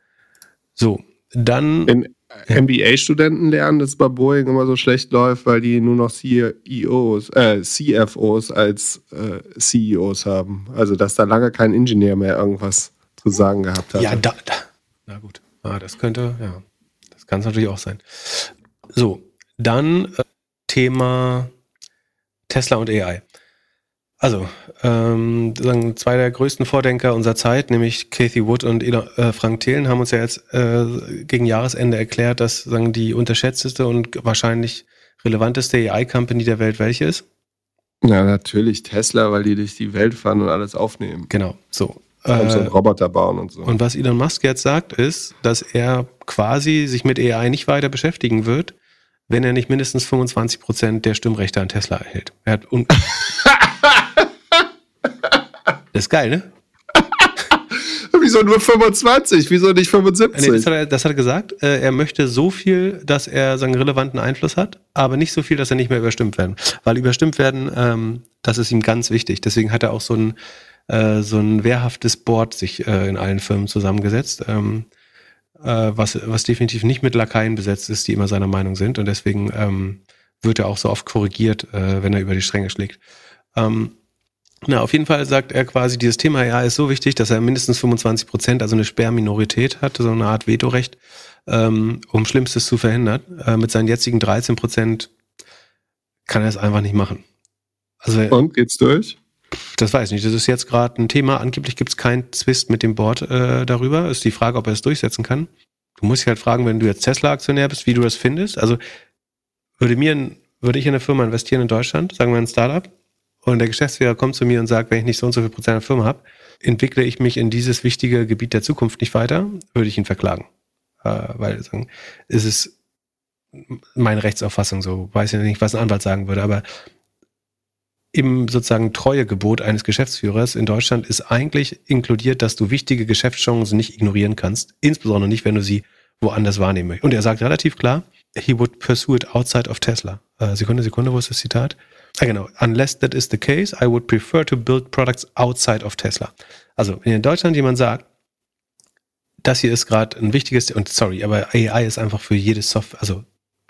So, dann. Wenn MBA-Studenten lernen, dass es bei Boeing immer so schlecht läuft, weil die nur noch CEOs, äh, CFOs als äh, CEOs haben. Also, dass da lange kein Ingenieur mehr irgendwas zu sagen gehabt hat. Ja, da, da. Na gut. Ah, das könnte, ja. Das kann es natürlich auch sein. So, dann äh, Thema Tesla und AI. Also, ähm, sagen zwei der größten Vordenker unserer Zeit, nämlich Kathy Wood und äh, Frank Thelen, haben uns ja jetzt äh, gegen Jahresende erklärt, dass sagen die unterschätzteste und wahrscheinlich relevanteste AI-Company der Welt welche ist. Ja, natürlich Tesla, weil die durch die Welt fahren und alles aufnehmen. Genau, so. Und so einen äh, Roboter bauen und so. Und was Elon Musk jetzt sagt, ist, dass er quasi sich mit AI nicht weiter beschäftigen wird, wenn er nicht mindestens 25 Prozent der Stimmrechte an Tesla erhält. Er hat das ist geil, ne? Wieso nur 25? Wieso nicht 75? Nee, das, hat er, das hat er gesagt. Äh, er möchte so viel, dass er seinen relevanten Einfluss hat, aber nicht so viel, dass er nicht mehr überstimmt werden. Weil überstimmt werden, ähm, das ist ihm ganz wichtig. Deswegen hat er auch so ein, äh, so ein wehrhaftes Board sich äh, in allen Firmen zusammengesetzt. Ähm, äh, was, was definitiv nicht mit Lakaien besetzt ist, die immer seiner Meinung sind. Und deswegen ähm, wird er auch so oft korrigiert, äh, wenn er über die Stränge schlägt. Ähm, na, auf jeden Fall sagt er quasi, dieses Thema ja ist so wichtig, dass er mindestens 25 Prozent, also eine Sperrminorität hat, so eine Art Vetorecht, ähm, um Schlimmstes zu verhindern. Äh, mit seinen jetzigen 13 Prozent kann er es einfach nicht machen. Also, Und geht's durch? Das weiß ich nicht. Das ist jetzt gerade ein Thema. Angeblich gibt es keinen Zwist mit dem Board äh, darüber. Ist die Frage, ob er es durchsetzen kann. Du musst dich halt fragen, wenn du jetzt Tesla-Aktionär bist, wie du das findest. Also würde mir, würde ich in eine Firma investieren in Deutschland, sagen wir ein Startup, und der Geschäftsführer kommt zu mir und sagt, wenn ich nicht so und so viel Prozent der Firma habe, entwickle ich mich in dieses wichtige Gebiet der Zukunft nicht weiter, würde ich ihn verklagen. Äh, weil sagen, ist es meine Rechtsauffassung so. Weiß ja nicht, was ein Anwalt sagen würde, aber im sozusagen Treuegebot eines Geschäftsführers in Deutschland ist eigentlich inkludiert, dass du wichtige Geschäftschancen nicht ignorieren kannst, insbesondere nicht, wenn du sie woanders wahrnehmen möchtest. Und er sagt relativ klar, he would pursue it outside of Tesla. Äh, Sekunde, Sekunde, wo ist das Zitat? Ah, genau. Unless that is the case, I would prefer to build products outside of Tesla. Also, wenn in Deutschland jemand sagt, das hier ist gerade ein wichtiges, und sorry, aber AI ist einfach für jedes Software, also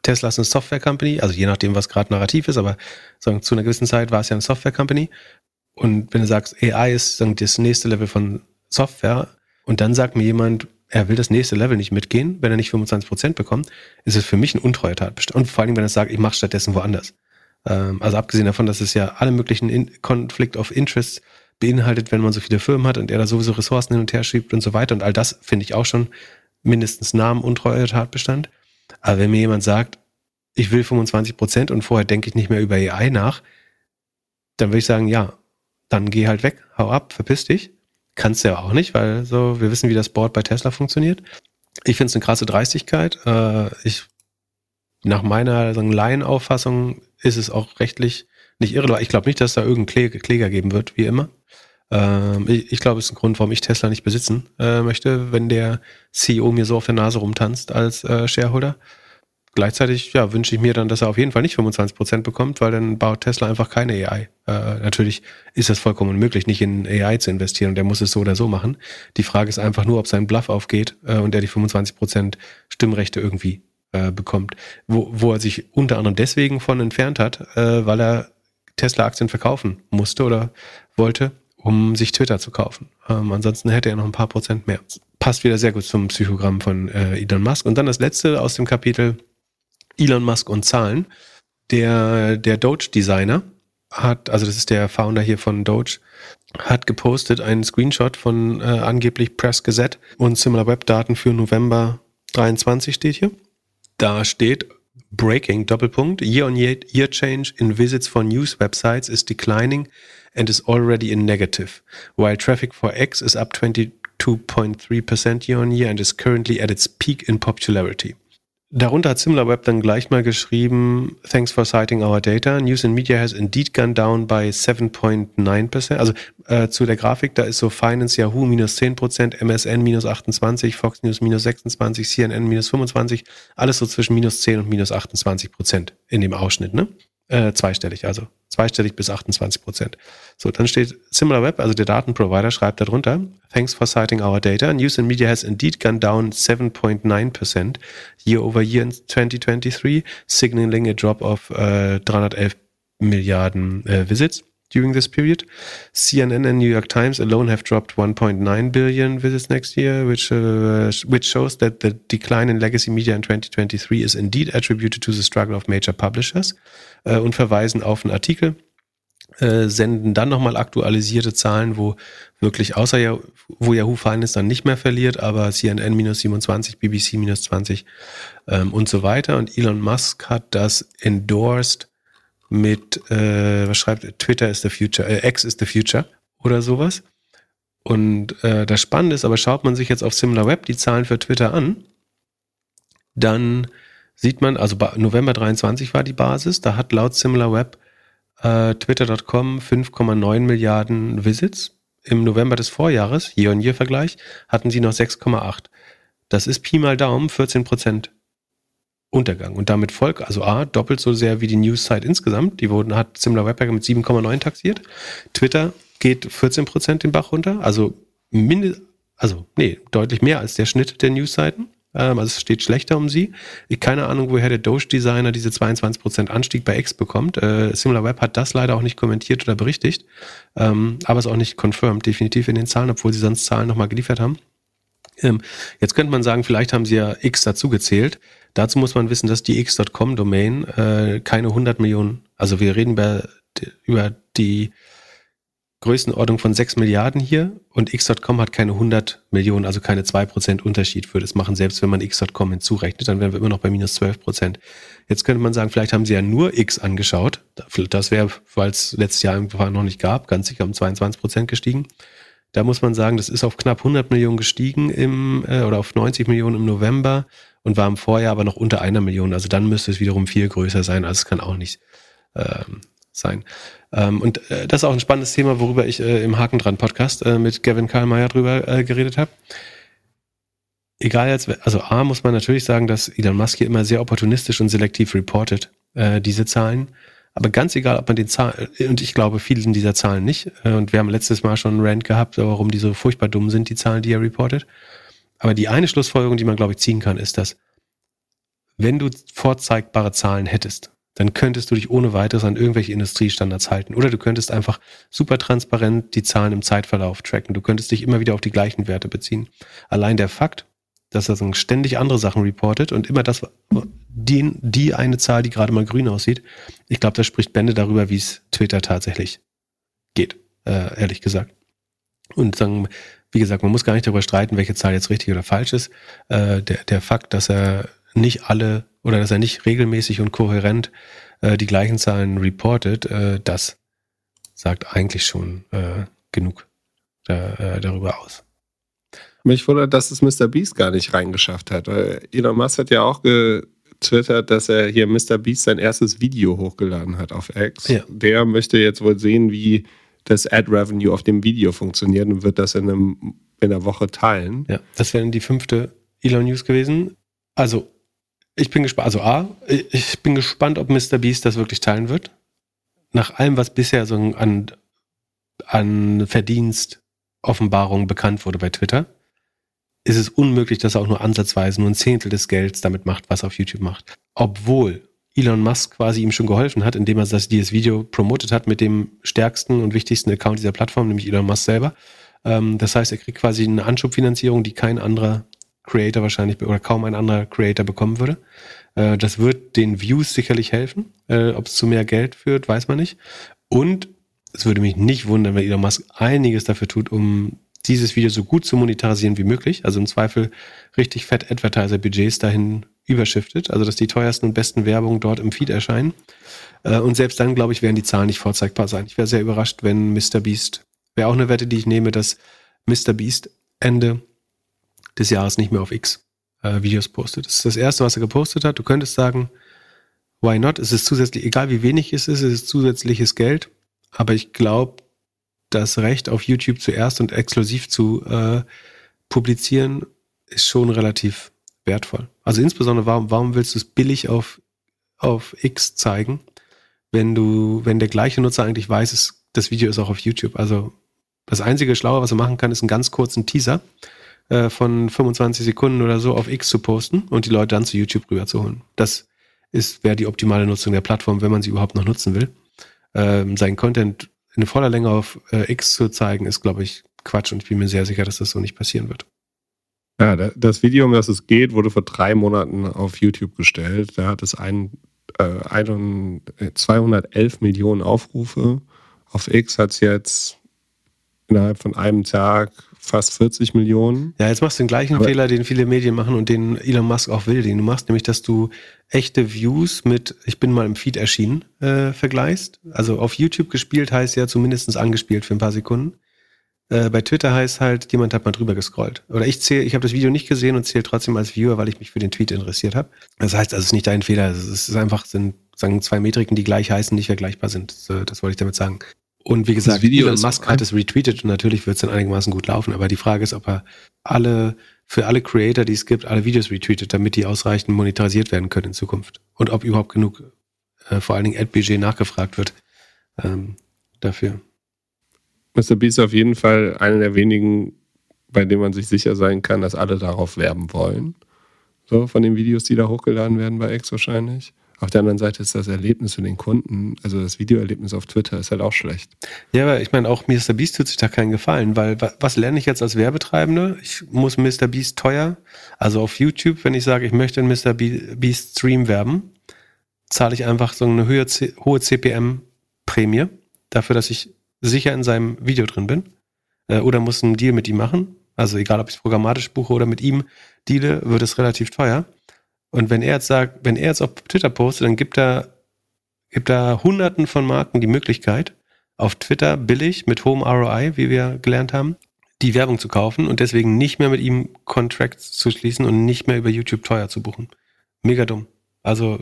Tesla ist eine Software-Company, also je nachdem, was gerade narrativ ist, aber sagen, zu einer gewissen Zeit war es ja eine Software-Company. Und wenn du sagst, AI ist sagen, das nächste Level von Software, und dann sagt mir jemand, er will das nächste Level nicht mitgehen, wenn er nicht 25% bekommt, ist es für mich ein untreuer Tatbestand. Und vor allem, wenn er sagt, ich mache stattdessen woanders. Ähm, also abgesehen davon, dass es ja alle möglichen In Conflict of Interest beinhaltet, wenn man so viele Firmen hat und er da sowieso Ressourcen hin und her schiebt und so weiter. Und all das finde ich auch schon mindestens Namen untreuer Tatbestand. Aber wenn mir jemand sagt, ich will 25 Prozent und vorher denke ich nicht mehr über AI nach, dann würde ich sagen, ja, dann geh halt weg, hau ab, verpiss dich. Kannst du ja auch nicht, weil so, wir wissen, wie das Board bei Tesla funktioniert. Ich finde es eine krasse Dreistigkeit. Äh, ich, nach meiner sagen, Laienauffassung ist es auch rechtlich nicht irrelevant. Ich glaube nicht, dass da irgendein Kläger geben wird, wie immer. Ähm, ich, ich glaube, es ist ein Grund, warum ich Tesla nicht besitzen äh, möchte, wenn der CEO mir so auf der Nase rumtanzt als äh, Shareholder. Gleichzeitig ja, wünsche ich mir dann, dass er auf jeden Fall nicht 25 Prozent bekommt, weil dann baut Tesla einfach keine AI. Äh, natürlich ist das vollkommen unmöglich, nicht in AI zu investieren und der muss es so oder so machen. Die Frage ist einfach nur, ob sein Bluff aufgeht äh, und er die 25 Prozent Stimmrechte irgendwie äh, bekommt. Wo, wo er sich unter anderem deswegen von entfernt hat, äh, weil er Tesla-Aktien verkaufen musste oder wollte, um sich Twitter zu kaufen. Ähm, ansonsten hätte er noch ein paar Prozent mehr. Passt wieder sehr gut zum Psychogramm von äh, Elon Musk. Und dann das letzte aus dem Kapitel Elon Musk und Zahlen. Der, der Doge-Designer hat, also das ist der Founder hier von Doge, hat gepostet einen Screenshot von äh, angeblich Press Gazette und Similar Web Daten für November 23 steht hier. Da steht Breaking, Doppelpunkt, Year-on-Year -year change in visits for news websites is declining and is already in negative, while traffic for X is up 22.3% year-on-year and is currently at its peak in popularity. Darunter hat SimilarWeb dann gleich mal geschrieben, thanks for citing our data. News and Media has indeed gone down by 7.9%. Also äh, zu der Grafik, da ist so Finance Yahoo minus 10%, MSN minus 28, Fox News minus 26, CNN minus 25, alles so zwischen minus 10 und minus 28% in dem Ausschnitt, ne? Äh, zweistellig, also zweistellig bis 28 Prozent. So, dann steht SimilarWeb, also der Datenprovider, schreibt darunter, thanks for citing our data. News and media has indeed gone down 7.9 Percent year over year in 2023, signaling a drop of äh, 311 Milliarden äh, Visits during this period. CNN and New York Times alone have dropped 1.9 billion visits next year, which uh, which shows that the decline in legacy media in 2023 is indeed attributed to the struggle of major publishers äh, und verweisen auf einen Artikel. Äh, senden dann nochmal aktualisierte Zahlen, wo wirklich außer ja, wo Yahoo Finance dann nicht mehr verliert, aber CNN minus 27, BBC minus 20 ähm, und so weiter. Und Elon Musk hat das endorsed mit, äh, was schreibt er? Twitter is the future, äh, X is the future oder sowas. Und äh, das Spannende ist, aber schaut man sich jetzt auf SimilarWeb die Zahlen für Twitter an, dann sieht man, also November 23 war die Basis, da hat laut SimilarWeb äh, Twitter.com 5,9 Milliarden Visits. Im November des Vorjahres, Year-on-Year-Vergleich, hatten sie noch 6,8. Das ist Pi mal Daumen 14 Prozent Untergang. Und damit folgt, also A, doppelt so sehr wie die News-Site insgesamt. Die wurden, hat SimilarWeb mit 7,9 taxiert. Twitter geht 14 Prozent den Bach runter, also mindestens, also nee, deutlich mehr als der Schnitt der News-Seiten. Ähm, also es steht schlechter um sie. Ich keine Ahnung, woher der Doge-Designer diese 22% Anstieg bei X bekommt. Äh, SimilarWeb hat das leider auch nicht kommentiert oder berichtigt, ähm, aber es auch nicht confirmed, definitiv in den Zahlen, obwohl sie sonst Zahlen nochmal geliefert haben. Ähm, jetzt könnte man sagen, vielleicht haben sie ja X dazu gezählt. Dazu muss man wissen, dass die X.com-Domain äh, keine 100 Millionen, also wir reden über, über die Größenordnung von 6 Milliarden hier und X.com hat keine 100 Millionen, also keine 2% Unterschied würde es machen, selbst wenn man X.com hinzurechnet, dann wären wir immer noch bei minus 12%. Jetzt könnte man sagen, vielleicht haben sie ja nur X angeschaut. Das wäre, weil es letztes Jahr einfach noch nicht gab, ganz sicher um 22% gestiegen. Da muss man sagen, das ist auf knapp 100 Millionen gestiegen im, äh, oder auf 90 Millionen im November und war im Vorjahr aber noch unter einer Million. Also dann müsste es wiederum viel größer sein. Also es kann auch nicht ähm, sein. Ähm, und äh, das ist auch ein spannendes Thema, worüber ich äh, im Haken dran Podcast äh, mit Gavin Karlmeier drüber äh, geredet habe. Egal jetzt, also A muss man natürlich sagen, dass Elon Musk hier immer sehr opportunistisch und selektiv reportet, äh, diese Zahlen. Aber ganz egal, ob man den Zahlen, und ich glaube, viele sind dieser Zahlen nicht, äh, und wir haben letztes Mal schon einen Rant gehabt, warum die so furchtbar dumm sind, die Zahlen, die er reportet. Aber die eine Schlussfolgerung, die man, glaube ich, ziehen kann, ist, dass wenn du vorzeigbare Zahlen hättest, dann könntest du dich ohne weiteres an irgendwelche Industriestandards halten. Oder du könntest einfach super transparent die Zahlen im Zeitverlauf tracken. Du könntest dich immer wieder auf die gleichen Werte beziehen. Allein der Fakt, dass er ständig andere Sachen reportet und immer das, die, die eine Zahl, die gerade mal grün aussieht, ich glaube, das spricht Bände darüber, wie es Twitter tatsächlich geht, äh, ehrlich gesagt. Und sagen, wie gesagt, man muss gar nicht darüber streiten, welche Zahl jetzt richtig oder falsch ist. Äh, der, der Fakt, dass er nicht alle oder dass er nicht regelmäßig und kohärent äh, die gleichen Zahlen reportet, äh, das sagt eigentlich schon äh, genug da, äh, darüber aus. Mich wundert, dass es Mr. Beast gar nicht reingeschafft hat. Elon Musk hat ja auch getwittert, dass er hier Mr. Beast sein erstes Video hochgeladen hat auf X. Ja. Der möchte jetzt wohl sehen, wie das Ad-Revenue auf dem Video funktioniert und wird das in, einem, in einer Woche teilen. Ja, das wäre die fünfte Elon News gewesen. Also, ich bin gespannt. Also, A, ich bin gespannt, ob Mr. Beast das wirklich teilen wird. Nach allem, was bisher so an, an Verdienst, Offenbarung bekannt wurde bei Twitter, ist es unmöglich, dass er auch nur ansatzweise nur ein Zehntel des Gelds damit macht, was er auf YouTube macht. Obwohl Elon Musk quasi ihm schon geholfen hat, indem er das, dieses Video promotet hat mit dem stärksten und wichtigsten Account dieser Plattform, nämlich Elon Musk selber. Ähm, das heißt, er kriegt quasi eine Anschubfinanzierung, die kein anderer Creator wahrscheinlich oder kaum ein anderer Creator bekommen würde. Äh, das wird den Views sicherlich helfen. Äh, Ob es zu mehr Geld führt, weiß man nicht. Und es würde mich nicht wundern, wenn Elon Musk einiges dafür tut, um dieses Video so gut zu monetarisieren wie möglich. Also im Zweifel richtig fett Advertiser-Budgets dahin überschiftet. Also dass die teuersten und besten Werbungen dort im Feed erscheinen. Äh, und selbst dann, glaube ich, werden die Zahlen nicht vorzeigbar sein. Ich wäre sehr überrascht, wenn Mr. Beast, wäre auch eine Wette, die ich nehme, dass Mr. Beast Ende des Jahres nicht mehr auf X äh, Videos postet. Das ist das erste, was er gepostet hat. Du könntest sagen, why not? Es ist zusätzlich, egal wie wenig es ist, es ist zusätzliches Geld. Aber ich glaube, das Recht auf YouTube zuerst und exklusiv zu äh, publizieren, ist schon relativ wertvoll. Also insbesondere, warum, warum willst du es billig auf, auf X zeigen, wenn du, wenn der gleiche Nutzer eigentlich weiß, es, das Video ist auch auf YouTube. Also das einzige Schlaue, was er machen kann, ist einen ganz kurzen Teaser äh, von 25 Sekunden oder so auf X zu posten und die Leute dann zu YouTube rüber zu holen. Das ist, wäre die optimale Nutzung der Plattform, wenn man sie überhaupt noch nutzen will. Ähm, sein Content in voller Länge auf äh, X zu zeigen, ist, glaube ich, Quatsch und ich bin mir sehr sicher, dass das so nicht passieren wird. Ja, das Video, um das es geht, wurde vor drei Monaten auf YouTube gestellt. Da hat es ein, äh, ein, 211 Millionen Aufrufe. Auf X hat es jetzt innerhalb von einem Tag fast 40 Millionen. Ja, jetzt machst du den gleichen Aber Fehler, den viele Medien machen und den Elon Musk auch will, den du machst, nämlich, dass du echte Views mit, ich bin mal im Feed erschienen, äh, vergleichst. Also auf YouTube gespielt heißt ja zumindest angespielt für ein paar Sekunden. Äh, bei Twitter heißt halt, jemand hat mal drüber gescrollt. Oder ich zähle, ich habe das Video nicht gesehen und zähle trotzdem als Viewer, weil ich mich für den Tweet interessiert habe. Das heißt, also es ist nicht dein Fehler. Es ist einfach, sind sagen zwei Metriken, die gleich heißen, nicht vergleichbar sind. Das, das wollte ich damit sagen. Und wie gesagt, Elon Musk hat es retweetet und natürlich wird es dann einigermaßen gut laufen. Aber die Frage ist, ob er alle, für alle Creator, die es gibt, alle Videos retweetet, damit die ausreichend monetarisiert werden können in Zukunft. Und ob überhaupt genug, äh, vor allen Dingen Ad-Budget nachgefragt wird ähm, dafür. Mr. Beast ist auf jeden Fall einer der wenigen, bei denen man sich sicher sein kann, dass alle darauf werben wollen. So, von den Videos, die da hochgeladen werden bei X wahrscheinlich. Auf der anderen Seite ist das Erlebnis für den Kunden, also das Videoerlebnis auf Twitter, ist halt auch schlecht. Ja, aber ich meine, auch Mr. Beast tut sich da keinen Gefallen, weil was lerne ich jetzt als Werbetreibende? Ich muss Mr. Beast teuer, also auf YouTube, wenn ich sage, ich möchte einen Mr. Beast Stream werben, zahle ich einfach so eine hohe, hohe CPM-Prämie dafür, dass ich sicher in seinem Video drin bin äh, oder muss einen Deal mit ihm machen. Also egal, ob ich es programmatisch buche oder mit ihm deale, wird es relativ teuer. Und wenn er jetzt sagt, wenn er jetzt auf Twitter postet, dann gibt er, gibt er hunderten von Marken die Möglichkeit, auf Twitter billig mit hohem ROI, wie wir gelernt haben, die Werbung zu kaufen und deswegen nicht mehr mit ihm Contracts zu schließen und nicht mehr über YouTube teuer zu buchen. Mega dumm. Also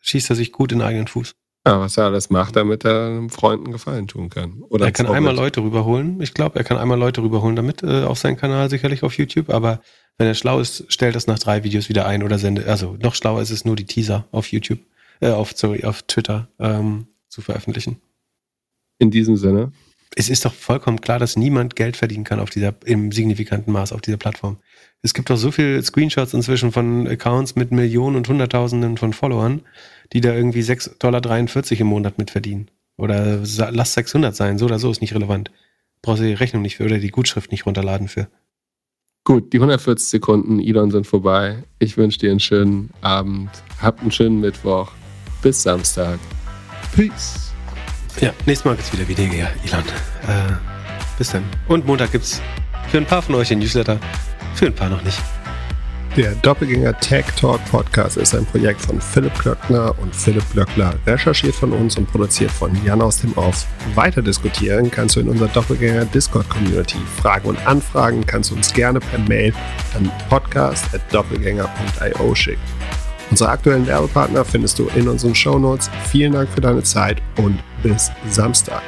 schießt er sich gut in den eigenen Fuß. Ja, was er alles macht, damit er einem Freund einen Gefallen tun kann. Oder er kann einmal Leute rüberholen. Ich glaube, er kann einmal Leute rüberholen damit äh, auf seinen Kanal, sicherlich auf YouTube. Aber wenn er schlau ist, stellt das nach drei Videos wieder ein oder sendet. Also noch schlauer ist es nur die Teaser auf YouTube, äh, auf, sorry, auf Twitter ähm, zu veröffentlichen. In diesem Sinne. Es ist doch vollkommen klar, dass niemand Geld verdienen kann auf dieser, im signifikanten Maß auf dieser Plattform. Es gibt doch so viele Screenshots inzwischen von Accounts mit Millionen und Hunderttausenden von Followern die da irgendwie 6,43 Dollar im Monat mit verdienen. Oder lass 600 sein, so oder so ist nicht relevant. Brauchst du die Rechnung nicht für oder die Gutschrift nicht runterladen für. Gut, die 140 Sekunden Elon sind vorbei. Ich wünsche dir einen schönen Abend. Habt einen schönen Mittwoch. Bis Samstag. Peace. Ja, nächstes Mal gibt's wieder Videos, Elon. Äh, bis dann. Und Montag gibt's für ein paar von euch den Newsletter, für ein paar noch nicht. Der Doppelgänger Tech Talk Podcast ist ein Projekt von Philipp Klöckner und Philipp Blöckler, recherchiert von uns und produziert von Jan aus dem Off. Weiter diskutieren kannst du in unserer Doppelgänger Discord Community. Fragen und Anfragen kannst du uns gerne per Mail an podcast.doppelgänger.io schicken. Unsere aktuellen Werbepartner findest du in unseren Shownotes. Vielen Dank für deine Zeit und bis Samstag.